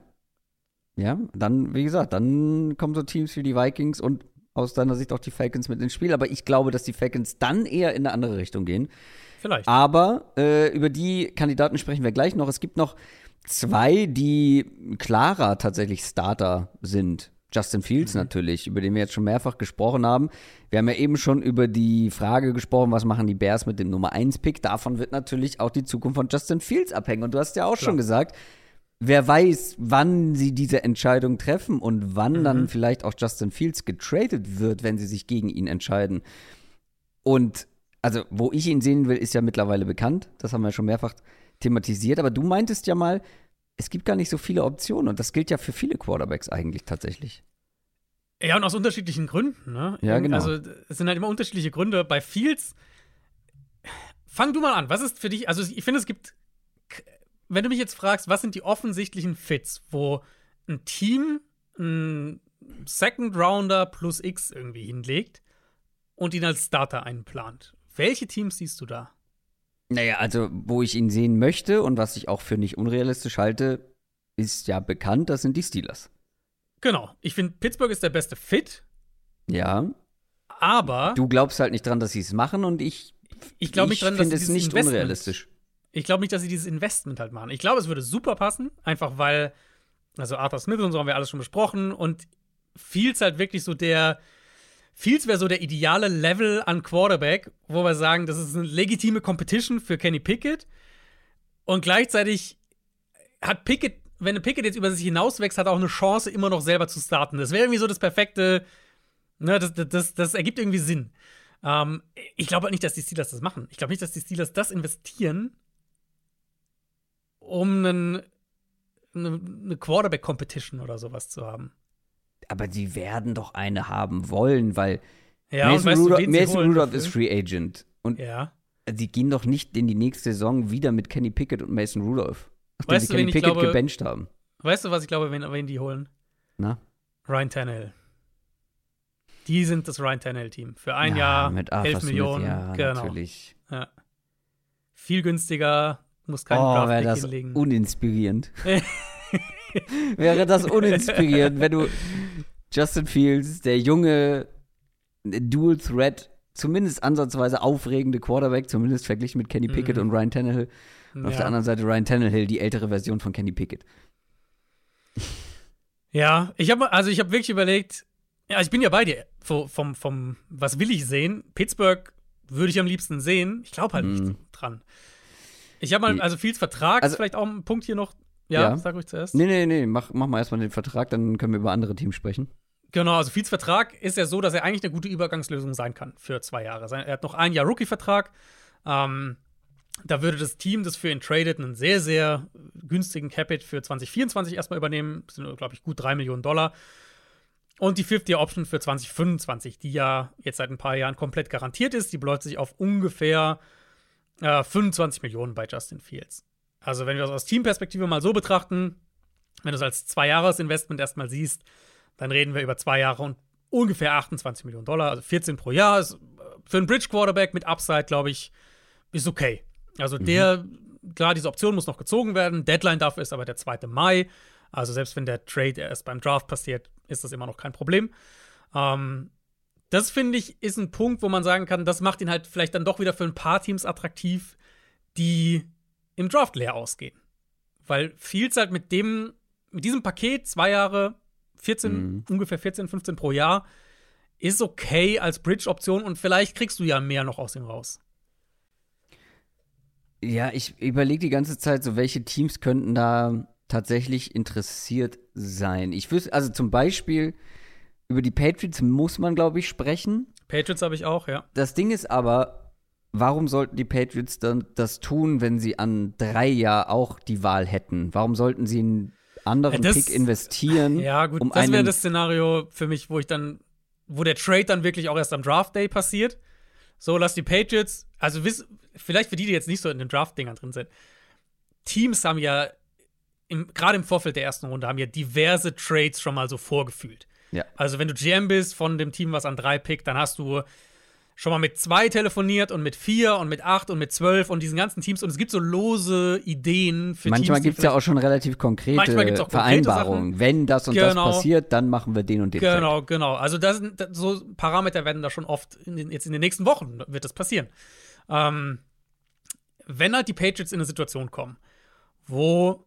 Ja, dann, wie gesagt, dann kommen so Teams wie die Vikings und aus deiner Sicht auch die Falcons mit ins Spiel. Aber ich glaube, dass die Falcons dann eher in eine andere Richtung gehen. Vielleicht. Aber äh, über die Kandidaten sprechen wir gleich noch. Es gibt noch zwei, die klarer tatsächlich Starter sind. Justin Fields natürlich, über den wir jetzt schon mehrfach gesprochen haben. Wir haben ja eben schon über die Frage gesprochen, was machen die Bears mit dem Nummer 1-Pick. Davon wird natürlich auch die Zukunft von Justin Fields abhängen. Und du hast ja auch schon gesagt, wer weiß, wann sie diese Entscheidung treffen und wann dann vielleicht auch Justin Fields getradet wird, wenn sie sich gegen ihn entscheiden. Und also, wo ich ihn sehen will, ist ja mittlerweile bekannt. Das haben wir schon mehrfach thematisiert. Aber du meintest ja mal, es gibt gar nicht so viele Optionen. Und das gilt ja für viele Quarterbacks eigentlich tatsächlich. Ja, und aus unterschiedlichen Gründen, ne? Ja, genau. Also, es sind halt immer unterschiedliche Gründe. Bei Fields, fang du mal an. Was ist für dich, also ich finde, es gibt, wenn du mich jetzt fragst, was sind die offensichtlichen Fits, wo ein Team ein Second Rounder plus X irgendwie hinlegt und ihn als Starter einplant. Welche Teams siehst du da? Naja, also, wo ich ihn sehen möchte und was ich auch für nicht unrealistisch halte, ist ja bekannt, das sind die Steelers. Genau. Ich finde, Pittsburgh ist der beste Fit, Ja. aber Du glaubst halt nicht dran, dass sie es machen und ich, ich glaube nicht dran, dass sie es dieses nicht Investment- unrealistisch. Ich glaube nicht, dass sie dieses Investment halt machen. Ich glaube, es würde super passen, einfach weil, also Arthur Smith und so haben wir alles schon besprochen und Fields halt wirklich so der, Fields wäre so der ideale Level an Quarterback, wo wir sagen, das ist eine legitime Competition für Kenny Pickett und gleichzeitig hat Pickett, wenn Pickett jetzt über sich hinauswächst, hat er auch eine Chance, immer noch selber zu starten. Das wäre irgendwie so das perfekte, ne, das, das, das, das ergibt irgendwie Sinn. Ähm, ich glaube nicht, dass die Steelers das machen. Ich glaube nicht, dass die Steelers das investieren, um einen, eine, eine Quarterback-Competition oder sowas zu haben. Aber sie werden doch eine haben wollen, weil Ja, Mason, weißt du, Mason Rudolph ist Free Agent. Und Ja. sie gehen doch nicht in die nächste Saison wieder mit Kenny Pickett und Mason Rudolph. Nachdem Weißt sie du, Kenny Pickett glaube- gebencht haben. Weißt du, was ich glaube, wen, wen die holen? Na? Ryan Tannehill. Die sind das Ryan Tannehill-Team. Für ein Ja, Jahr, mit Arthur 11 Smith, Millionen. Ja, genau. natürlich. Ja. Viel günstiger, muss keinen Oh, wäre Draftpick das hinlegen. uninspirierend. wäre das uninspirierend, wenn du Justin Fields, der junge Dual Threat, zumindest ansatzweise aufregende Quarterback, zumindest verglichen mit Kenny Pickett Mhm. und Ryan Tannehill. Und auf Ja. der anderen Seite Ryan Tannehill, die ältere Version von Kenny Pickett. Ja, ich habe also ich habe wirklich überlegt, ja, ich bin ja bei dir vom, vom, vom was will ich sehen? Pittsburgh würde ich am liebsten sehen. Ich glaube halt Mm. nicht dran. Ich habe mal, also Fields Vertrag, Also- ist vielleicht auch ein Punkt hier noch. Ja, Ja. sag ruhig zuerst. Nee, nee, nee, mach, mach mal erstmal den Vertrag, dann können wir über andere Teams sprechen. Genau, also Fields Vertrag ist ja so, dass er eigentlich eine gute Übergangslösung sein kann für zwei Jahre. Er hat noch ein Jahr Rookie-Vertrag. Ähm, da würde das Team, das für ihn tradet, einen sehr, sehr günstigen Capit für 2024 erstmal übernehmen. Das sind, glaube ich, gut 3 Millionen Dollar. Und die 50-Year-Option für 2025, die ja jetzt seit ein paar Jahren komplett garantiert ist, die beläuft sich auf ungefähr äh, 25 Millionen bei Justin Fields. Also, wenn wir das aus Teamperspektive mal so betrachten, wenn du es als Zwei-Jahres-Investment erstmal siehst, dann reden wir über zwei Jahre und ungefähr 28 Millionen Dollar, also 14 pro Jahr. Ist, äh, für einen Bridge-Quarterback mit Upside, glaube ich, ist okay. Also der, klar, diese Option muss noch gezogen werden. Deadline dafür ist aber der 2. Mai. Also selbst wenn der Trade erst beim Draft passiert, ist das immer noch kein Problem. Ähm, das finde ich ist ein Punkt, wo man sagen kann, das macht ihn halt vielleicht dann doch wieder für ein paar Teams attraktiv, die im Draft leer ausgehen. Weil Fields halt mit dem, mit diesem Paket, zwei Jahre, 14, Mhm. ungefähr 14, 15 pro Jahr, ist okay als Bridge-Option und vielleicht kriegst du ja mehr noch aus ihm raus. Ja, ich überlege die ganze Zeit, so welche Teams könnten da tatsächlich interessiert sein. Ich wüsste, also zum Beispiel über die Patriots muss man, glaube ich, sprechen. Patriots habe ich auch, ja. Das Ding ist aber, warum sollten die Patriots dann das tun, wenn sie an drei ja auch die Wahl hätten? Warum sollten sie einen anderen Das- Pick investieren? Ja, gut, um das wäre das Szenario für mich, wo ich dann, wo der Trade dann wirklich auch erst am Draft Day passiert. So, lass die Patriots, also wiss, vielleicht für die, die jetzt nicht so in den Draft-Dingern drin sind. Teams haben ja, gerade im Vorfeld der ersten Runde, haben ja diverse Trades schon mal so vorgefühlt. Ja. Also, wenn du GM bist von dem Team, was an drei pickt, dann hast du schon mal mit zwei telefoniert und mit vier und mit acht und mit zwölf und diesen ganzen Teams. Und es gibt so lose Ideen für Manchmal gibt es ja auch schon relativ konkrete konkrete Vereinbarungen. Sachen. Wenn das und das Genau. passiert, dann machen wir den und den. Genau, genau. Also das, das, so Parameter werden da schon oft in den, jetzt in den nächsten Wochen wird das passieren. Ähm, wenn halt die Patriots in eine Situation kommen, wo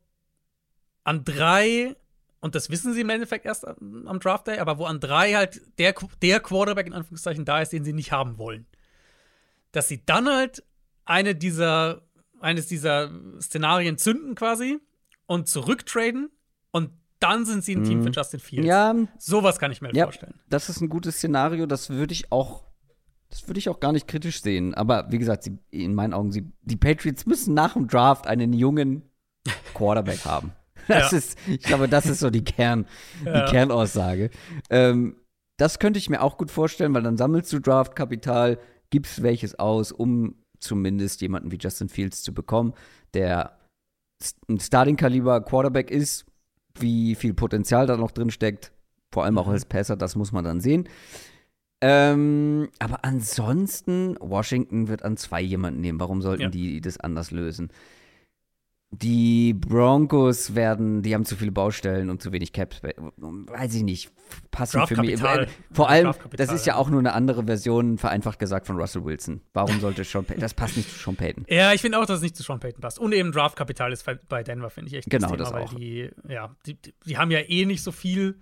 an drei und das wissen sie im Endeffekt erst am am Draft Day, aber wo an drei halt der, der Quarterback in Anführungszeichen da ist, den sie nicht haben wollen, dass sie dann halt eine dieser, eines dieser Szenarien zünden quasi und zurücktraden und dann sind sie ein Team für Justin Fields. Mhm. Ja, Sowas kann ich mir halt ja, vorstellen. das ist ein gutes Szenario. Das würde ich auch, das würde ich auch gar nicht kritisch sehen. Aber wie gesagt, sie, in meinen Augen, sie, die Patriots müssen nach dem Draft einen jungen Quarterback haben. Das Ja. ist, ich glaube, das ist so die Kern, Ja. die Kernaussage. Ähm, das könnte ich mir auch gut vorstellen, weil dann sammelst du Draftkapital, gibst welches aus, um zumindest jemanden wie Justin Fields zu bekommen, der ein Starting-Kaliber Quarterback ist, wie viel Potenzial da noch drin steckt, vor allem auch Mhm. als Passer, das muss man dann sehen. Ähm, aber ansonsten, Washington wird an zwei jemanden nehmen. Warum sollten Ja. die das anders lösen? Die Broncos werden, die haben zu viele Baustellen und zu wenig Cap Space. Weiß ich nicht. Passen für mich. Vor allem, das ist ja auch nur eine andere Version, vereinfacht gesagt, von Russell Wilson. Warum sollte Sean Payton? Das passt nicht zu Sean Payton. Ja, ich finde auch, dass es nicht zu Sean Payton passt. Und eben Draftkapital ist bei Denver, finde ich echt Genau, Thema, das weil auch. Die, ja, die, die, haben ja eh nicht so viel.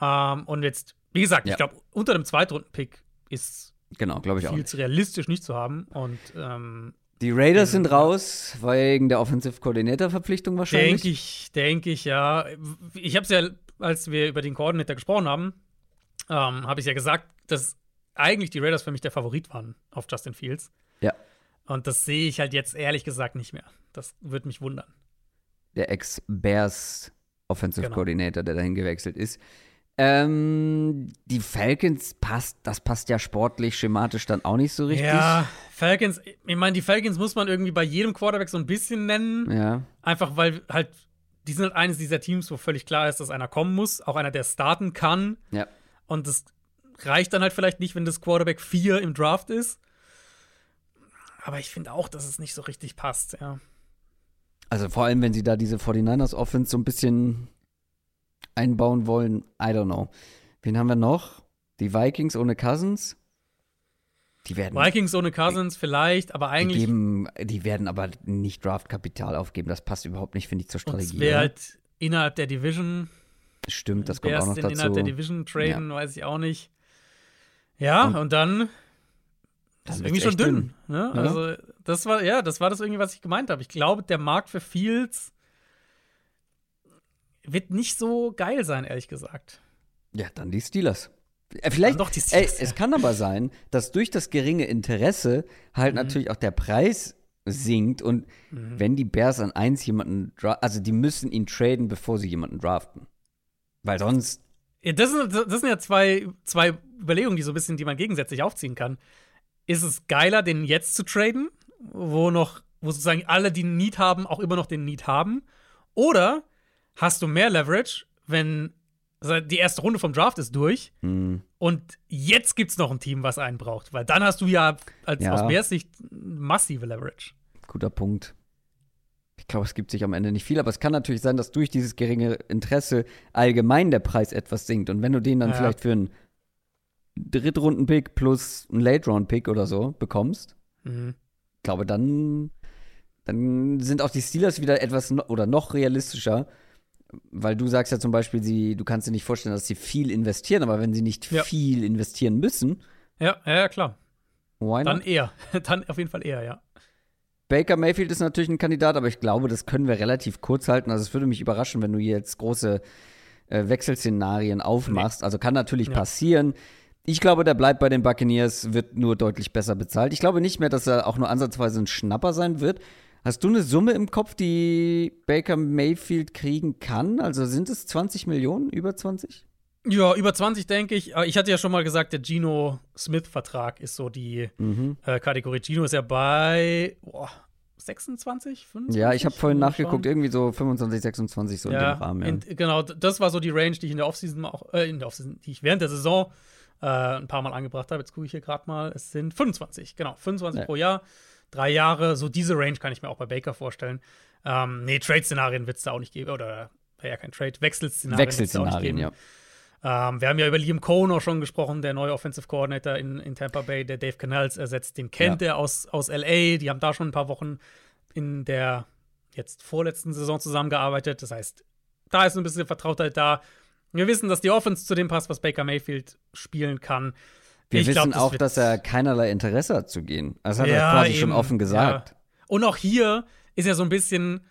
Ähm, und jetzt, wie gesagt, Ja. ich glaube, unter dem Zweitrunden-Pick ist Genau, glaube ich auch. viel Nicht. zu realistisch nicht zu haben. Und ähm, Die Raiders sind raus, wegen der Offensive Coordinator-Verpflichtung wahrscheinlich. denke ich, denke ich, ja. Ich habe es ja, als wir über den Koordinator gesprochen haben, ähm, habe ich ja gesagt, dass eigentlich die Raiders für mich der Favorit waren auf Justin Fields. Ja. Und das sehe ich halt jetzt ehrlich gesagt nicht mehr. Das würde mich wundern. der Ex-Bears Offensive Genau. Coordinator, der dahin gewechselt ist. Ähm, die Falcons passt, das passt ja sportlich, schematisch dann auch nicht so richtig. Ja, Falcons, ich meine, die Falcons muss man irgendwie bei jedem Quarterback so ein bisschen nennen. Ja. Einfach weil halt, die sind halt eines dieser Teams, wo völlig klar ist, dass einer kommen muss, auch einer, der starten kann. Ja. Und das reicht dann halt vielleicht nicht, wenn das Quarterback 4 im Draft ist. Aber ich finde auch, dass es nicht so richtig passt, ja. Also vor allem, wenn sie da diese 49ers Offense so ein bisschen einbauen wollen, I don't know. Wen haben wir noch? Die Vikings ohne Cousins? Die werden, Vikings ohne Cousins vielleicht, aber die, eigentlich geben, die werden aber nicht Draftkapital aufgeben. Das passt überhaupt nicht, finde ich, zur Strategie. wäre oder? halt innerhalb der Division. Stimmt, das kommt auch noch dazu. innerhalb der Division traden, weiß ich auch nicht. Ja, Und- und, dann Das ist irgendwie schon echt dünn. Ne? Ja. Also, das war, ja, das war das irgendwie, was ich gemeint habe. Ich glaube, der Markt für Fields wird nicht so geil sein, ehrlich gesagt. Ja, dann die Steelers. Äh, vielleicht, doch die ey, Steelers, ja. es kann aber sein, dass durch das geringe Interesse halt Mhm. natürlich auch der Preis sinkt und Mhm. wenn die Bears an eins jemanden also die müssen ihn traden, bevor sie jemanden draften. Weil sonst, Ja, das, sind, das sind ja zwei, zwei Überlegungen, die so ein bisschen, die man gegensätzlich aufziehen kann. Ist es geiler, den jetzt zu traden, wo noch, wo sozusagen alle, die einen Need haben, auch immer noch den Need haben? Oder hast du mehr Leverage, wenn die erste Runde vom Draft ist durch hm, und jetzt gibt's noch ein Team, was einen braucht? Weil dann hast du ja als Ja. aus Bears Sicht massive Leverage. guter Punkt. Ich glaube, es gibt sich am Ende nicht viel, aber es kann natürlich sein, dass durch dieses geringe Interesse allgemein der Preis etwas sinkt. Und wenn du den dann Ja. vielleicht für einen Drittrunden-Pick plus einen Late-Round-Pick oder so bekommst, Mhm. Ich glaube, dann, dann sind auch die Steelers wieder etwas no oder noch realistischer. Weil du sagst ja zum Beispiel, sie, du kannst dir nicht vorstellen, dass sie viel investieren, aber wenn sie nicht Ja. viel investieren müssen, Ja, ja, ja, klar. Dann eher. Dann auf jeden Fall eher, ja. Baker Mayfield ist natürlich ein Kandidat, aber ich glaube, das können wir relativ kurz halten. Also es würde mich überraschen, wenn du jetzt große äh, Wechselszenarien aufmachst. Nee. Also kann natürlich ja. passieren. Ich glaube, der bleibt bei den Buccaneers, wird nur deutlich besser bezahlt. Ich glaube nicht mehr, dass er auch nur ansatzweise ein Schnapper sein wird. Hast du eine Summe im Kopf, die Baker Mayfield kriegen kann? Also sind es 20 Millionen, über 20? Ja, über 20 denke ich. Ich hatte ja schon mal gesagt, der Gino Smith-Vertrag ist so die mhm. äh, Kategorie. Gino ist ja bei boah, 26, 25? Ja, ich habe vorhin nachgeguckt, irgendwie so 25, 26 so ja, in dem Rahmen. Ja. In, genau, das war so die Range, die ich in der Offseason auch, äh, in der Offseason, die ich während der Saison äh, ein paar Mal angebracht habe. Jetzt gucke ich hier gerade mal. Es sind 25, genau, 25 ja. pro Jahr. Drei Jahre, so diese Range kann ich mir auch bei Baker vorstellen. Ähm, nee, Trade-Szenarien wird es da auch nicht geben. Oder ja, kein Trade, Wechselszenarien. Wechselszenarien, ja. Ähm, wir haben ja über Liam Cohn auch schon gesprochen, der neue Offensive Coordinator in, in Tampa Bay, der Dave Canals ersetzt. Den kennt ja. er aus, aus LA. Die haben da schon ein paar Wochen in der jetzt vorletzten Saison zusammengearbeitet. Das heißt, da ist ein bisschen Vertrautheit da. Wir wissen, dass die Offense zu dem passt, was Baker Mayfield spielen kann. Wir ich wissen glaub, auch, dass er keinerlei Interesse hat zu gehen. Das hat ja, er quasi eben, schon offen gesagt. Ja. Und auch hier ist er so ein bisschen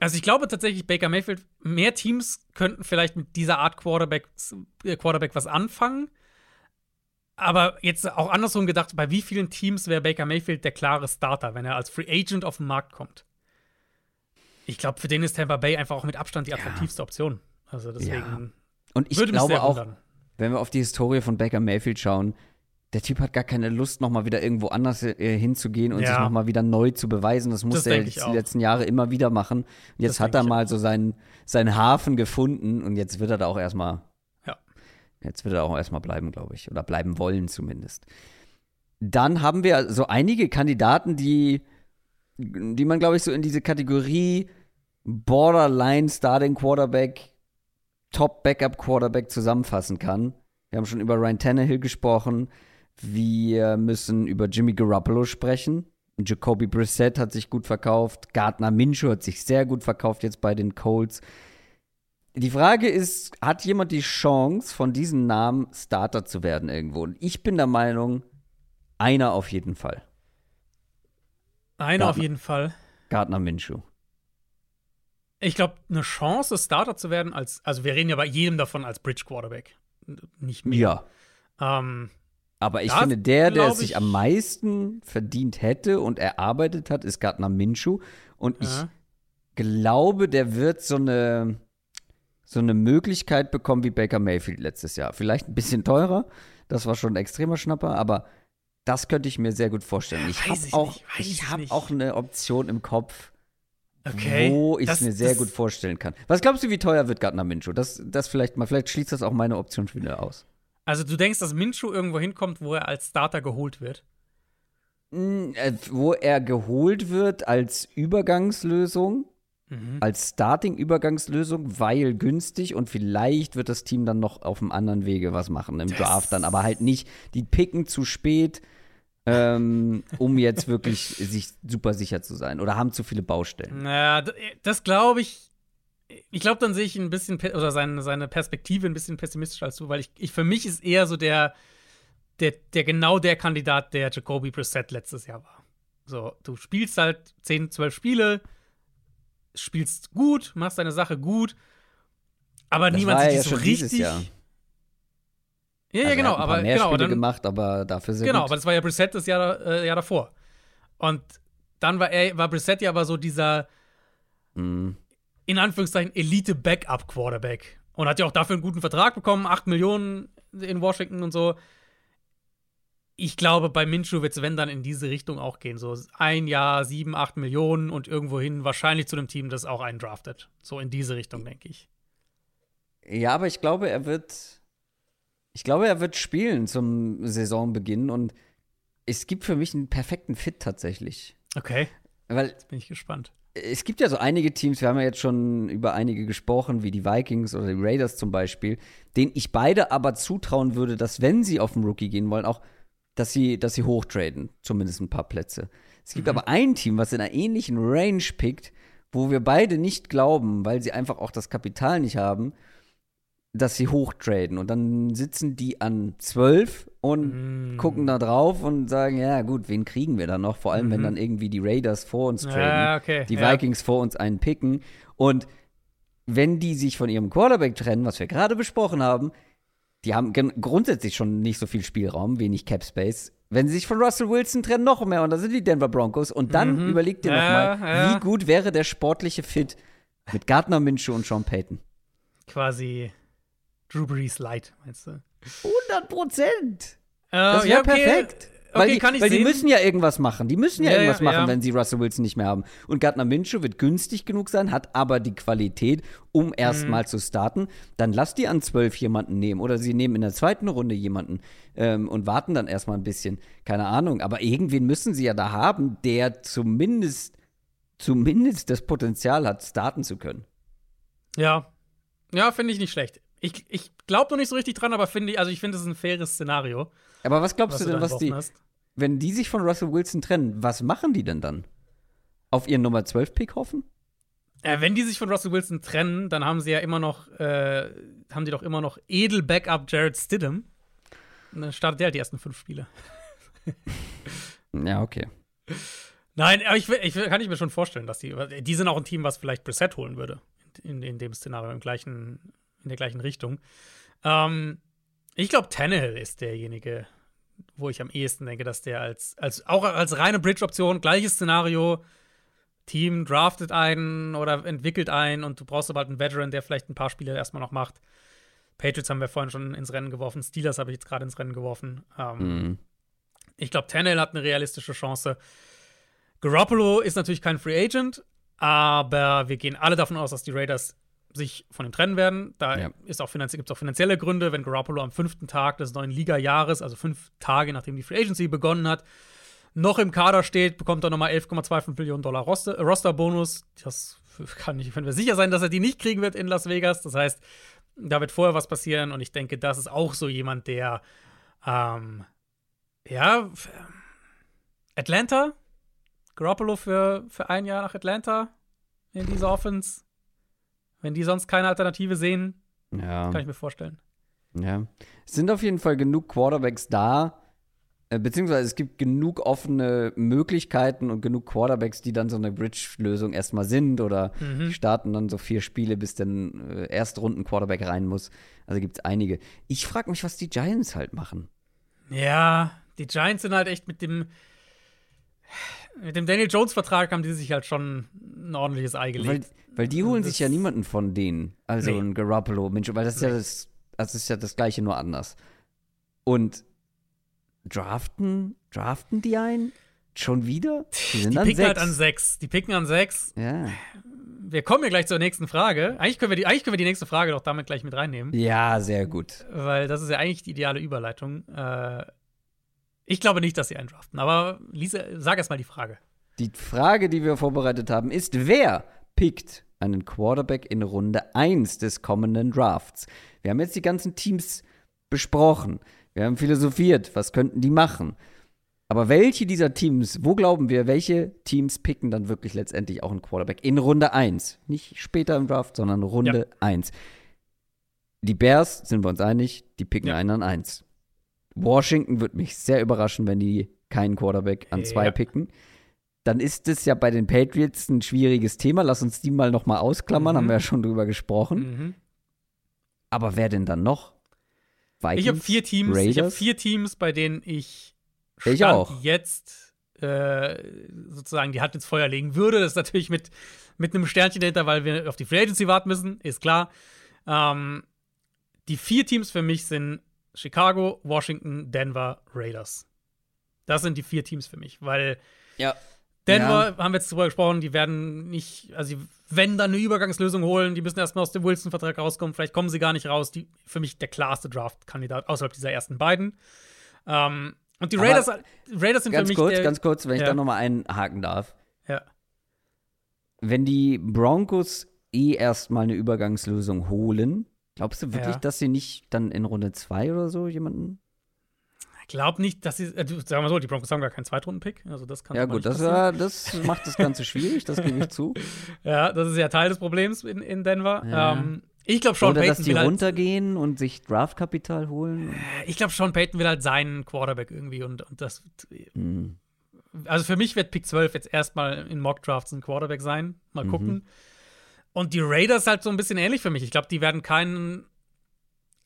also ich glaube tatsächlich, Baker Mayfield, mehr Teams könnten vielleicht mit dieser Art Quarterback, äh, Quarterback was anfangen. Aber jetzt auch andersrum gedacht, bei wie vielen Teams wäre Baker Mayfield der klare Starter, wenn er als Free Agent auf den Markt kommt? Ich glaube, für den ist Tampa Bay einfach auch mit Abstand die attraktivste ja. Option. Also deswegen. Ja. Und ich glaube auch, wenn wir auf die Historie von Baker Mayfield schauen, der Typ hat gar keine Lust, nochmal wieder irgendwo anders äh, hinzugehen und ja. sich nochmal wieder neu zu beweisen. Das musste er die letzten Jahre immer wieder machen. Und jetzt das hat er mal so seinen, seinen Hafen gefunden und jetzt wird er da auch erstmal. Ja. Jetzt wird er auch erstmal bleiben, glaube ich. Oder bleiben wollen zumindest. Dann haben wir so einige Kandidaten, die, die man, glaube ich, so in diese Kategorie Borderline Starting Quarterback, Top Backup Quarterback zusammenfassen kann. Wir haben schon über Ryan Tannehill gesprochen. Wir müssen über Jimmy Garoppolo sprechen. Jacoby Brissett hat sich gut verkauft. Gardner Minshew hat sich sehr gut verkauft jetzt bei den Colts. Die Frage ist, hat jemand die Chance, von diesen Namen Starter zu werden irgendwo? Und ich bin der Meinung, einer auf jeden Fall. Einer Gardner, auf jeden Fall. Gardner Minshew. Ich glaube, eine Chance, Starter zu werden, als, also wir reden ja bei jedem davon als Bridge Quarterback. Nicht mehr. Ja. Ähm, aber ich finde, der, der es sich am meisten verdient hätte und erarbeitet hat, ist Gardner Minshew. Und ja. ich glaube, der wird so eine, so eine Möglichkeit bekommen wie Baker Mayfield letztes Jahr. Vielleicht ein bisschen teurer. Das war schon ein extremer Schnapper, aber das könnte ich mir sehr gut vorstellen. Ich habe auch, hab auch eine Option im Kopf, okay. wo ich es mir sehr gut vorstellen kann. Was glaubst du, wie teuer wird Gardner Minshew? Das, das vielleicht mal, vielleicht schließt das auch meine Option wieder aus. Also du denkst, dass Minshew irgendwo hinkommt, wo er als Starter geholt wird? Mm, äh, wo er geholt wird als Übergangslösung, mhm. als Starting-Übergangslösung, weil günstig und vielleicht wird das Team dann noch auf einem anderen Wege was machen im das Draft dann, aber halt nicht, die picken zu spät, ähm, um jetzt wirklich sich super sicher zu sein oder haben zu viele Baustellen. Naja, das glaube ich ich glaube, dann sehe ich ein bisschen, oder seine, seine Perspektive ein bisschen pessimistischer als du, weil ich, ich für mich ist eher so der, der, der genau der Kandidat, der Jacoby Brissett letztes Jahr war. So, du spielst halt 10, 12 Spiele, spielst gut, machst deine Sache gut, aber das niemand sieht ja so richtig. Ja, ja, also genau, aber mehr genau, Spiele dann, gemacht, aber dafür sehr Genau, gut. aber das war ja Brissett das Jahr, äh, Jahr davor. Und dann war er, war Brissett ja aber so dieser mm in Anführungszeichen Elite-Backup-Quarterback. Und hat ja auch dafür einen guten Vertrag bekommen, 8 Millionen in Washington und so. Ich glaube, bei Minshew wird es, wenn dann, in diese Richtung auch gehen. So ein Jahr, 7, 8 Millionen und irgendwohin wahrscheinlich zu einem Team, das auch einen draftet. So in diese Richtung, denke ich. Ja, aber ich glaube, er wird. Ich glaube, er wird spielen zum Saisonbeginn und es gibt für mich einen perfekten Fit tatsächlich. Okay. Weil Jetzt bin ich gespannt es gibt ja so einige Teams, wir haben ja jetzt schon über einige gesprochen, wie die Vikings oder die Raiders zum Beispiel, denen ich beide aber zutrauen würde, dass wenn sie auf den Rookie gehen wollen, auch, dass sie, dass sie hochtraden, zumindest ein paar Plätze. Es gibt mhm. aber ein Team, was in einer ähnlichen Range pickt, wo wir beide nicht glauben, weil sie einfach auch das Kapital nicht haben, dass sie hochtraden. Und dann sitzen die an 12 und mm. gucken da drauf und sagen, ja gut, wen kriegen wir dann noch? Vor allem, mhm. wenn dann irgendwie die Raiders vor uns traden, ja, okay. die ja. Vikings vor uns einen picken. Und wenn die sich von ihrem Quarterback trennen, was wir gerade besprochen haben, die haben grundsätzlich schon nicht so viel Spielraum, wenig Cap Space. Wenn sie sich von Russell Wilson trennen, noch mehr. Und da sind die Denver Broncos. Und dann mhm. überlegt ihr ja, nochmal, wie gut wäre der sportliche Fit mit Gardner Minshew und Sean Payton. Quasi Drew Brees Light, meinst du? 100 Prozent. Uh, das wäre ja, okay. perfekt. Weil, okay, die, kann ich weil die müssen ja irgendwas machen. Die müssen ja, ja irgendwas machen, ja. wenn sie Russell Wilson nicht mehr haben. Und Gardner Minshew wird günstig genug sein, hat aber die Qualität, um erstmal mhm. zu starten. Dann lass die an zwölf jemanden nehmen. Oder sie nehmen in der zweiten Runde jemanden ähm, und warten dann erstmal ein bisschen. Keine Ahnung. Aber irgendwen müssen sie ja da haben, der zumindest, zumindest das Potenzial hat, starten zu können. Ja. Ja, finde ich nicht schlecht. Ich, ich glaube noch nicht so richtig dran, aber finde ich, also ich finde es ein faires Szenario. Aber was glaubst was du denn, was die, hast? wenn die sich von Russell Wilson trennen, was machen die denn dann? Auf ihren Nummer 12 Pick hoffen? Äh, wenn die sich von Russell Wilson trennen, dann haben sie ja immer noch, äh, haben die doch immer noch edel Backup Jared Stidham. Und dann startet der halt die ersten fünf Spiele. ja, okay. Nein, aber ich, ich, kann ich mir schon vorstellen, dass die, die sind auch ein Team, was vielleicht Preset holen würde. In, in dem Szenario, im gleichen, in der gleichen Richtung. Ähm, ich glaube, Tannehill ist derjenige, wo ich am ehesten denke, dass der als, als auch als reine Bridge-Option, gleiches Szenario, Team draftet einen oder entwickelt einen und du brauchst aber halt einen Veteran, der vielleicht ein paar Spiele erstmal noch macht. Patriots haben wir vorhin schon ins Rennen geworfen, Steelers habe ich jetzt gerade ins Rennen geworfen. Ähm, mhm. Ich glaube, Tannehill hat eine realistische Chance. Garoppolo ist natürlich kein Free Agent, aber wir gehen alle davon aus, dass die Raiders sich von ihm trennen werden. Da ja. gibt es auch finanzielle Gründe, wenn Garoppolo am fünften Tag des neuen Liga-Jahres, also fünf Tage nachdem die Free Agency begonnen hat, noch im Kader steht, bekommt er nochmal 11,25 Millionen Dollar Roster, äh, Roster-Bonus. Das kann ich, können wir sicher sein, dass er die nicht kriegen wird in Las Vegas. Das heißt, da wird vorher was passieren und ich denke, das ist auch so jemand, der, ähm, ja, Atlanta, Garoppolo für, für ein Jahr nach Atlanta in dieser Offense wenn die sonst keine Alternative sehen, ja. kann ich mir vorstellen. Ja. Es sind auf jeden Fall genug Quarterbacks da, äh, beziehungsweise es gibt genug offene Möglichkeiten und genug Quarterbacks, die dann so eine Bridge-Lösung erstmal sind oder mhm. starten dann so vier Spiele, bis dann äh, Erstrunden-Quarterback rein muss. Also gibt es einige. Ich frage mich, was die Giants halt machen. Ja, die Giants sind halt echt mit dem mit dem Daniel Jones-Vertrag haben die sich halt schon ein ordentliches Ei gelegt. Weil, weil die holen sich ja niemanden von denen. Also nee. ein Garoppolo, Mensch, weil das ist, ja das, das ist ja das Gleiche, nur anders. Und draften, draften die ein? Schon wieder? Die, sind die picken sechs. halt an sechs. Die picken an sechs. Ja. Wir kommen ja gleich zur nächsten Frage. Eigentlich können, wir die, eigentlich können wir die nächste Frage doch damit gleich mit reinnehmen. Ja, sehr gut. Weil das ist ja eigentlich die ideale Überleitung. Äh, ich glaube nicht, dass sie einen draften. Aber Lisa, sag erst mal die Frage. Die Frage, die wir vorbereitet haben, ist: Wer pickt einen Quarterback in Runde 1 des kommenden Drafts? Wir haben jetzt die ganzen Teams besprochen. Wir haben philosophiert, was könnten die machen? Aber welche dieser Teams, wo glauben wir, welche Teams picken dann wirklich letztendlich auch einen Quarterback in Runde 1? Nicht später im Draft, sondern Runde ja. 1. Die Bears, sind wir uns einig, die picken ja. einen an 1. Washington würde mich sehr überraschen, wenn die keinen Quarterback an zwei ja. picken. Dann ist es ja bei den Patriots ein schwieriges Thema. Lass uns die mal noch mal ausklammern, mhm. haben wir ja schon drüber gesprochen. Mhm. Aber wer denn dann noch? Vikings, ich habe vier Teams. Raiders? Ich habe vier Teams, bei denen ich, Stand ich auch. jetzt äh, sozusagen die Hand ins Feuer legen würde. Das ist natürlich mit, mit einem Sternchen dahinter, weil wir auf die Free Agency warten müssen, ist klar. Ähm, die vier Teams für mich sind Chicago, Washington, Denver, Raiders. Das sind die vier Teams für mich, weil ja. Denver, ja. haben wir jetzt drüber gesprochen, die werden nicht, also wenn dann eine Übergangslösung holen, die müssen erstmal aus dem Wilson-Vertrag rauskommen, vielleicht kommen sie gar nicht raus. Die, für mich der klarste Draft-Kandidat außerhalb dieser ersten beiden. Ähm, und die Raiders, Raiders sind für mich. Ganz kurz, der, ganz kurz, wenn ja. ich da nochmal einhaken darf. Ja. Wenn die Broncos eh erstmal eine Übergangslösung holen, Glaubst du wirklich, ja. dass sie nicht dann in Runde 2 oder so jemanden? Ich glaube nicht, dass sie, äh, sagen wir so, die Broncos haben gar keinen Zweitrunden-Pick. Also das kann ja, gut, das, ja, das macht das Ganze schwierig, das gebe ich zu. Ja, das ist ja Teil des Problems in, in Denver. Ja. Ähm, ich glaube, Sean Oder Payton dass die halt runtergehen und sich Draftkapital holen. Ich glaube, Sean Payton will halt seinen Quarterback irgendwie und, und das. Mhm. Also für mich wird Pick 12 jetzt erstmal in Mock Drafts ein Quarterback sein. Mal mhm. gucken. Mhm. Und die Raiders halt so ein bisschen ähnlich für mich. Ich glaube, die werden keinen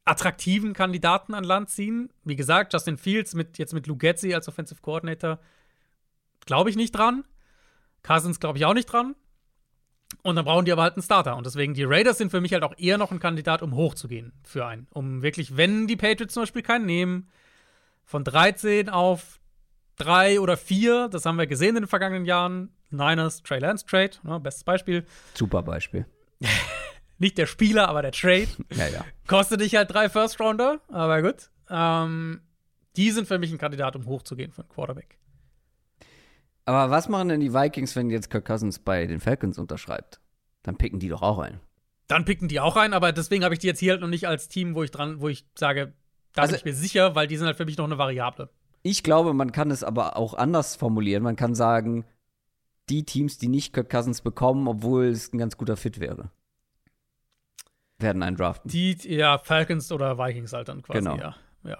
attraktiven Kandidaten an Land ziehen. Wie gesagt, Justin Fields mit, jetzt mit Lou Getzi als Offensive Coordinator glaube ich nicht dran. Cousins glaube ich auch nicht dran. Und dann brauchen die aber halt einen Starter. Und deswegen, die Raiders sind für mich halt auch eher noch ein Kandidat, um hochzugehen für einen. Um wirklich, wenn die Patriots zum Beispiel keinen nehmen, von 13 auf 3 oder 4, das haben wir gesehen in den vergangenen Jahren. Niners, Trey Lance Trade, ne, bestes Beispiel. Super Beispiel. Nicht der Spieler, aber der Trade. Ja, ja. Kostet dich halt drei First Rounder, aber gut. Ähm, die sind für mich ein Kandidat, um hochzugehen für einen Quarterback. Aber was machen denn die Vikings, wenn jetzt Kirk Cousins bei den Falcons unterschreibt? Dann picken die doch auch ein. Dann picken die auch ein, aber deswegen habe ich die jetzt hier halt noch nicht als Team, wo ich dran, wo ich sage, da Also- bin ich mir sicher, weil die sind halt für mich noch eine Variable. Ich glaube, man kann es aber auch anders formulieren. Man kann sagen, die Teams, die nicht Kirk Cousins bekommen, obwohl es ein ganz guter Fit wäre, werden einen draften. Die, ja, Falcons oder Vikings halt dann quasi, Genau. ja. ja.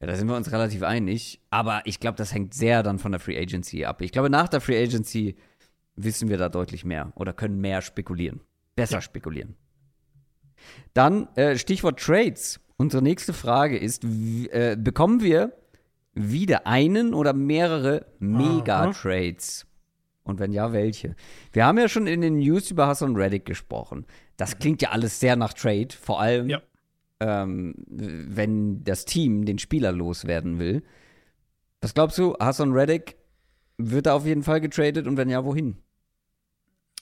Ja, da sind wir uns relativ einig. Aber ich glaube, das hängt sehr dann von der Free Agency ab. Ich glaube, nach der Free Agency wissen wir da deutlich mehr oder können mehr spekulieren. Besser spekulieren. Dann äh, Stichwort Trades. Unsere nächste Frage ist: äh, Bekommen wir wieder einen oder mehrere Mega-Trades? Und wenn ja, welche? Wir haben ja schon in den News über Hassan Reddick gesprochen. Das klingt ja alles sehr nach Trade, vor allem Ja. ähm, wenn das Team den Spieler loswerden will. Was glaubst du, Hassan Reddick wird er auf jeden Fall getradet und wenn ja, wohin?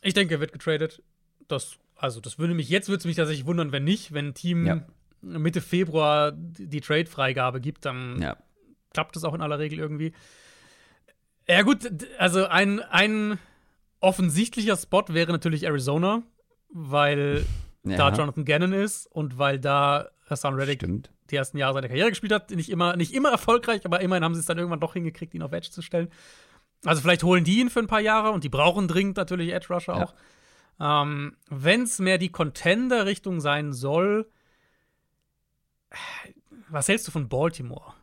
Ich denke, er wird getradet. Das, also, das würde mich, jetzt würde es mich tatsächlich wundern, wenn nicht. Wenn ein Team Ja. Mitte Februar die Trade-Freigabe gibt, dann Ja. klappt das auch in aller Regel irgendwie. Ja, gut, also ein, ein offensichtlicher Spot wäre natürlich Arizona, weil da Ja, Jonathan Gannon ist und weil da Hassan Reddick Stimmt. die ersten Jahre seiner Karriere gespielt hat. Nicht immer, nicht immer erfolgreich, aber immerhin haben sie es dann irgendwann doch hingekriegt, ihn auf Edge zu stellen. Also vielleicht holen die ihn für ein paar Jahre und die brauchen dringend natürlich Edge Rusher Ja. auch. Ähm, Wenn es mehr die Contender-Richtung sein soll, was hältst du von Baltimore?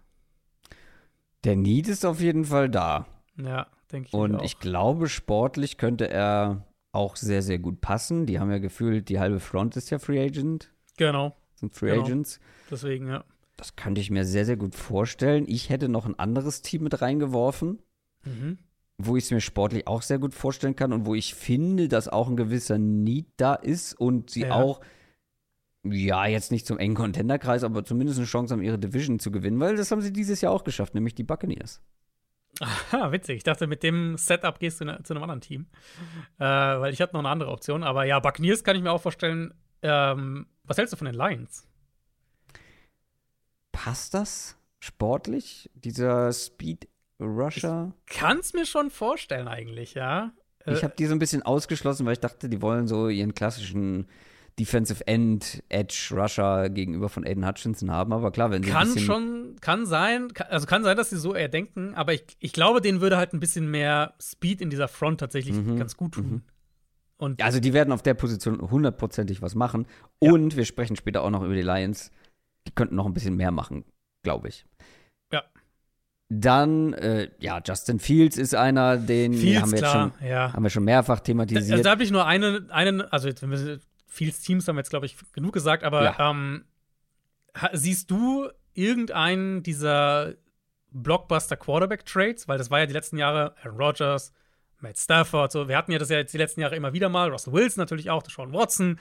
Der Need ist auf jeden Fall da. Ja, denke ich. Und auch. ich glaube, sportlich könnte er auch sehr, sehr gut passen. Die haben ja gefühlt, die halbe Front ist ja Free Agent, Genau, sind Free Genau. Agents. deswegen, ja. Das könnte ich mir sehr, sehr gut vorstellen. Ich hätte noch ein anderes Team mit reingeworfen. Mhm. wo ich es mir sportlich auch sehr gut vorstellen kann und wo ich finde, dass auch ein gewisser Need da ist und sie Ja. auch, ja, jetzt nicht zum engen Contenderkreis, aber zumindest eine Chance haben, ihre Division zu gewinnen, weil das haben sie dieses Jahr auch geschafft, nämlich die Buccaneers. Ah, witzig. Ich dachte, mit dem Setup gehst du ne, zu einem anderen Team. Äh, weil ich hatte noch eine andere Option. Aber ja, Buccaneers kann ich mir auch vorstellen. Ähm, was hältst du von den Lions? Passt das sportlich, dieser Speed Rusher? Kann's mir schon vorstellen, eigentlich, ja. Äh, Ich habe die so ein bisschen ausgeschlossen, weil ich dachte, die wollen so ihren klassischen Defensive End Edge Rusher gegenüber von Aiden Hutchinson haben, aber klar, wenn sie kann schon, kann sein, kann, also kann sein, dass sie so eher denken, aber ich, ich glaube, denen würde halt ein bisschen mehr Speed in dieser Front tatsächlich Mhm, ganz gut tun. Und Ja, also die werden auf der Position hundertprozentig was machen. Ja. Und wir sprechen später auch noch über die Lions. Die könnten noch ein bisschen mehr machen, glaube ich. Ja. Dann, äh, ja, Justin Fields ist einer, den Fields, haben wir, klar, schon, ja. haben wir schon mehrfach Da, thematisiert. also da habe ich nur einen, einen, also jetzt, wenn wir Fields Teams haben wir jetzt, glaube ich, genug gesagt, aber Ja. ähm, siehst du irgendeinen dieser Blockbuster-Quarterback-Trades? Weil das war ja die letzten Jahre Aaron Rodgers, Matt Stafford, so. Wir hatten ja das ja jetzt die letzten Jahre immer wieder mal. Russell Wilson natürlich auch, Sean Watson.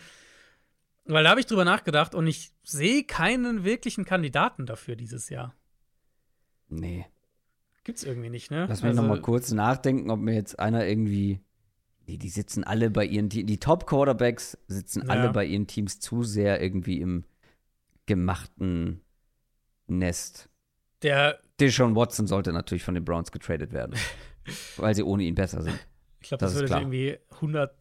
Weil da habe ich drüber nachgedacht und ich sehe keinen wirklichen Kandidaten dafür dieses Jahr. nee. Gibt's irgendwie nicht, ne? Lass mich noch mal kurz nachdenken, ob mir jetzt einer irgendwie. Nee, die sitzen alle bei ihren Teams. Die Top-Quarterbacks sitzen Ja. alle bei ihren Teams zu sehr irgendwie im gemachten Nest. Der, Deshaun Watson sollte natürlich von den Browns getradet werden. weil sie ohne ihn besser sind. ich glaube, Das das, würde klar. irgendwie 100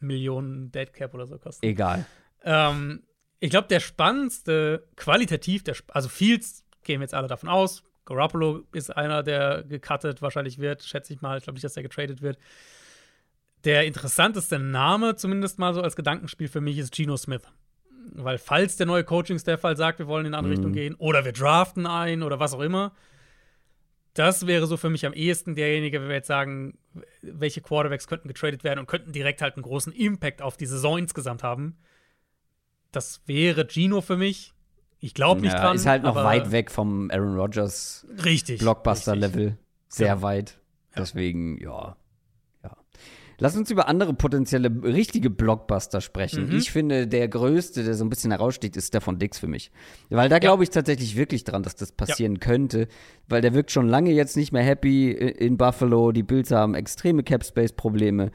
Millionen Dead Cap oder so kosten. Egal. Ähm, ich glaube, der spannendste, qualitativ, der, also Fields gehen wir jetzt alle davon aus. Garoppolo ist einer, der gecuttet wahrscheinlich wird, schätze ich mal. Ich glaube nicht, dass der getradet wird. Der interessanteste Name, zumindest mal so als Gedankenspiel für mich, ist Geno Smith. Weil, falls der neue Coaching-Staff halt sagt, wir wollen in eine andere Mhm. Richtung gehen, oder wir draften ein oder was auch immer, das wäre so für mich am ehesten derjenige, wenn wir jetzt sagen, welche Quarterbacks könnten getradet werden und könnten direkt halt einen großen Impact auf die Saison insgesamt haben. Das wäre Gino für mich. Ich glaube nicht ja, dran. Ist halt noch weit weg vom Aaron Rodgers. Blockbuster-Level. Sehr Ja. weit. Deswegen, ja. Lass uns über andere potenzielle, richtige Blockbuster sprechen. Mhm. Ich finde, der größte, der so ein bisschen heraussticht, ist der von Dix für mich. Weil da glaube ich tatsächlich wirklich dran, dass das passieren könnte. Weil der wirkt schon lange jetzt nicht mehr happy in Buffalo. Die Bills haben extreme Cap-Space-Probleme.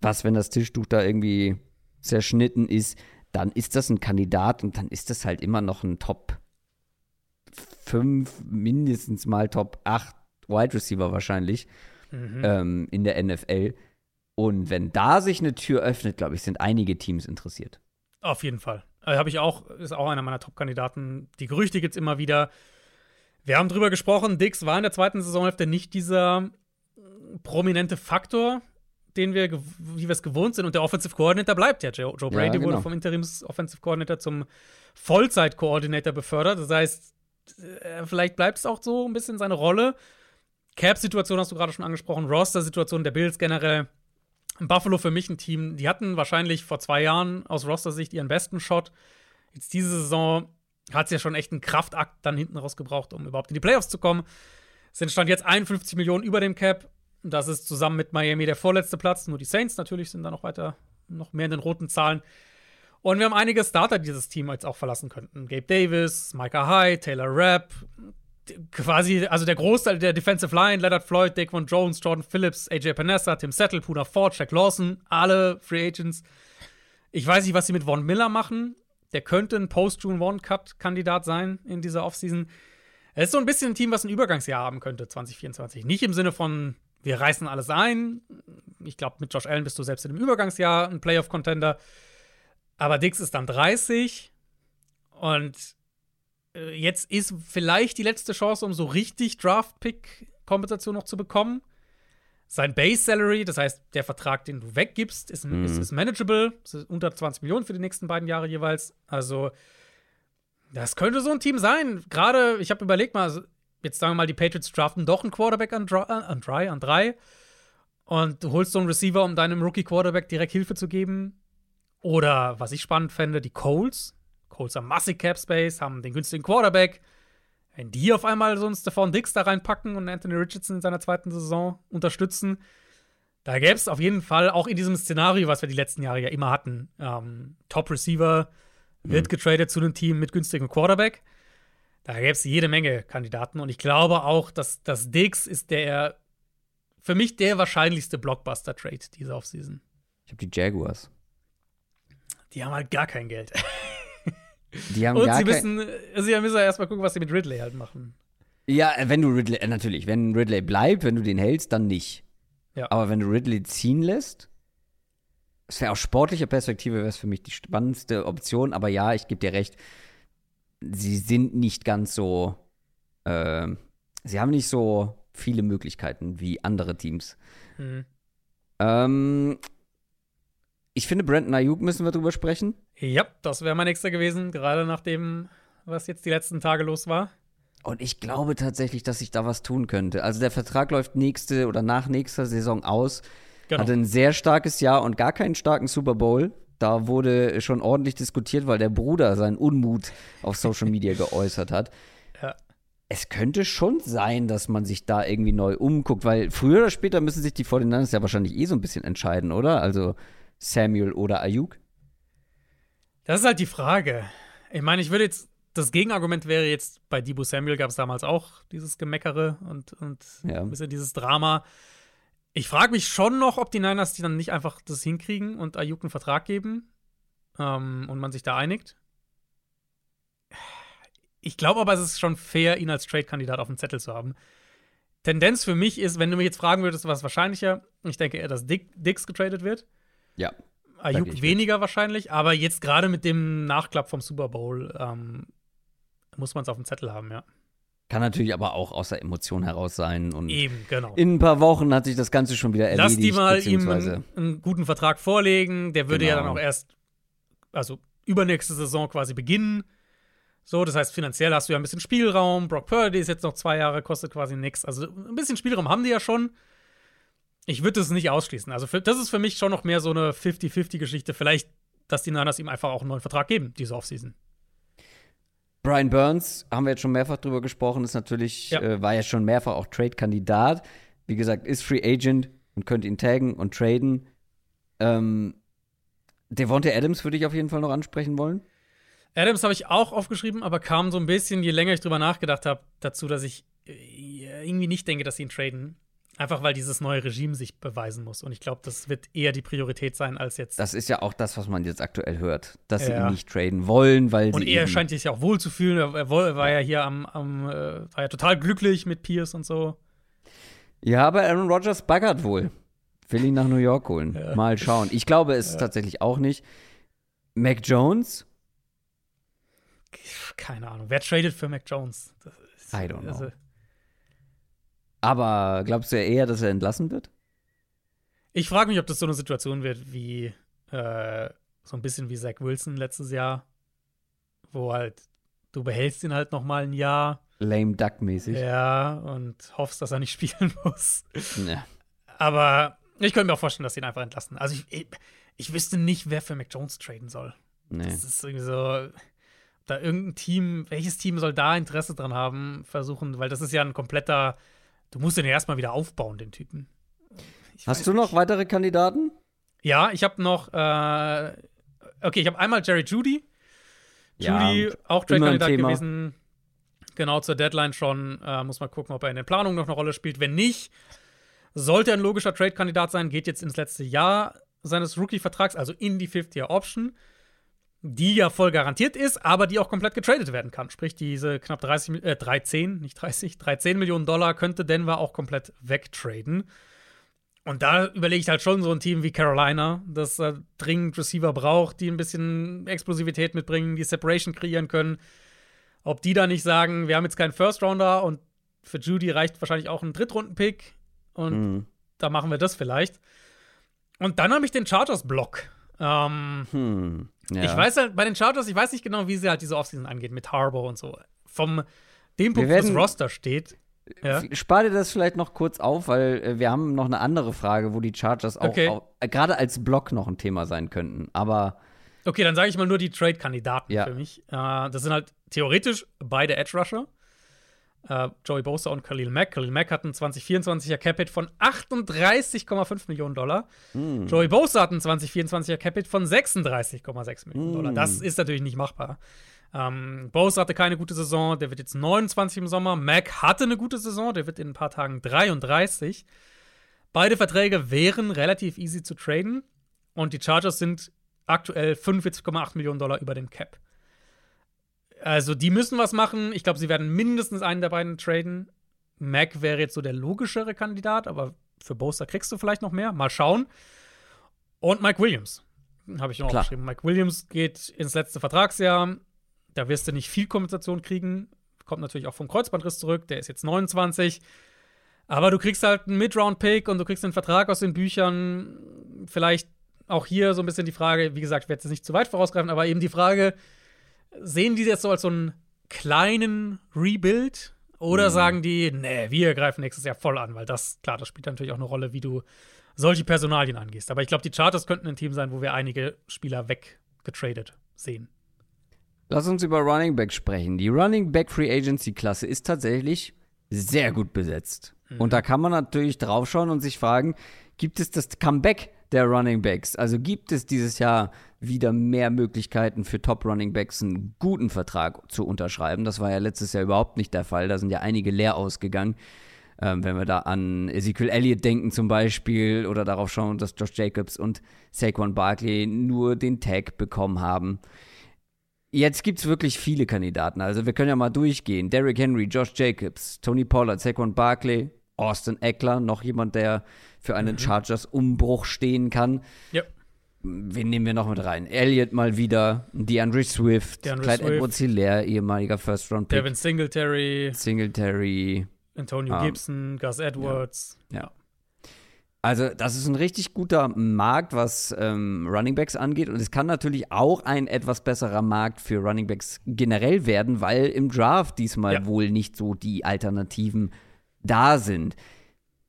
Was, wenn das Tischtuch da irgendwie zerschnitten ist, dann ist das ein Kandidat und dann ist das halt immer noch ein Top 5, mindestens mal Top 8 Wide Receiver wahrscheinlich Mhm. ähm, in der NFL. Und wenn da sich eine Tür öffnet, glaube ich, sind einige Teams interessiert. Auf jeden Fall. Äh, Habe ich auch, ist auch einer meiner Top-Kandidaten. Die Gerüchte gibt es immer wieder. Wir haben drüber gesprochen, Dix war in der zweiten Saisonhälfte nicht dieser äh, prominente Faktor, den wir, wie wir es gewohnt sind. Und der Offensive Coordinator bleibt ja. Joe, Joe Ja, Brady genau. wurde vom Interims-Offensive Coordinator zum Vollzeit-Coordinator befördert. Das heißt, äh, vielleicht bleibt es auch so ein bisschen seine Rolle. Cap-Situation hast du gerade schon angesprochen, Roster-Situation der Bills generell. Buffalo für mich ein Team, die hatten wahrscheinlich vor zwei Jahren aus Roster-Sicht ihren besten Shot. Jetzt diese Saison hat es ja schon echt einen Kraftakt dann hinten raus gebraucht, um überhaupt in die Playoffs zu kommen. Sind stand jetzt 51 Millionen über dem Cap. Das ist zusammen mit Miami der vorletzte Platz. Nur die Saints natürlich sind da noch weiter, noch mehr in den roten Zahlen. Und wir haben einige Starter, die dieses Team jetzt auch verlassen könnten. Gabe Davis, Micah Hyde, Taylor Rapp, quasi, also der Großteil der Defensive Line, Leonard Floyd, Daquan Jones, Jordan Phillips, AJ Panessa, Tim Settle, Puna Ford, Jack Lawson, alle Free Agents. Ich weiß nicht, was sie mit Von Miller machen. Der könnte ein Post-June-One-Cut-Kandidat sein in dieser Offseason. Es ist so ein bisschen ein Team, was ein Übergangsjahr haben könnte, 2024. Nicht im Sinne von, wir reißen alles ein. Ich glaube, mit Josh Allen bist du selbst in einem Übergangsjahr ein Playoff-Contender. Aber Dix ist dann 30 und jetzt ist vielleicht die letzte Chance, um so richtig Draft-Pick-Kompensation noch zu bekommen. Sein Base-Salary, das heißt, der Vertrag, den du weggibst, ist, ist, ist manageable. Das ist unter 20 Millionen für die nächsten beiden Jahre jeweils. Also, das könnte so ein Team sein. Gerade, ich habe überlegt mal, also, jetzt sagen wir mal, die Patriots draften doch einen Quarterback an, äh, an drei, an drei. Und du holst so einen Receiver, um deinem Rookie-Quarterback direkt Hilfe zu geben. Oder, was ich spannend fände, die Colts. Colts haben massig Cap Space, haben den günstigen Quarterback. Wenn die auf einmal so einen Stephon Dix da reinpacken und Anthony Richardson in seiner zweiten Saison unterstützen, da gäbe es auf jeden Fall auch in diesem Szenario, was wir die letzten Jahre ja immer hatten, ähm, Top Receiver wird getradet zu einem Team mit günstigem Quarterback. Da gäbe es jede Menge Kandidaten und ich glaube auch, dass, dass Dix ist der für mich der wahrscheinlichste Blockbuster-Trade dieser Offseason. Ich habe die Jaguars. Die haben halt gar kein Geld. Die haben Und gar sie müssen, sie müssen ja erstmal gucken, was sie mit Ridley halt machen. Ja, wenn du Ridley, äh, natürlich, wenn Ridley bleibt, wenn du den hältst, dann nicht. Ja. Aber wenn du Ridley ziehen lässt, es wäre aus sportlicher Perspektive wäre es für mich die spannendste Option. Aber ja, ich gebe dir recht, sie sind nicht ganz so, äh, sie haben nicht so viele Möglichkeiten wie andere Teams. Mhm. Ähm, ich finde, Brandon Ayuk müssen wir drüber sprechen. Ja, das wäre mein nächster gewesen, gerade nach dem, was jetzt die letzten Tage los war. Und ich glaube tatsächlich, dass sich da was tun könnte. Also der Vertrag läuft nächste oder nach nächster Saison aus. Genau. Hatte ein sehr starkes Jahr und gar keinen starken Super Bowl. Da wurde schon ordentlich diskutiert, weil der Bruder seinen Unmut auf Social Media geäußert hat. Ja. Es könnte schon sein, dass man sich da irgendwie neu umguckt, weil früher oder später müssen sich die 49ers ja wahrscheinlich eh so ein bisschen entscheiden, oder? Also Samuel oder Ayuk. Das ist halt die Frage. Ich meine, ich würde jetzt, das Gegenargument wäre jetzt, bei Debo Samuel gab es damals auch dieses Gemeckere und, und Ja. ein bisschen dieses Drama. Ich frage mich schon noch, ob die Niners die dann nicht einfach das hinkriegen und Ayuk einen Vertrag geben ähm, und man sich da einigt. Ich glaube aber, es ist schon fair, ihn als Trade-Kandidat auf dem Zettel zu haben. Tendenz für mich ist, wenn du mich jetzt fragen würdest, was wahrscheinlicher, ich denke eher, dass Dick, Dix getradet wird. Ja. Ayuk ich mit. weniger wahrscheinlich, aber jetzt gerade mit dem Nachklapp vom Super Bowl ähm, muss man es auf dem Zettel haben, ja. Kann natürlich aber auch aus der Emotion heraus sein. Und Eben, genau. in ein paar Wochen hat sich das Ganze schon wieder erledigt. Lass die mal ihm einen, einen guten Vertrag vorlegen. Der würde ja Genau. dann auch erst, also übernächste Saison quasi beginnen. So, das heißt, finanziell hast du ja ein bisschen Spielraum. Brock Purdy ist jetzt noch zwei Jahre, kostet quasi nichts. Also ein bisschen Spielraum haben die ja schon. Ich würde es nicht ausschließen. Also für, das ist für mich schon noch mehr so eine 50-50-Geschichte. Vielleicht, dass die Niners ihm einfach auch einen neuen Vertrag geben, diese Offseason. Brian Burns, haben wir jetzt schon mehrfach drüber gesprochen, ist natürlich, ja. Äh, war ja schon mehrfach auch Trade-Kandidat. Wie gesagt, ist Free Agent und könnte ihn taggen und traden. Ähm, Devontae Adams würde ich auf jeden Fall noch ansprechen wollen. Adams habe ich auch aufgeschrieben, aber kam so ein bisschen, je länger ich drüber nachgedacht habe, dazu, dass ich äh, irgendwie nicht denke, dass sie ihn traden. Einfach weil dieses neue Regime sich beweisen muss. Und ich glaube, das wird eher die Priorität sein als jetzt. Das ist ja auch das, was man jetzt aktuell hört, dass ja. sie ihn nicht traden wollen, weil Und er scheint sich ja auch wohl zu fühlen. Er war ja hier am, am äh, war ja total glücklich mit Pierce und so. Ja, aber Aaron Rodgers baggert wohl. Will ihn nach New York holen. Ja. Mal schauen. Ich glaube es ja. tatsächlich auch nicht. Mac Jones? Keine Ahnung. Wer tradet für Mac Jones? Ist, I don't know. Also, aber glaubst du eher, dass er entlassen wird? Ich frage mich, ob das so eine Situation wird wie äh, so ein bisschen wie Zach Wilson letztes Jahr, wo halt du behältst ihn halt noch mal ein Jahr. Lame Duck mäßig. Ja, und hoffst, dass er nicht spielen muss. Ja. Aber ich könnte mir auch vorstellen, dass sie ihn einfach entlassen. Also ich, ich, ich wüsste nicht, wer für Mac Jones traden soll. Nee. Das ist irgendwie so, da irgendein Team, welches Team soll da Interesse dran haben, versuchen, weil das ist ja ein kompletter Du musst den ja erstmal wieder aufbauen, den Typen. Ich Hast du noch nicht. weitere Kandidaten? Ja, ich habe noch, äh, okay, ich habe einmal Jerry Judy. Judy, ja, auch Trade-Kandidat gewesen. Genau zur Deadline schon. Äh, muss mal gucken, ob er in den Planungen noch eine Rolle spielt. Wenn nicht, sollte er ein logischer Trade-Kandidat sein, geht jetzt ins letzte Jahr seines Rookie-Vertrags, also in die Fifth-Year-Option die ja voll garantiert ist, aber die auch komplett getradet werden kann. Sprich, diese knapp 30, äh, 13, nicht 30, 13 Millionen Dollar könnte Denver auch komplett wegtraden. Und da überlege ich halt schon so ein Team wie Carolina, das äh, dringend Receiver braucht, die ein bisschen Explosivität mitbringen, die Separation kreieren können. Ob die da nicht sagen, wir haben jetzt keinen First Rounder und für Judy reicht wahrscheinlich auch ein Drittrunden-Pick und mhm. da machen wir das vielleicht. Und dann habe ich den Chargers-Block. Ähm, hm. Ja. Ich weiß halt, bei den Chargers, ich weiß nicht genau, wie sie halt diese Offseason angeht mit Harbour und so. Vom dem Punkt, wo das Roster steht. Ja. Spar dir das vielleicht noch kurz auf, weil äh, wir haben noch eine andere Frage, wo die Chargers auch, okay. auch äh, gerade als Block noch ein Thema sein könnten. Aber Okay, dann sage ich mal nur die Trade-Kandidaten ja. für mich. Äh, das sind halt theoretisch beide Edge-Rusher. Äh, Joey Bosa und Khalil Mack. Khalil Mack hat einen 2024er Capit von 38,5 Millionen Dollar. Mm. Joey Bosa hat einen 2024er Capit von 36,6 Millionen mm. Dollar. Das ist natürlich nicht machbar. Ähm, Bosa hatte keine gute Saison, der wird jetzt 29 im Sommer. Mack hatte eine gute Saison, der wird in ein paar Tagen 33. Beide Verträge wären relativ easy zu traden und die Chargers sind aktuell 45,8 Millionen Dollar über dem Cap. Also, die müssen was machen. Ich glaube, sie werden mindestens einen der beiden traden. Mac wäre jetzt so der logischere Kandidat, aber für Boster kriegst du vielleicht noch mehr. Mal schauen. Und Mike Williams habe ich noch Klar. aufgeschrieben. Mike Williams geht ins letzte Vertragsjahr. Da wirst du nicht viel Kompensation kriegen. Kommt natürlich auch vom Kreuzbandriss zurück. Der ist jetzt 29. Aber du kriegst halt einen Mid-Round-Pick und du kriegst einen Vertrag aus den Büchern. Vielleicht auch hier so ein bisschen die Frage, wie gesagt, ich werde jetzt nicht zu weit vorausgreifen, aber eben die Frage, sehen die das so als so einen kleinen Rebuild? Oder mhm. sagen die, nee, wir greifen nächstes Jahr voll an, weil das, klar, das spielt natürlich auch eine Rolle, wie du solche Personalien angehst. Aber ich glaube, die Charters könnten ein Team sein, wo wir einige Spieler weggetradet sehen. Lass uns über Running Back sprechen. Die Running Back Free Agency Klasse ist tatsächlich sehr gut besetzt. Mhm. Und da kann man natürlich draufschauen und sich fragen, gibt es das Comeback der Running Backs? Also gibt es dieses Jahr wieder mehr Möglichkeiten für Top Running Backs einen guten Vertrag zu unterschreiben. Das war ja letztes Jahr überhaupt nicht der Fall. Da sind ja einige leer ausgegangen. Ähm, wenn wir da an Ezekiel Elliott denken zum Beispiel oder darauf schauen, dass Josh Jacobs und Saquon Barkley nur den Tag bekommen haben. Jetzt gibt es wirklich viele Kandidaten. Also wir können ja mal durchgehen. Derrick Henry, Josh Jacobs, Tony Pollard, Saquon Barkley, Austin Eckler, noch jemand, der für einen mhm. Chargers-Umbruch stehen kann. Ja wen nehmen wir noch mit rein? Elliott mal wieder, DeAndre Swift, DeAndre Clyde Swift. Edwards Hilaire, ehemaliger First Round Pick. Devin Singletary. Singletary. Antonio um, Gibson, Gus Edwards. Ja. ja. Also, das ist ein richtig guter Markt, was ähm, Runningbacks angeht. Und es kann natürlich auch ein etwas besserer Markt für Runningbacks generell werden, weil im Draft diesmal ja. wohl nicht so die Alternativen da sind.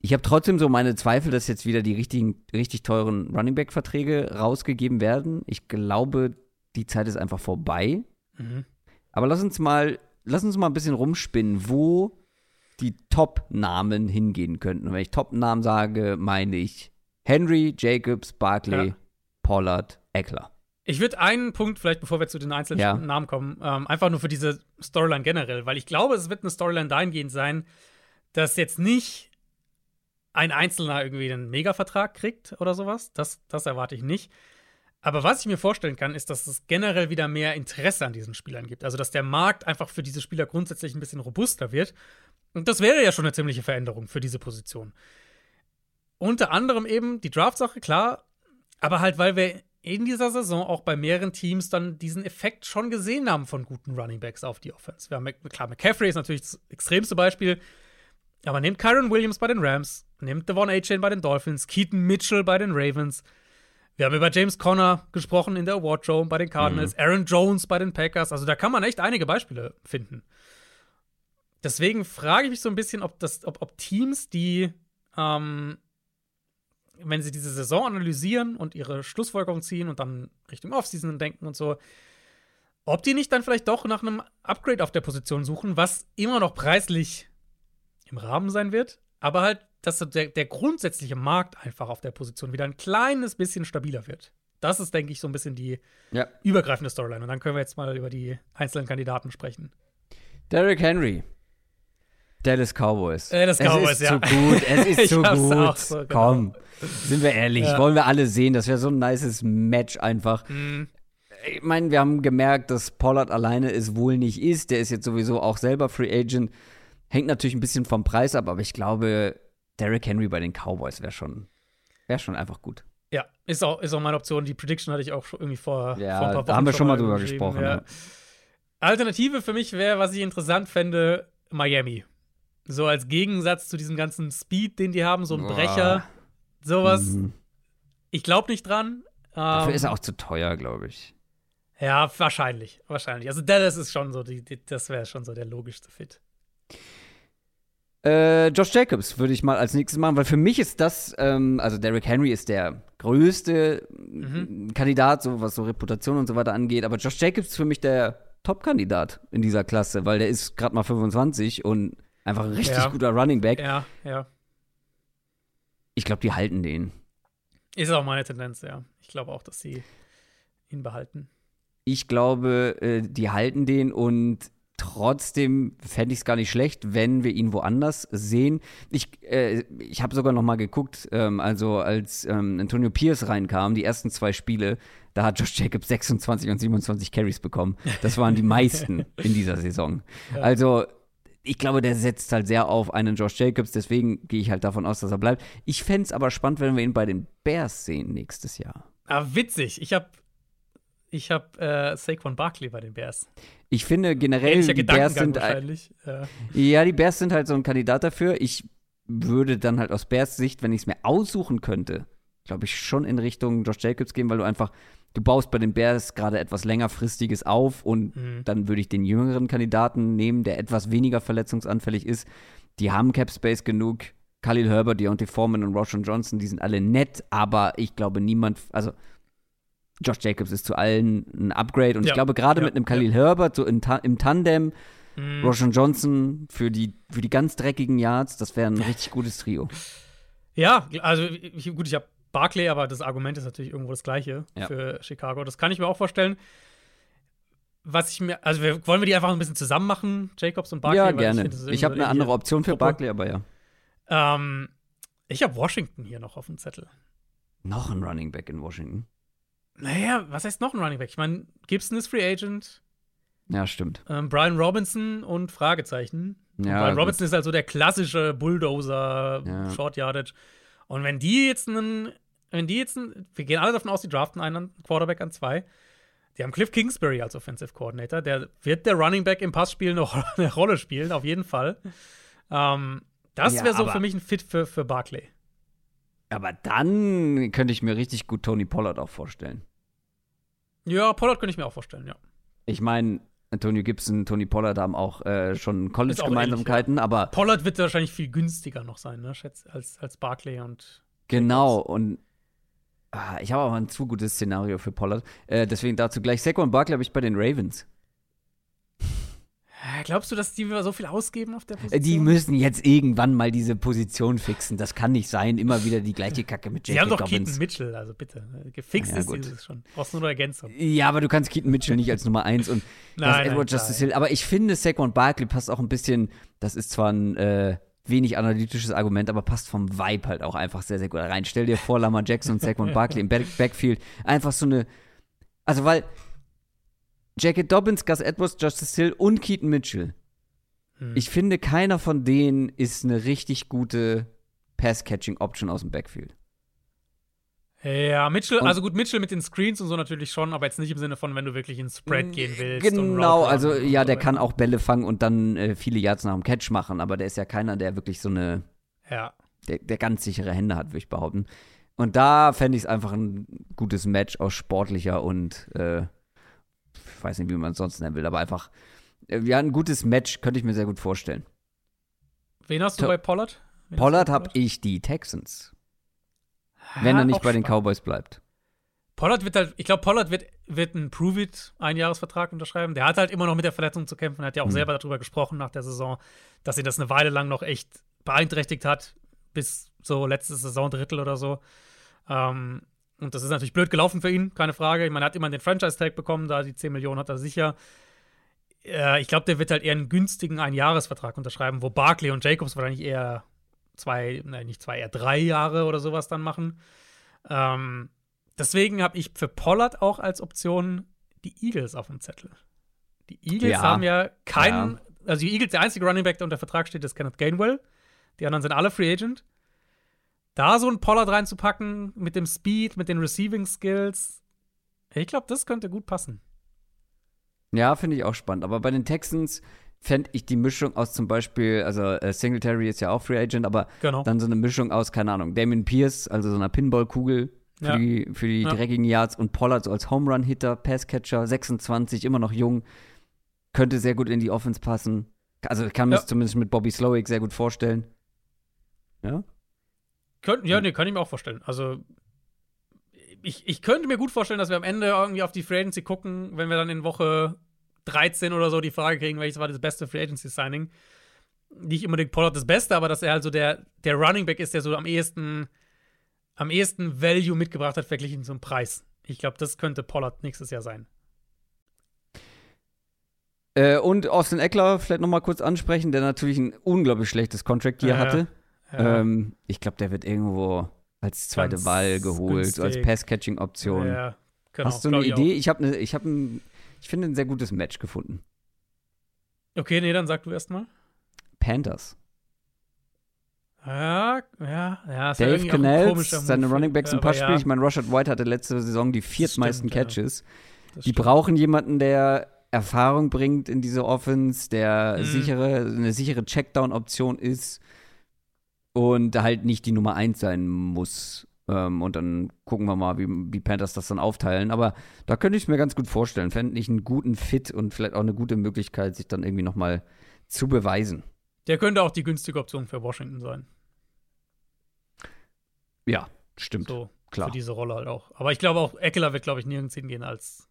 Ich habe trotzdem so meine Zweifel, dass jetzt wieder die richtigen, richtig teuren Running Back-Verträge rausgegeben werden. Ich glaube, die Zeit ist einfach vorbei. Mhm. Aber lass uns mal, lass uns mal ein bisschen rumspinnen, wo die Top-Namen hingehen könnten. Und wenn ich Top-Namen sage, meine ich Henry, Jacobs, Barkley, Ja. Pollard, Eckler. Ich würde einen Punkt, vielleicht bevor wir zu den einzelnen Ja. Namen kommen, ähm, einfach nur für diese Storyline generell, weil ich glaube, es wird eine Storyline dahingehend sein, dass jetzt nicht ein Einzelner irgendwie einen Mega-Vertrag kriegt oder sowas. Das, das erwarte ich nicht. Aber was ich mir vorstellen kann, ist, dass es generell wieder mehr Interesse an diesen Spielern gibt. Also, dass der Markt einfach für diese Spieler grundsätzlich ein bisschen robuster wird. Und das wäre ja schon eine ziemliche Veränderung für diese Position. Unter anderem eben die Draft-Sache, klar, aber halt, weil wir in dieser Saison auch bei mehreren Teams dann diesen Effekt schon gesehen haben von guten Running Backs auf die Offense. Wir haben, klar, McCaffrey ist natürlich das extremste Beispiel, aber nehmt Kyron Williams bei den Rams, nehmt Devon A-Chain bei den Dolphins, Keaton Mitchell bei den Ravens. Wir haben über James Conner gesprochen in der Award Show bei den Cardinals, Aaron Jones bei den Packers. Also da kann man echt einige Beispiele finden. Deswegen frage ich mich so ein bisschen, ob, das, ob, ob Teams, die, ähm, wenn sie diese Saison analysieren und ihre Schlussfolgerungen ziehen und dann Richtung Offseason denken und so, ob die nicht dann vielleicht doch nach einem Upgrade auf der Position suchen, was immer noch preislich im Rahmen sein wird, aber halt, dass der, der grundsätzliche Markt einfach auf der Position wieder ein kleines bisschen stabiler wird. Das ist, denke ich, so ein bisschen die Ja. übergreifende Storyline. Und dann können wir jetzt mal über die einzelnen Kandidaten sprechen. Derrick Henry. Dallas Cowboys. Dallas es Cowboys, ist ja. zu gut, es ist zu gut. so, genau. Komm, sind wir ehrlich, Ja. wollen wir alle sehen. Das wäre so ein nices Match einfach. Mhm. Ich meine, wir haben gemerkt, dass Pollard alleine es wohl nicht ist. Der ist jetzt sowieso auch selber Free Agent. Hängt natürlich ein bisschen vom Preis ab, aber ich glaube, Derrick Henry bei den Cowboys wäre schon, wär schon einfach gut. Ja, ist auch, ist auch meine Option. Die Prediction hatte ich auch schon irgendwie vor, Ja, vor ein paar Wochen da haben wir schon mal drüber gesprochen, Ja. ja. Alternative für mich wäre, was ich interessant fände, Miami. So als Gegensatz zu diesem ganzen Speed, den die haben, so ein Boah. Brecher, sowas. Mhm. Ich glaube nicht dran. Dafür Ähm, ist er auch zu teuer, glaube ich. Ja, wahrscheinlich. Wahrscheinlich. Also Dallas ist schon so, die, die, das wäre schon so der logischste Fit. Äh, Josh Jacobs würde ich mal als nächstes machen, weil für mich ist das, ähm, also Derrick Henry ist der größte Mhm. Kandidat, so was so Reputation und so weiter angeht, aber Josh Jacobs ist für mich der Top-Kandidat in dieser Klasse, weil der ist gerade mal 25 und einfach ein richtig Ja. guter Running Back. Ja, ja. Ich glaube, die halten den. Ist auch meine Tendenz, ja. Ich glaube auch, dass sie ihn behalten. Ich glaube, äh, die halten den und trotzdem fände ich es gar nicht schlecht, wenn wir ihn woanders sehen. Ich, äh, ich habe sogar noch mal geguckt, ähm, also als ähm, Antonio Pierce reinkam, die ersten zwei Spiele, da hat Josh Jacobs 26 und 27 Carries bekommen. Das waren die meisten in dieser Saison. Ja. Also ich glaube, der setzt halt sehr auf einen Josh Jacobs, deswegen gehe ich halt davon aus, dass er bleibt. Ich fände es aber spannend, wenn wir ihn bei den Bears sehen nächstes Jahr. Ah, witzig. Ich habe ich hab, äh, Saquon Barkley bei den Bears. Ich finde generell, die Bears sind ein- wahrscheinlich. Ja. Ja, die Bears sind halt so ein Kandidat dafür. Ich würde dann halt aus Bears Sicht, wenn ich es mir aussuchen könnte, glaube ich, schon in Richtung Josh Jacobs gehen, weil du einfach, du baust bei den Bears gerade etwas längerfristiges auf und Mhm. dann würde ich den jüngeren Kandidaten nehmen, der etwas weniger verletzungsanfällig ist. Die haben Cap Space genug. Khalil Herbert, Deontay Foreman und Roshan Johnson, die sind alle nett, aber ich glaube niemand, also Josh Jacobs ist zu allen ein Upgrade und Ja, ich glaube gerade ja, mit einem Khalil Herbert so Ta im Tandem Mhm. Roshan Johnson für die, für die ganz dreckigen Yards, das wäre ein richtig gutes Trio. Ja, also ich, gut, ich habe Barkley, aber das Argument ist natürlich irgendwo das gleiche für Chicago. Das kann ich mir auch vorstellen. Was ich mir, also wir, wollen wir die einfach ein bisschen zusammen machen, Jacobs und Barkley? ja, gerne. ist Ich, habe eine andere Option für Gruppe. Barkley, aber ja. Ähm, ich habe Washington hier noch auf dem Zettel. Noch ein Running Back in Washington. Naja, was heißt noch ein Running Back? Ich meine, Gibson ist Free Agent, Ja, stimmt. ähm, Brian Robinson und Fragezeichen. Und Ja, Brian. Robinson ist halt so der klassische Bulldozer, Ja. Short Yardage. Und wenn die jetzt einen, wenn die jetzt einen, wir gehen alle davon aus, die draften einen Quarterback an zwei. Die haben Cliff Kingsbury als Offensive Coordinator. Der wird der Running Back im Passspiel noch eine Rolle spielen, auf jeden Fall. Ähm, das Ja, wäre so für mich ein Fit für, für Barclay. Aber dann könnte ich mir richtig gut Tony Pollard auch vorstellen. Ja, Pollard könnte ich mir auch vorstellen, ja. Ich meine, Antonio Gibson, Tony Pollard haben auch äh, schon College-Gemeinsamkeiten, aber Pollard wird wahrscheinlich viel günstiger noch sein, ne? Schätz, als, als Barclay und. genau. Und ah, ich habe auch ein zu gutes Szenario für Pollard. Äh, deswegen dazu gleich. Saquon Barkley habe ich bei den Ravens. Äh, Glaubst du, dass die so viel ausgeben auf der Äh, Position? Die müssen jetzt irgendwann mal diese Position fixen. Das kann nicht sein. Immer wieder die gleiche Kacke mit Sie J.K. haben doch Dobbins. Keaton Mitchell, also bitte. Gefixt Ja, ist gut. dieses schon. Brauchst nur noch Ergänzung. Ja, aber du kannst Keaton Mitchell nicht als Nummer 1 und das Nein, Edward nein, Justice Hill. Aber ich finde, Saquon Barkley passt auch ein bisschen, das ist zwar ein äh, wenig analytisches Argument, aber passt vom Vibe halt auch einfach sehr, sehr gut rein. Stell dir vor, Lamar Jackson und Saquon Barkley im Back Backfield. Einfach so eine, also weil Jacket Dobbins, Gus Edwards, Justice Hill und Keaton Mitchell. Hm. Ich finde, keiner von denen ist eine richtig gute Pass-Catching-Option aus dem Backfield. Ja, Mitchell, Und- also gut, Mitchell mit den Screens und so natürlich schon, aber jetzt nicht im Sinne von, wenn du wirklich ins Spread gehen willst. Genau, also ja, der kann auch Bälle fangen und dann äh, viele Yards nach dem Catch machen, aber der ist ja keiner, der wirklich so eine, Ja. der, der ganz sichere Hände hat, würde ich behaupten. Und da fände ich es einfach ein gutes Match aus sportlicher und äh, ich weiß nicht, wie man es sonst nennen will, aber einfach, äh, ja, ein gutes Match könnte ich mir sehr gut vorstellen. Wen hast du bei Pollard? Wen Pollard habe ich die Texans, wenn Ja, er nicht bei den spannend. Cowboys bleibt. Pollard wird halt, ich glaube, Pollard wird, wird einen Prove-It Einjahresvertrag unterschreiben. Der hat halt immer noch mit der Verletzung zu kämpfen. Er hat ja auch Mhm. selber darüber gesprochen nach der Saison, dass ihn das eine Weile lang noch echt beeinträchtigt hat, bis so letztes Saisondrittel oder so. Ähm, und das ist natürlich blöd gelaufen für ihn, keine Frage. Ich meine, er hat immer den Franchise-Tag bekommen, da die 10 Millionen hat er sicher. Äh, ich glaube, der wird halt eher einen günstigen Einjahresvertrag unterschreiben, wo Barkley und Jacobs wahrscheinlich eher zwei, nein, nicht zwei, eher drei Jahre oder sowas dann machen. Ähm, deswegen habe ich für Pollard auch als Option die Eagles auf dem Zettel. Die Eagles Ja. haben ja keinen, also die Eagles, der einzige Running Back, der unter Vertrag steht, ist Kenneth Gainwell. Die anderen sind alle Free Agent. Da so einen Pollard reinzupacken mit dem Speed, mit den Receiving Skills, ich glaube, das könnte gut passen. Ja, finde ich auch spannend. Aber bei den Texans fände ich die Mischung aus zum Beispiel, also äh, Singletary ist ja auch Free Agent, aber Genau. dann so eine Mischung aus, keine Ahnung, Damien Pierce, also so einer Pinballkugel für Ja. die, für die Ja. dreckigen Yards und Pollard so als Home Run Hitter, Passcatcher, 26, immer noch jung, könnte sehr gut in die Offense passen. Also ich kann mir Ja. das zumindest mit Bobby Slowick sehr gut vorstellen. Ja? Könnt, ja, nee, kann ich mir auch vorstellen. Also, ich, ich könnte mir gut vorstellen, dass wir am Ende irgendwie auf die Free Agency gucken, wenn wir dann in Woche 13 oder so die Frage kriegen, welches war das beste Free Agency Signing. Nicht unbedingt Pollard das Beste, aber dass er halt so der, der Running Back ist, der so am ehesten, am ehesten Value mitgebracht hat, verglichen zum Preis. Ich glaube, das könnte Pollard nächstes Jahr sein. Äh, und Austin Eckler vielleicht noch mal kurz ansprechen, der natürlich ein unglaublich schlechtes Contract hier Ja, ja. hatte. Ja, Ähm, ich glaube, der wird irgendwo als zweite Ganz Wahl geholt, so als günstig. Pass-Catching-Option. ja, genau, Hast du eine glaub ich Idee? Ich habe eine, ich habe ein, ich finde ein sehr gutes Match gefunden. Okay, nee, dann sag du erst mal. Panthers. Ja, ja, ja. wär Dave komischer seine Move, Running Backs im aber Passspiel. ja, Ich meine, Rashad White hatte letzte Saison die viertmeisten stimmt, ja. Catches. das Die brauchen jemanden, der Erfahrung bringt in diese Offense, der Mhm. sichere, eine sichere Checkdown-Option ist und halt nicht die Nummer 1 sein muss. Ähm, und dann gucken wir mal, wie die Panthers das dann aufteilen. Aber da könnte ich es mir ganz gut vorstellen. Fände ich einen guten Fit und vielleicht auch eine gute Möglichkeit, sich dann irgendwie nochmal zu beweisen. Der könnte auch die günstige Option für Washington sein. Ja, stimmt. So, klar. für diese Rolle halt auch. Aber ich glaube auch, Eckler wird, glaube ich, nirgends hingehen als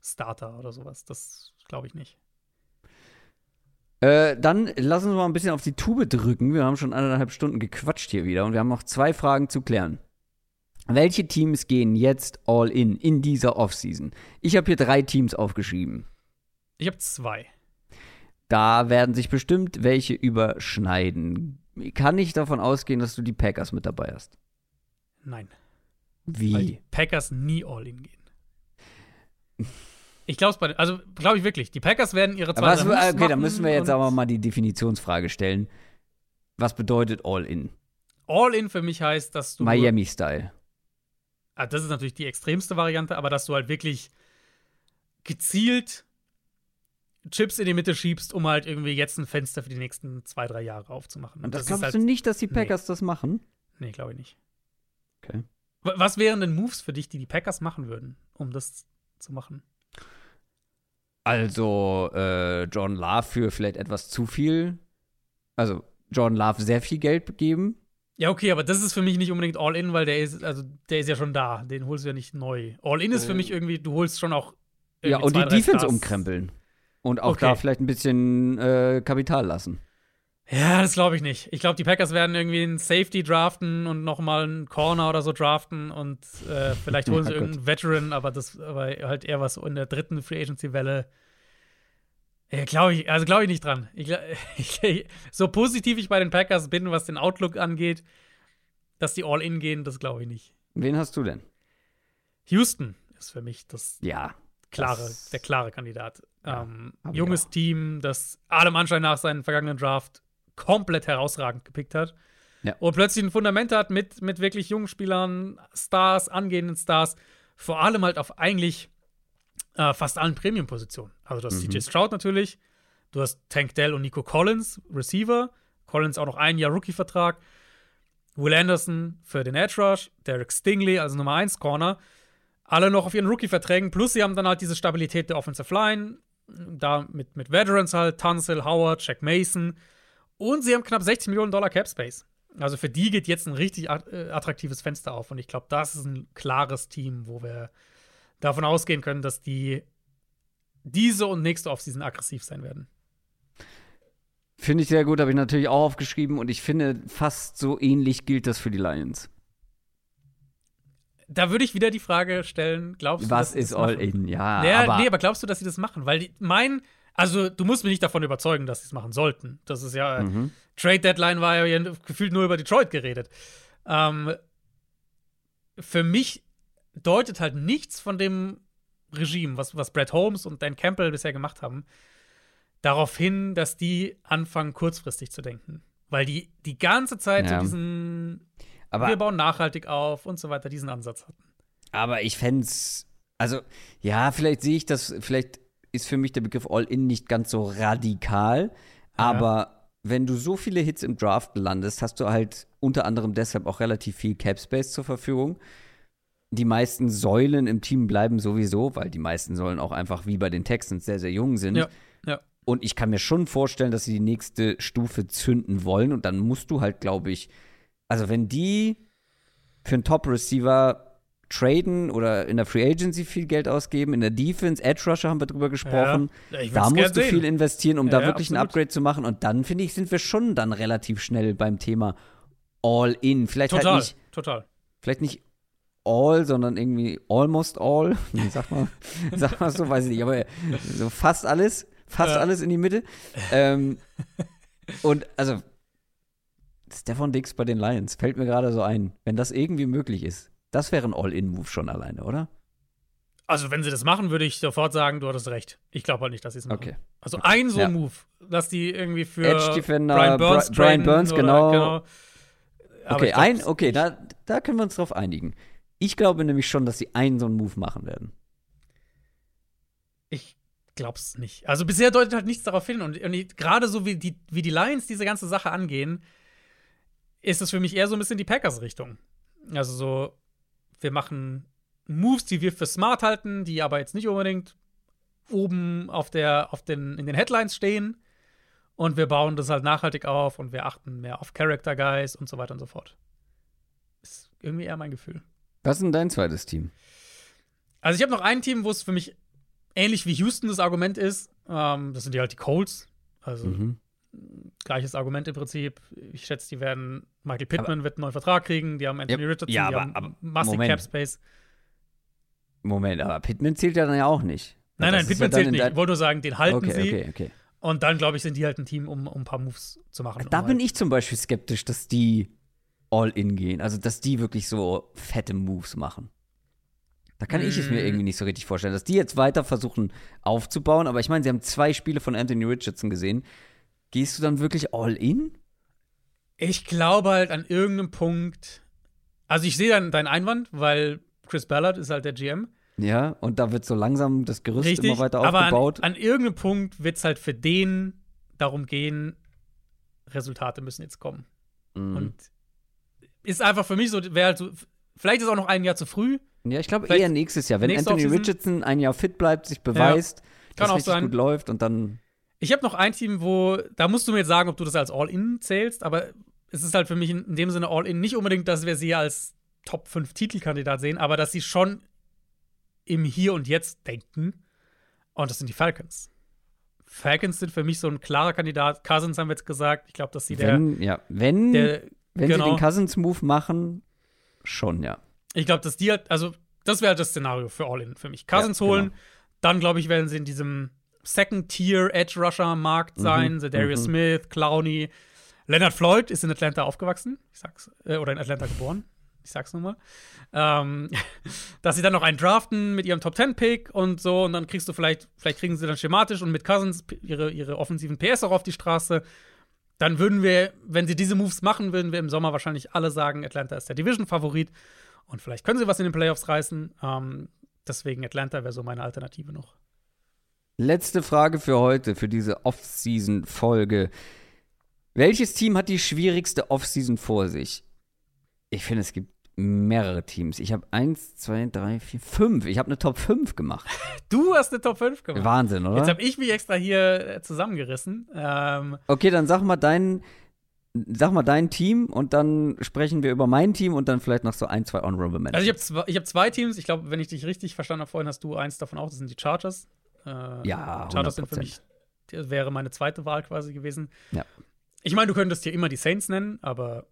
Starter oder sowas. Das glaube ich nicht. Äh, dann lassen wir mal ein bisschen auf die Tube drücken. Wir haben schon eineinhalb Stunden gequatscht hier wieder und wir haben noch zwei Fragen zu klären. Welche Teams gehen jetzt all in in dieser Offseason? Ich habe hier drei Teams aufgeschrieben. Ich habe zwei. Da werden sich bestimmt welche überschneiden. Kann ich davon ausgehen, dass du die Packers mit dabei hast? Nein. Weil die Wie? Packers nie all in gehen. Ich glaube es bei den, also glaube ich wirklich, die Packers werden ihre zwei Was, okay, dann müssen wir jetzt aber mal die Definitionsfrage stellen. Was bedeutet all in? All in für mich heißt, dass du Miami-Style. Ah, das ist natürlich die extremste Variante, aber dass du halt wirklich gezielt Chips in die Mitte schiebst, um halt irgendwie jetzt ein Fenster für die nächsten zwei, drei Jahre aufzumachen. Und das, ist glaubst halt, du nicht, dass die nee. Packers das machen? Nee, glaube ich nicht. Okay. Was wären denn Moves für dich, die die Packers machen würden, um das zu machen? Also, äh, John Love für vielleicht etwas zu viel. Also, John Love sehr viel Geld geben. Ja, okay, aber das ist für mich nicht unbedingt All-In, weil der ist, also der ist ja schon da. Den holst du ja nicht neu. All-In ist für Äh. mich irgendwie, du holst schon auch. Ja, und zwei, die Defense Stars. umkrempeln. Und auch Okay. da vielleicht ein bisschen äh, Kapital lassen. Ja, das glaube ich nicht. Ich glaube, die Packers werden irgendwie einen Safety draften und nochmal einen Corner oder so draften und äh, vielleicht holen Ja, sie Gott. irgendeinen Veteran, aber das aber halt eher was in der dritten Free Agency Welle. Ja, glaube ich, also glaube ich nicht dran. Ich, ich, so positiv ich bei den Packers bin, was den Outlook angeht, dass die All-In gehen, das glaube ich nicht. Wen hast du denn? Houston ist für mich das Ja. klare, das- der klare Kandidat. Ja, ähm, junges. Team, das allem Anschein nach seinen vergangenen Draft komplett herausragend gepickt hat. Ja. Und plötzlich ein Fundament hat mit, mit wirklich jungen Spielern, Stars, angehenden Stars, vor allem halt auf eigentlich äh, fast allen Premium-Positionen. Also du hast Mhm. CJ Stroud natürlich, du hast Tank Dell und Nico Collins, Receiver, Collins auch noch ein Jahr Rookie-Vertrag, Will Anderson für den Edge Rush, Derek Stingley, also Nummer 1 Corner, alle noch auf ihren Rookie-Verträgen, plus sie haben dann halt diese Stabilität der Offensive Line, da mit, mit Veterans halt, Tunsil, Howard, Jack Mason und sie haben knapp 60 Millionen Dollar Cap Space. Also für die geht jetzt ein richtig äh, attraktives Fenster auf und ich glaube, das ist ein klares Team, wo wir davon ausgehen können, dass die diese und nächste Offseason aggressiv sein werden. Finde ich sehr gut, habe ich natürlich auch aufgeschrieben und ich finde, fast so ähnlich gilt das für die Lions. Da würde ich wieder die Frage stellen, glaubst du, dass Was sie das ist all machen? in? Ja, Naja, aber nee, aber glaubst du, dass sie das machen? Weil die, mein, also du musst mich nicht davon überzeugen, dass sie es machen sollten. Das ist ja, Mhm. Trade Deadline war ja gefühlt nur über Detroit geredet. Ähm, für mich deutet halt nichts von dem Regime, was, was Brad Holmes und Dan Campbell bisher gemacht haben, darauf hin, dass die anfangen, kurzfristig zu denken. Weil die die ganze Zeit Ja. so diesen, aber, wir bauen nachhaltig auf und so weiter, diesen Ansatz hatten. aber ich fände also, ja, vielleicht sehe ich das, vielleicht ist für mich der Begriff All-In nicht ganz so radikal, aber wenn du so viele Hits im Draft landest, hast du halt unter anderem deshalb auch relativ viel Cap Space zur Verfügung. Die meisten Säulen im Team bleiben sowieso, weil die meisten Säulen auch einfach wie bei den Texans sehr, sehr jung sind. Ja, ja. Und ich kann mir schon vorstellen, dass sie die nächste Stufe zünden wollen. Und dann musst du halt, glaube ich, also wenn die für einen Top-Receiver traden oder in der Free Agency viel Geld ausgeben, in der Defense, Edge Rusher haben wir drüber gesprochen, Ja, da musst du sehen. viel investieren, um Ja, da wirklich ein absolut. Upgrade zu machen. Und dann, finde ich, sind wir schon dann relativ schnell beim Thema All-In. Vielleicht Total, halt nicht, total. vielleicht nicht all, sondern irgendwie almost all. Sag mal, sag mal so, weiß ich nicht, aber so fast alles, fast Ja. alles in die Mitte. Ähm, und also, Stefan Dix bei den Lions fällt mir gerade so ein, wenn das irgendwie möglich ist. Das wäre ein All-In-Move schon alleine, oder? Also, wenn sie das machen, würde ich sofort sagen, du hattest recht. Ich glaube halt nicht, dass sie es machen. Okay. Also, ein so Ja. ein Move, dass die irgendwie für Edge-Defender, Brian Burns, Bri- Brian Burns, oder- genau. Aber Okay, glaub, ein, okay, da, da können wir uns drauf einigen. Ich glaube nämlich schon, dass sie einen so einen Move machen werden. Ich glaub's nicht. Also, bisher deutet halt nichts darauf hin. Und, und gerade so wie die, wie die Lions diese ganze Sache angehen, ist es für mich eher so ein bisschen die Packers-Richtung. Also, so, wir machen Moves, die wir für smart halten, die aber jetzt nicht unbedingt oben auf der, auf den, in den Headlines stehen. Und wir bauen das halt nachhaltig auf und wir achten mehr auf Character Guys und so weiter und so fort. Ist irgendwie eher mein Gefühl. Was ist denn dein zweites Team? Also ich habe noch ein Team, wo es für mich ähnlich wie Houston das Argument ist. Ähm, das sind ja halt die Colts. Also Mhm. Gleiches Argument im Prinzip. Ich schätze, die werden Michael Pittman wird einen neuen Vertrag kriegen. Die haben Anthony Ja, Richardson, ja, die aber- haben aber massig Moment. Cap Space. Moment, aber Pittman zählt ja dann ja auch nicht. Nein, nein, Pittman ja zählt in nicht. Ich wollte nur sagen, den halten Okay, sie. okay, okay. Und dann, glaube ich, sind die halt ein Team, um, um ein paar Moves zu machen. Da um bin halt- ich zum Beispiel skeptisch, dass die All-In gehen. Also, dass die wirklich so fette Moves machen. Da kann ich es mir Mm. irgendwie nicht so richtig vorstellen, dass die jetzt weiter versuchen aufzubauen. Aber ich meine, sie haben zwei Spiele von Anthony Richardson gesehen. Gehst du dann wirklich All-In? Ich glaube halt an irgendeinem Punkt. Also, ich sehe deinen deinen Einwand, weil Chris Ballard ist halt der GM. Ja, und da wird so langsam das Gerüst Richtig, immer weiter aber aufgebaut. an, an irgendeinem Punkt wird es halt für den darum gehen, Resultate müssen jetzt kommen. Mhm. Und ist einfach für mich so, wäre halt so, vielleicht ist auch noch ein Jahr zu früh. ja, ich glaube eher nächstes Jahr. Wenn nächste Anthony Richardson ein Jahr fit bleibt, sich beweist, Kann das auch richtig sein. gut läuft und dann. Ich habe noch ein Team, wo, da musst du mir jetzt sagen, ob du das als All-In zählst, aber es ist halt für mich in, in dem Sinne All-In nicht unbedingt, dass wir sie als Top 5 Titelkandidat sehen, aber dass sie schon im Hier und Jetzt denken. Und das sind die Falcons. Falcons sind für mich so ein klarer Kandidat. Cousins haben wir jetzt gesagt. Ich glaube, dass sie der, wenn, ja, wenn, der wenn genau. sie den Cousins-Move machen, schon, ja. Ich glaube, dass die halt, also das wäre halt das Szenario für All-In für mich. Cousins Ja, holen, genau. dann glaube ich, werden sie in diesem Second-Tier-Edge-Rusher-Markt sein. The Darius mhm. Smith, Clowney. Leonard Floyd ist in Atlanta aufgewachsen. Ich sag's, äh, oder in Atlanta geboren. Ich sag's nur mal. Ähm, dass sie dann noch einen draften mit ihrem Top-10-Pick und so. Und dann kriegst du vielleicht, vielleicht kriegen sie dann schematisch und mit Cousins ihre, ihre offensiven PS auch auf die Straße. Dann würden wir, wenn sie diese Moves machen, würden wir im Sommer wahrscheinlich alle sagen, Atlanta ist der Division-Favorit. Und vielleicht können sie was in den Playoffs reißen. Ähm, deswegen Atlanta wäre so meine Alternative noch. Letzte Frage für heute, für diese Off-Season-Folge. Welches Team hat die schwierigste Off-Season vor sich? Ich finde, es gibt mehrere Teams. Ich habe eins, zwei, drei, vier, fünf. Ich habe eine Top 5 gemacht. Du hast eine Top 5 gemacht. Wahnsinn, oder? Jetzt habe ich mich extra hier äh, zusammengerissen. Ähm, Okay, dann sag mal dein, sag mal dein Team und dann sprechen wir über mein Team und dann vielleicht noch so ein, zwei Honorable Mentions. also ich habe zwei, ich hab zwei Teams. Ich glaube, wenn ich dich richtig verstanden habe vorhin, hast du eins davon auch. Das sind die Chargers. Äh, ja, Chargers sind für 100%. mich, das wäre meine zweite Wahl quasi gewesen. Ja. Ich meine, du könntest hier immer die Saints nennen, aber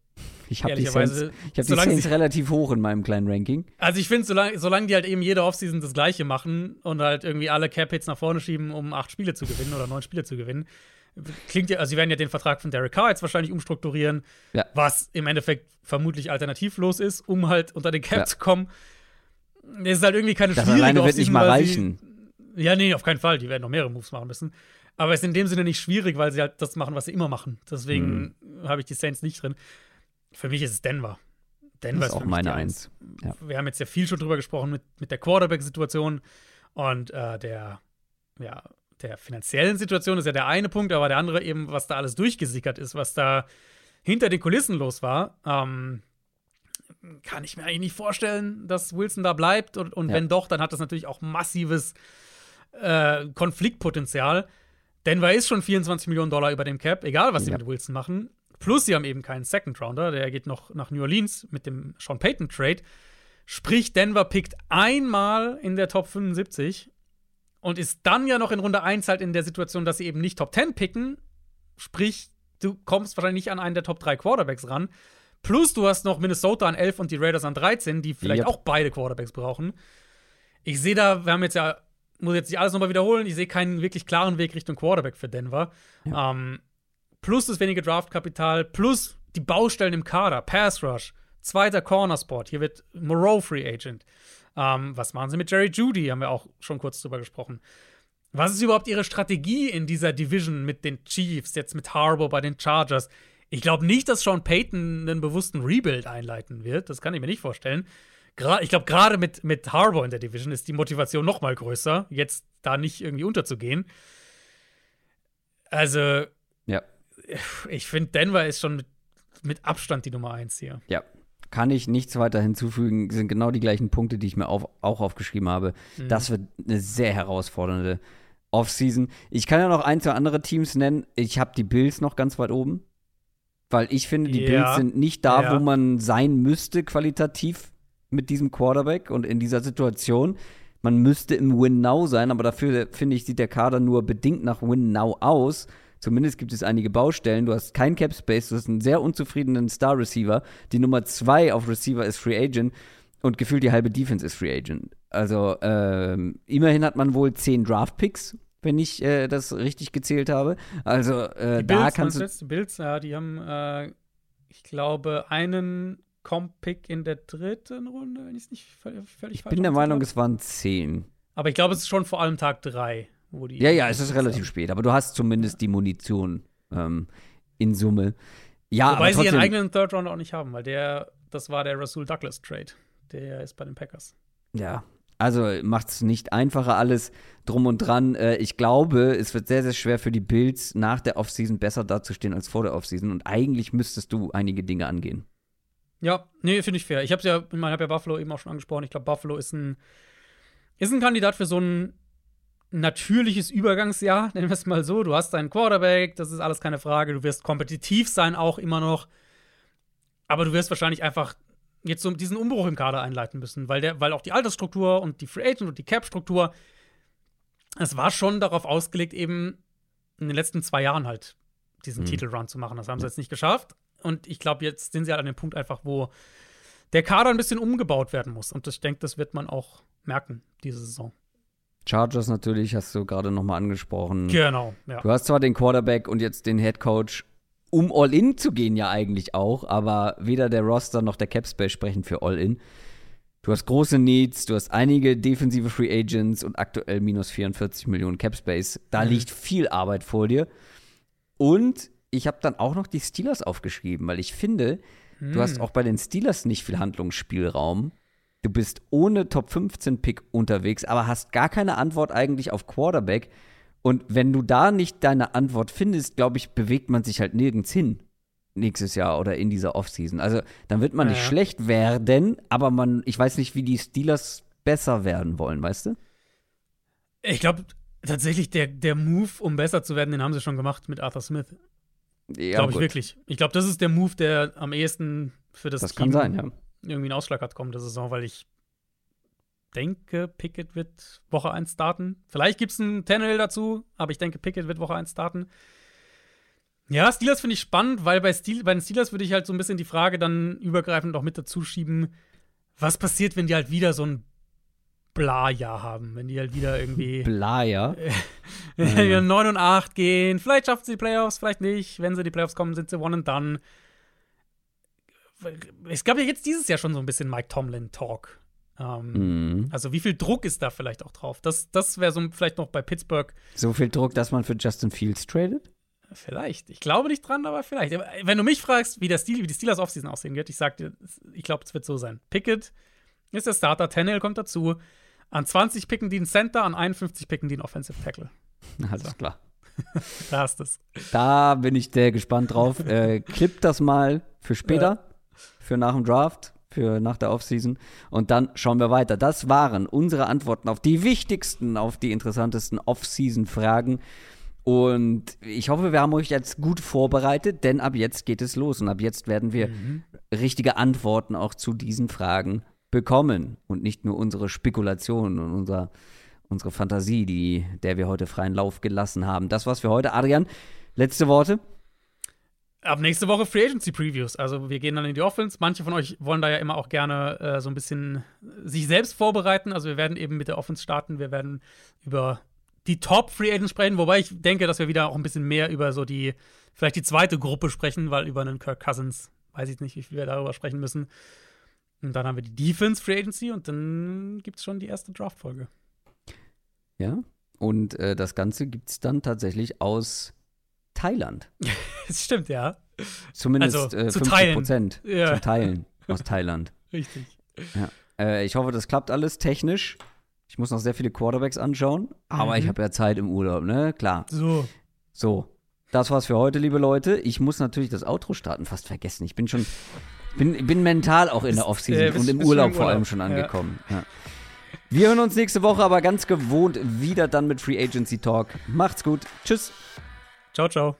Ich habe die Saints, ich hab die Saints sie- relativ hoch in meinem kleinen Ranking. Also ich finde, solange, solange die halt eben jede Offseason das Gleiche machen und halt irgendwie alle Cap-Hits nach vorne schieben, um acht Spiele zu gewinnen oder neun Spiele zu gewinnen, klingt ja, also sie werden ja den Vertrag von Derek Carr jetzt wahrscheinlich umstrukturieren, Ja. was im Endeffekt vermutlich alternativlos ist, um halt unter den Cap Ja. zu kommen. Es ist halt irgendwie keine Das schwierige alleine wird nicht mal weil sie- reichen. Ja, nee, auf keinen Fall. Die werden noch mehrere Moves machen müssen. Aber es ist in dem Sinne nicht schwierig, weil sie halt das machen, was sie immer machen. Deswegen Mhm. habe ich die Saints nicht drin. Für mich ist es Denver. Denver Das ist ist auch meine Eins. Ja. Wir haben jetzt ja viel schon drüber gesprochen mit, mit der Quarterback-Situation und äh, der, ja, der finanziellen Situation ist ja der eine Punkt, aber der andere eben, was da alles durchgesickert ist, was da hinter den Kulissen los war. Ähm, kann ich mir eigentlich nicht vorstellen, dass Wilson da bleibt. Und, und Ja. wenn doch, dann hat das natürlich auch massives äh, Konfliktpotenzial. Denver ist schon 24 Millionen Dollar über dem Cap, egal was sie Ja. mit Wilson machen. Plus, sie haben eben keinen Second Rounder, der geht noch nach New Orleans mit dem Sean Payton Trade. Sprich, Denver pickt einmal in der Top 75 und ist dann ja noch in Runde 1 halt in der Situation, dass sie eben nicht Top 10 picken. Sprich, du kommst wahrscheinlich nicht an einen der Top 3 Quarterbacks ran. Plus, du hast noch Minnesota an 11 und die Raiders an 13, die vielleicht Yep. auch beide Quarterbacks brauchen. Ich sehe da, wir haben jetzt ja, muss jetzt nicht alles nochmal wiederholen, ich sehe keinen wirklich klaren Weg Richtung Quarterback für Denver. Ähm, plus das wenige Draftkapital, plus die Baustellen im Kader, Pass Rush, zweiter Cornerspot, hier wird Moreau Free Agent. Ähm, was machen sie mit Jerry Judy? Haben wir auch schon kurz drüber gesprochen. Was ist überhaupt ihre Strategie in dieser Division mit den Chiefs, jetzt mit Harbour bei den Chargers? Ich glaube nicht, dass Sean Payton einen bewussten Rebuild einleiten wird. Das kann ich mir nicht vorstellen. Ich glaube, gerade mit, mit Harbour in der Division ist die Motivation noch mal größer, jetzt da nicht irgendwie unterzugehen. Also, Ja. ich finde, Denver ist schon mit, mit Abstand die Nummer eins hier. Ja. Kann ich nichts weiter hinzufügen, sind genau die gleichen Punkte, die ich mir auf, auch aufgeschrieben habe. Mhm. Das wird eine sehr herausfordernde Offseason. Ich kann ja noch ein, zwei andere Teams nennen. Ich habe die Bills noch ganz weit oben. Weil ich finde, die Ja. Bills sind nicht da, Ja. wo man sein müsste, qualitativ mit diesem Quarterback und in dieser Situation. Man müsste im Win-Now sein, aber dafür, finde ich, sieht der Kader nur bedingt nach Win-Now aus. Zumindest gibt es einige Baustellen. Du hast kein Cap Space, du hast einen sehr unzufriedenen Star Receiver. Die Nummer zwei auf Receiver ist Free Agent und gefühlt die halbe Defense ist Free Agent. Also ähm, immerhin hat man wohl zehn Draft Picks, wenn ich äh, das richtig gezählt habe. Also äh, Die da Bills, kannst meinst du Bills, ja, die haben, äh, ich glaube, einen Comp-Pick in der dritten Runde, wenn ich es nicht völlig, völlig Ich falsch bin der Meinung, habe. es waren zehn. Aber ich glaube, es ist schon vor allem Tag drei, wo die. Ja, ja, es ist relativ spät, aber du hast zumindest die Munition ähm, in Summe. Ja, Wobei sie ihren eigenen Third Rounder auch nicht haben, weil der, das war der Rasul Douglas Trade. Der ist bei den Packers. Ja, also macht es nicht einfacher alles drum und dran. Äh, ich glaube, es wird sehr, sehr schwer für die Bills nach der Offseason besser dazustehen als vor der Offseason und eigentlich müsstest du einige Dinge angehen. Ja, nee, finde ich fair. Ich habe ja, ich meine, habe ja Buffalo eben auch schon angesprochen. Ich glaube, Buffalo ist ein, ist ein Kandidat für so einen natürliches Übergangsjahr, nennen wir es mal so. Du hast deinen Quarterback, das ist alles keine Frage. Du wirst kompetitiv sein, auch immer noch. Aber du wirst wahrscheinlich einfach jetzt so diesen Umbruch im Kader einleiten müssen, weil, der, weil auch die Altersstruktur und die Free Agent und die Cap-Struktur, es war schon darauf ausgelegt, eben in den letzten zwei Jahren halt diesen mhm. Titelrun zu machen. Das haben sie jetzt nicht geschafft. Und ich glaube, jetzt sind sie halt an dem Punkt einfach, wo der Kader ein bisschen umgebaut werden muss. Und ich denke, das wird man auch merken, diese Saison. Chargers natürlich, hast du gerade noch mal angesprochen. Genau, ja. Du hast zwar den Quarterback und jetzt den Head Coach, um All-In zu gehen ja eigentlich auch, aber weder der Roster noch der Capspace sprechen für All-In. Du hast große Needs, du hast einige defensive Free Agents und aktuell minus 44 Millionen Capspace. Da mhm. liegt viel Arbeit vor dir. Und ich habe dann auch noch die Steelers aufgeschrieben, weil ich finde, mhm. du hast mhm. auch bei den Steelers nicht viel Handlungsspielraum. Du bist ohne Top 15 Pick unterwegs, aber hast gar keine Antwort eigentlich auf Quarterback. Und wenn du da nicht deine Antwort findest, glaube ich, bewegt man sich halt nirgends hin nächstes Jahr oder in dieser Offseason. Also dann wird man ja. nicht schlecht werden, aber man, ich weiß nicht, wie die Steelers besser werden wollen, weißt du? Ich glaube tatsächlich, der, der Move, um besser zu werden, den haben sie schon gemacht mit Arthur Smith. Ja, glaube ich wirklich. Ich glaube, das ist der Move, der am ehesten für das, das Team sein, ja. irgendwie einen Ausschlag hat kommende Saison, weil ich denke, Pickett wird Woche 1 starten. Vielleicht gibt es einen Tannehill dazu, aber ich denke, Pickett wird Woche 1 starten. Ja, Steelers finde ich spannend, weil bei, Steel, bei den Steelers würde ich halt so ein bisschen die Frage dann übergreifend auch mit dazu schieben, was passiert, wenn die halt wieder so ein Bla-Jahr haben, wenn die halt wieder irgendwie Bla-Jahr? ja. 9 und 8 gehen, vielleicht schaffen sie die Playoffs, vielleicht nicht. Wenn sie die Playoffs kommen, sind sie one and done. Es gab ja jetzt dieses Jahr schon so ein bisschen Mike Tomlin-Talk. Ähm, mhm. Also wie viel Druck ist da vielleicht auch drauf? Das, das wäre so vielleicht noch bei Pittsburgh. So viel Druck, dass man für Justin Fields tradet? Vielleicht. Ich glaube nicht dran, aber vielleicht. Wenn du mich fragst, wie, der Stil, wie die Steelers Offseason aussehen wird, ich sag dir, ich glaube, es wird so sein. Pickett ist der Starter, Tannehill kommt dazu. An 20 picken die einen Center, an 51 picken die einen Offensive Tackle. Alles so. klar. da hast es. Da bin ich sehr gespannt drauf. äh, klipp das mal für später, ja. für nach dem Draft für nach der Offseason. Und dann schauen wir weiter. Das waren unsere Antworten auf die wichtigsten, auf die interessantesten Offseason-Fragen. Und ich hoffe, wir haben euch jetzt gut vorbereitet, denn ab jetzt geht es los und ab jetzt werden wir mhm. richtige Antworten auch zu diesen Fragen bekommen und nicht nur unsere Spekulationen und unser, unsere Fantasie, die, der wir heute freien Lauf gelassen haben. Das war's für heute. Adrian, letzte Worte? Ab nächste Woche Free Agency Previews. Also wir gehen dann in die Offense. Manche von euch wollen da ja immer auch gerne äh, so ein bisschen sich selbst vorbereiten. Also wir werden eben mit der Offense starten. Wir werden über die Top Free Agents sprechen, wobei ich denke, dass wir wieder auch ein bisschen mehr über so die, vielleicht die zweite Gruppe sprechen, weil über einen Kirk Cousins weiß ich nicht, wie viel wir darüber sprechen müssen. Und dann haben wir die Defense Free Agency und dann gibt es schon die erste Draft-Folge. Ja, und äh, das Ganze gibt es dann tatsächlich aus Thailand. das stimmt, ja. Zumindest also, äh, 50 teilen. Prozent ja. zu teilen aus Thailand. Richtig. Ja. Äh, ich hoffe, das klappt alles technisch. Ich muss noch sehr viele Quarterbacks anschauen, aber mhm. ich habe ja Zeit im Urlaub, ne? Klar. So. So. Das war's für heute, liebe Leute. Ich muss natürlich das Outro starten fast vergessen. Ich bin schon, bin, bin mental auch in der Offseason äh, und im Urlaub, im vor allem schon angekommen. Ja. Ja. Wir hören uns nächste Woche aber ganz gewohnt wieder dann mit Free Agency Talk. Macht's gut. Tschüss. Ciao, ciao.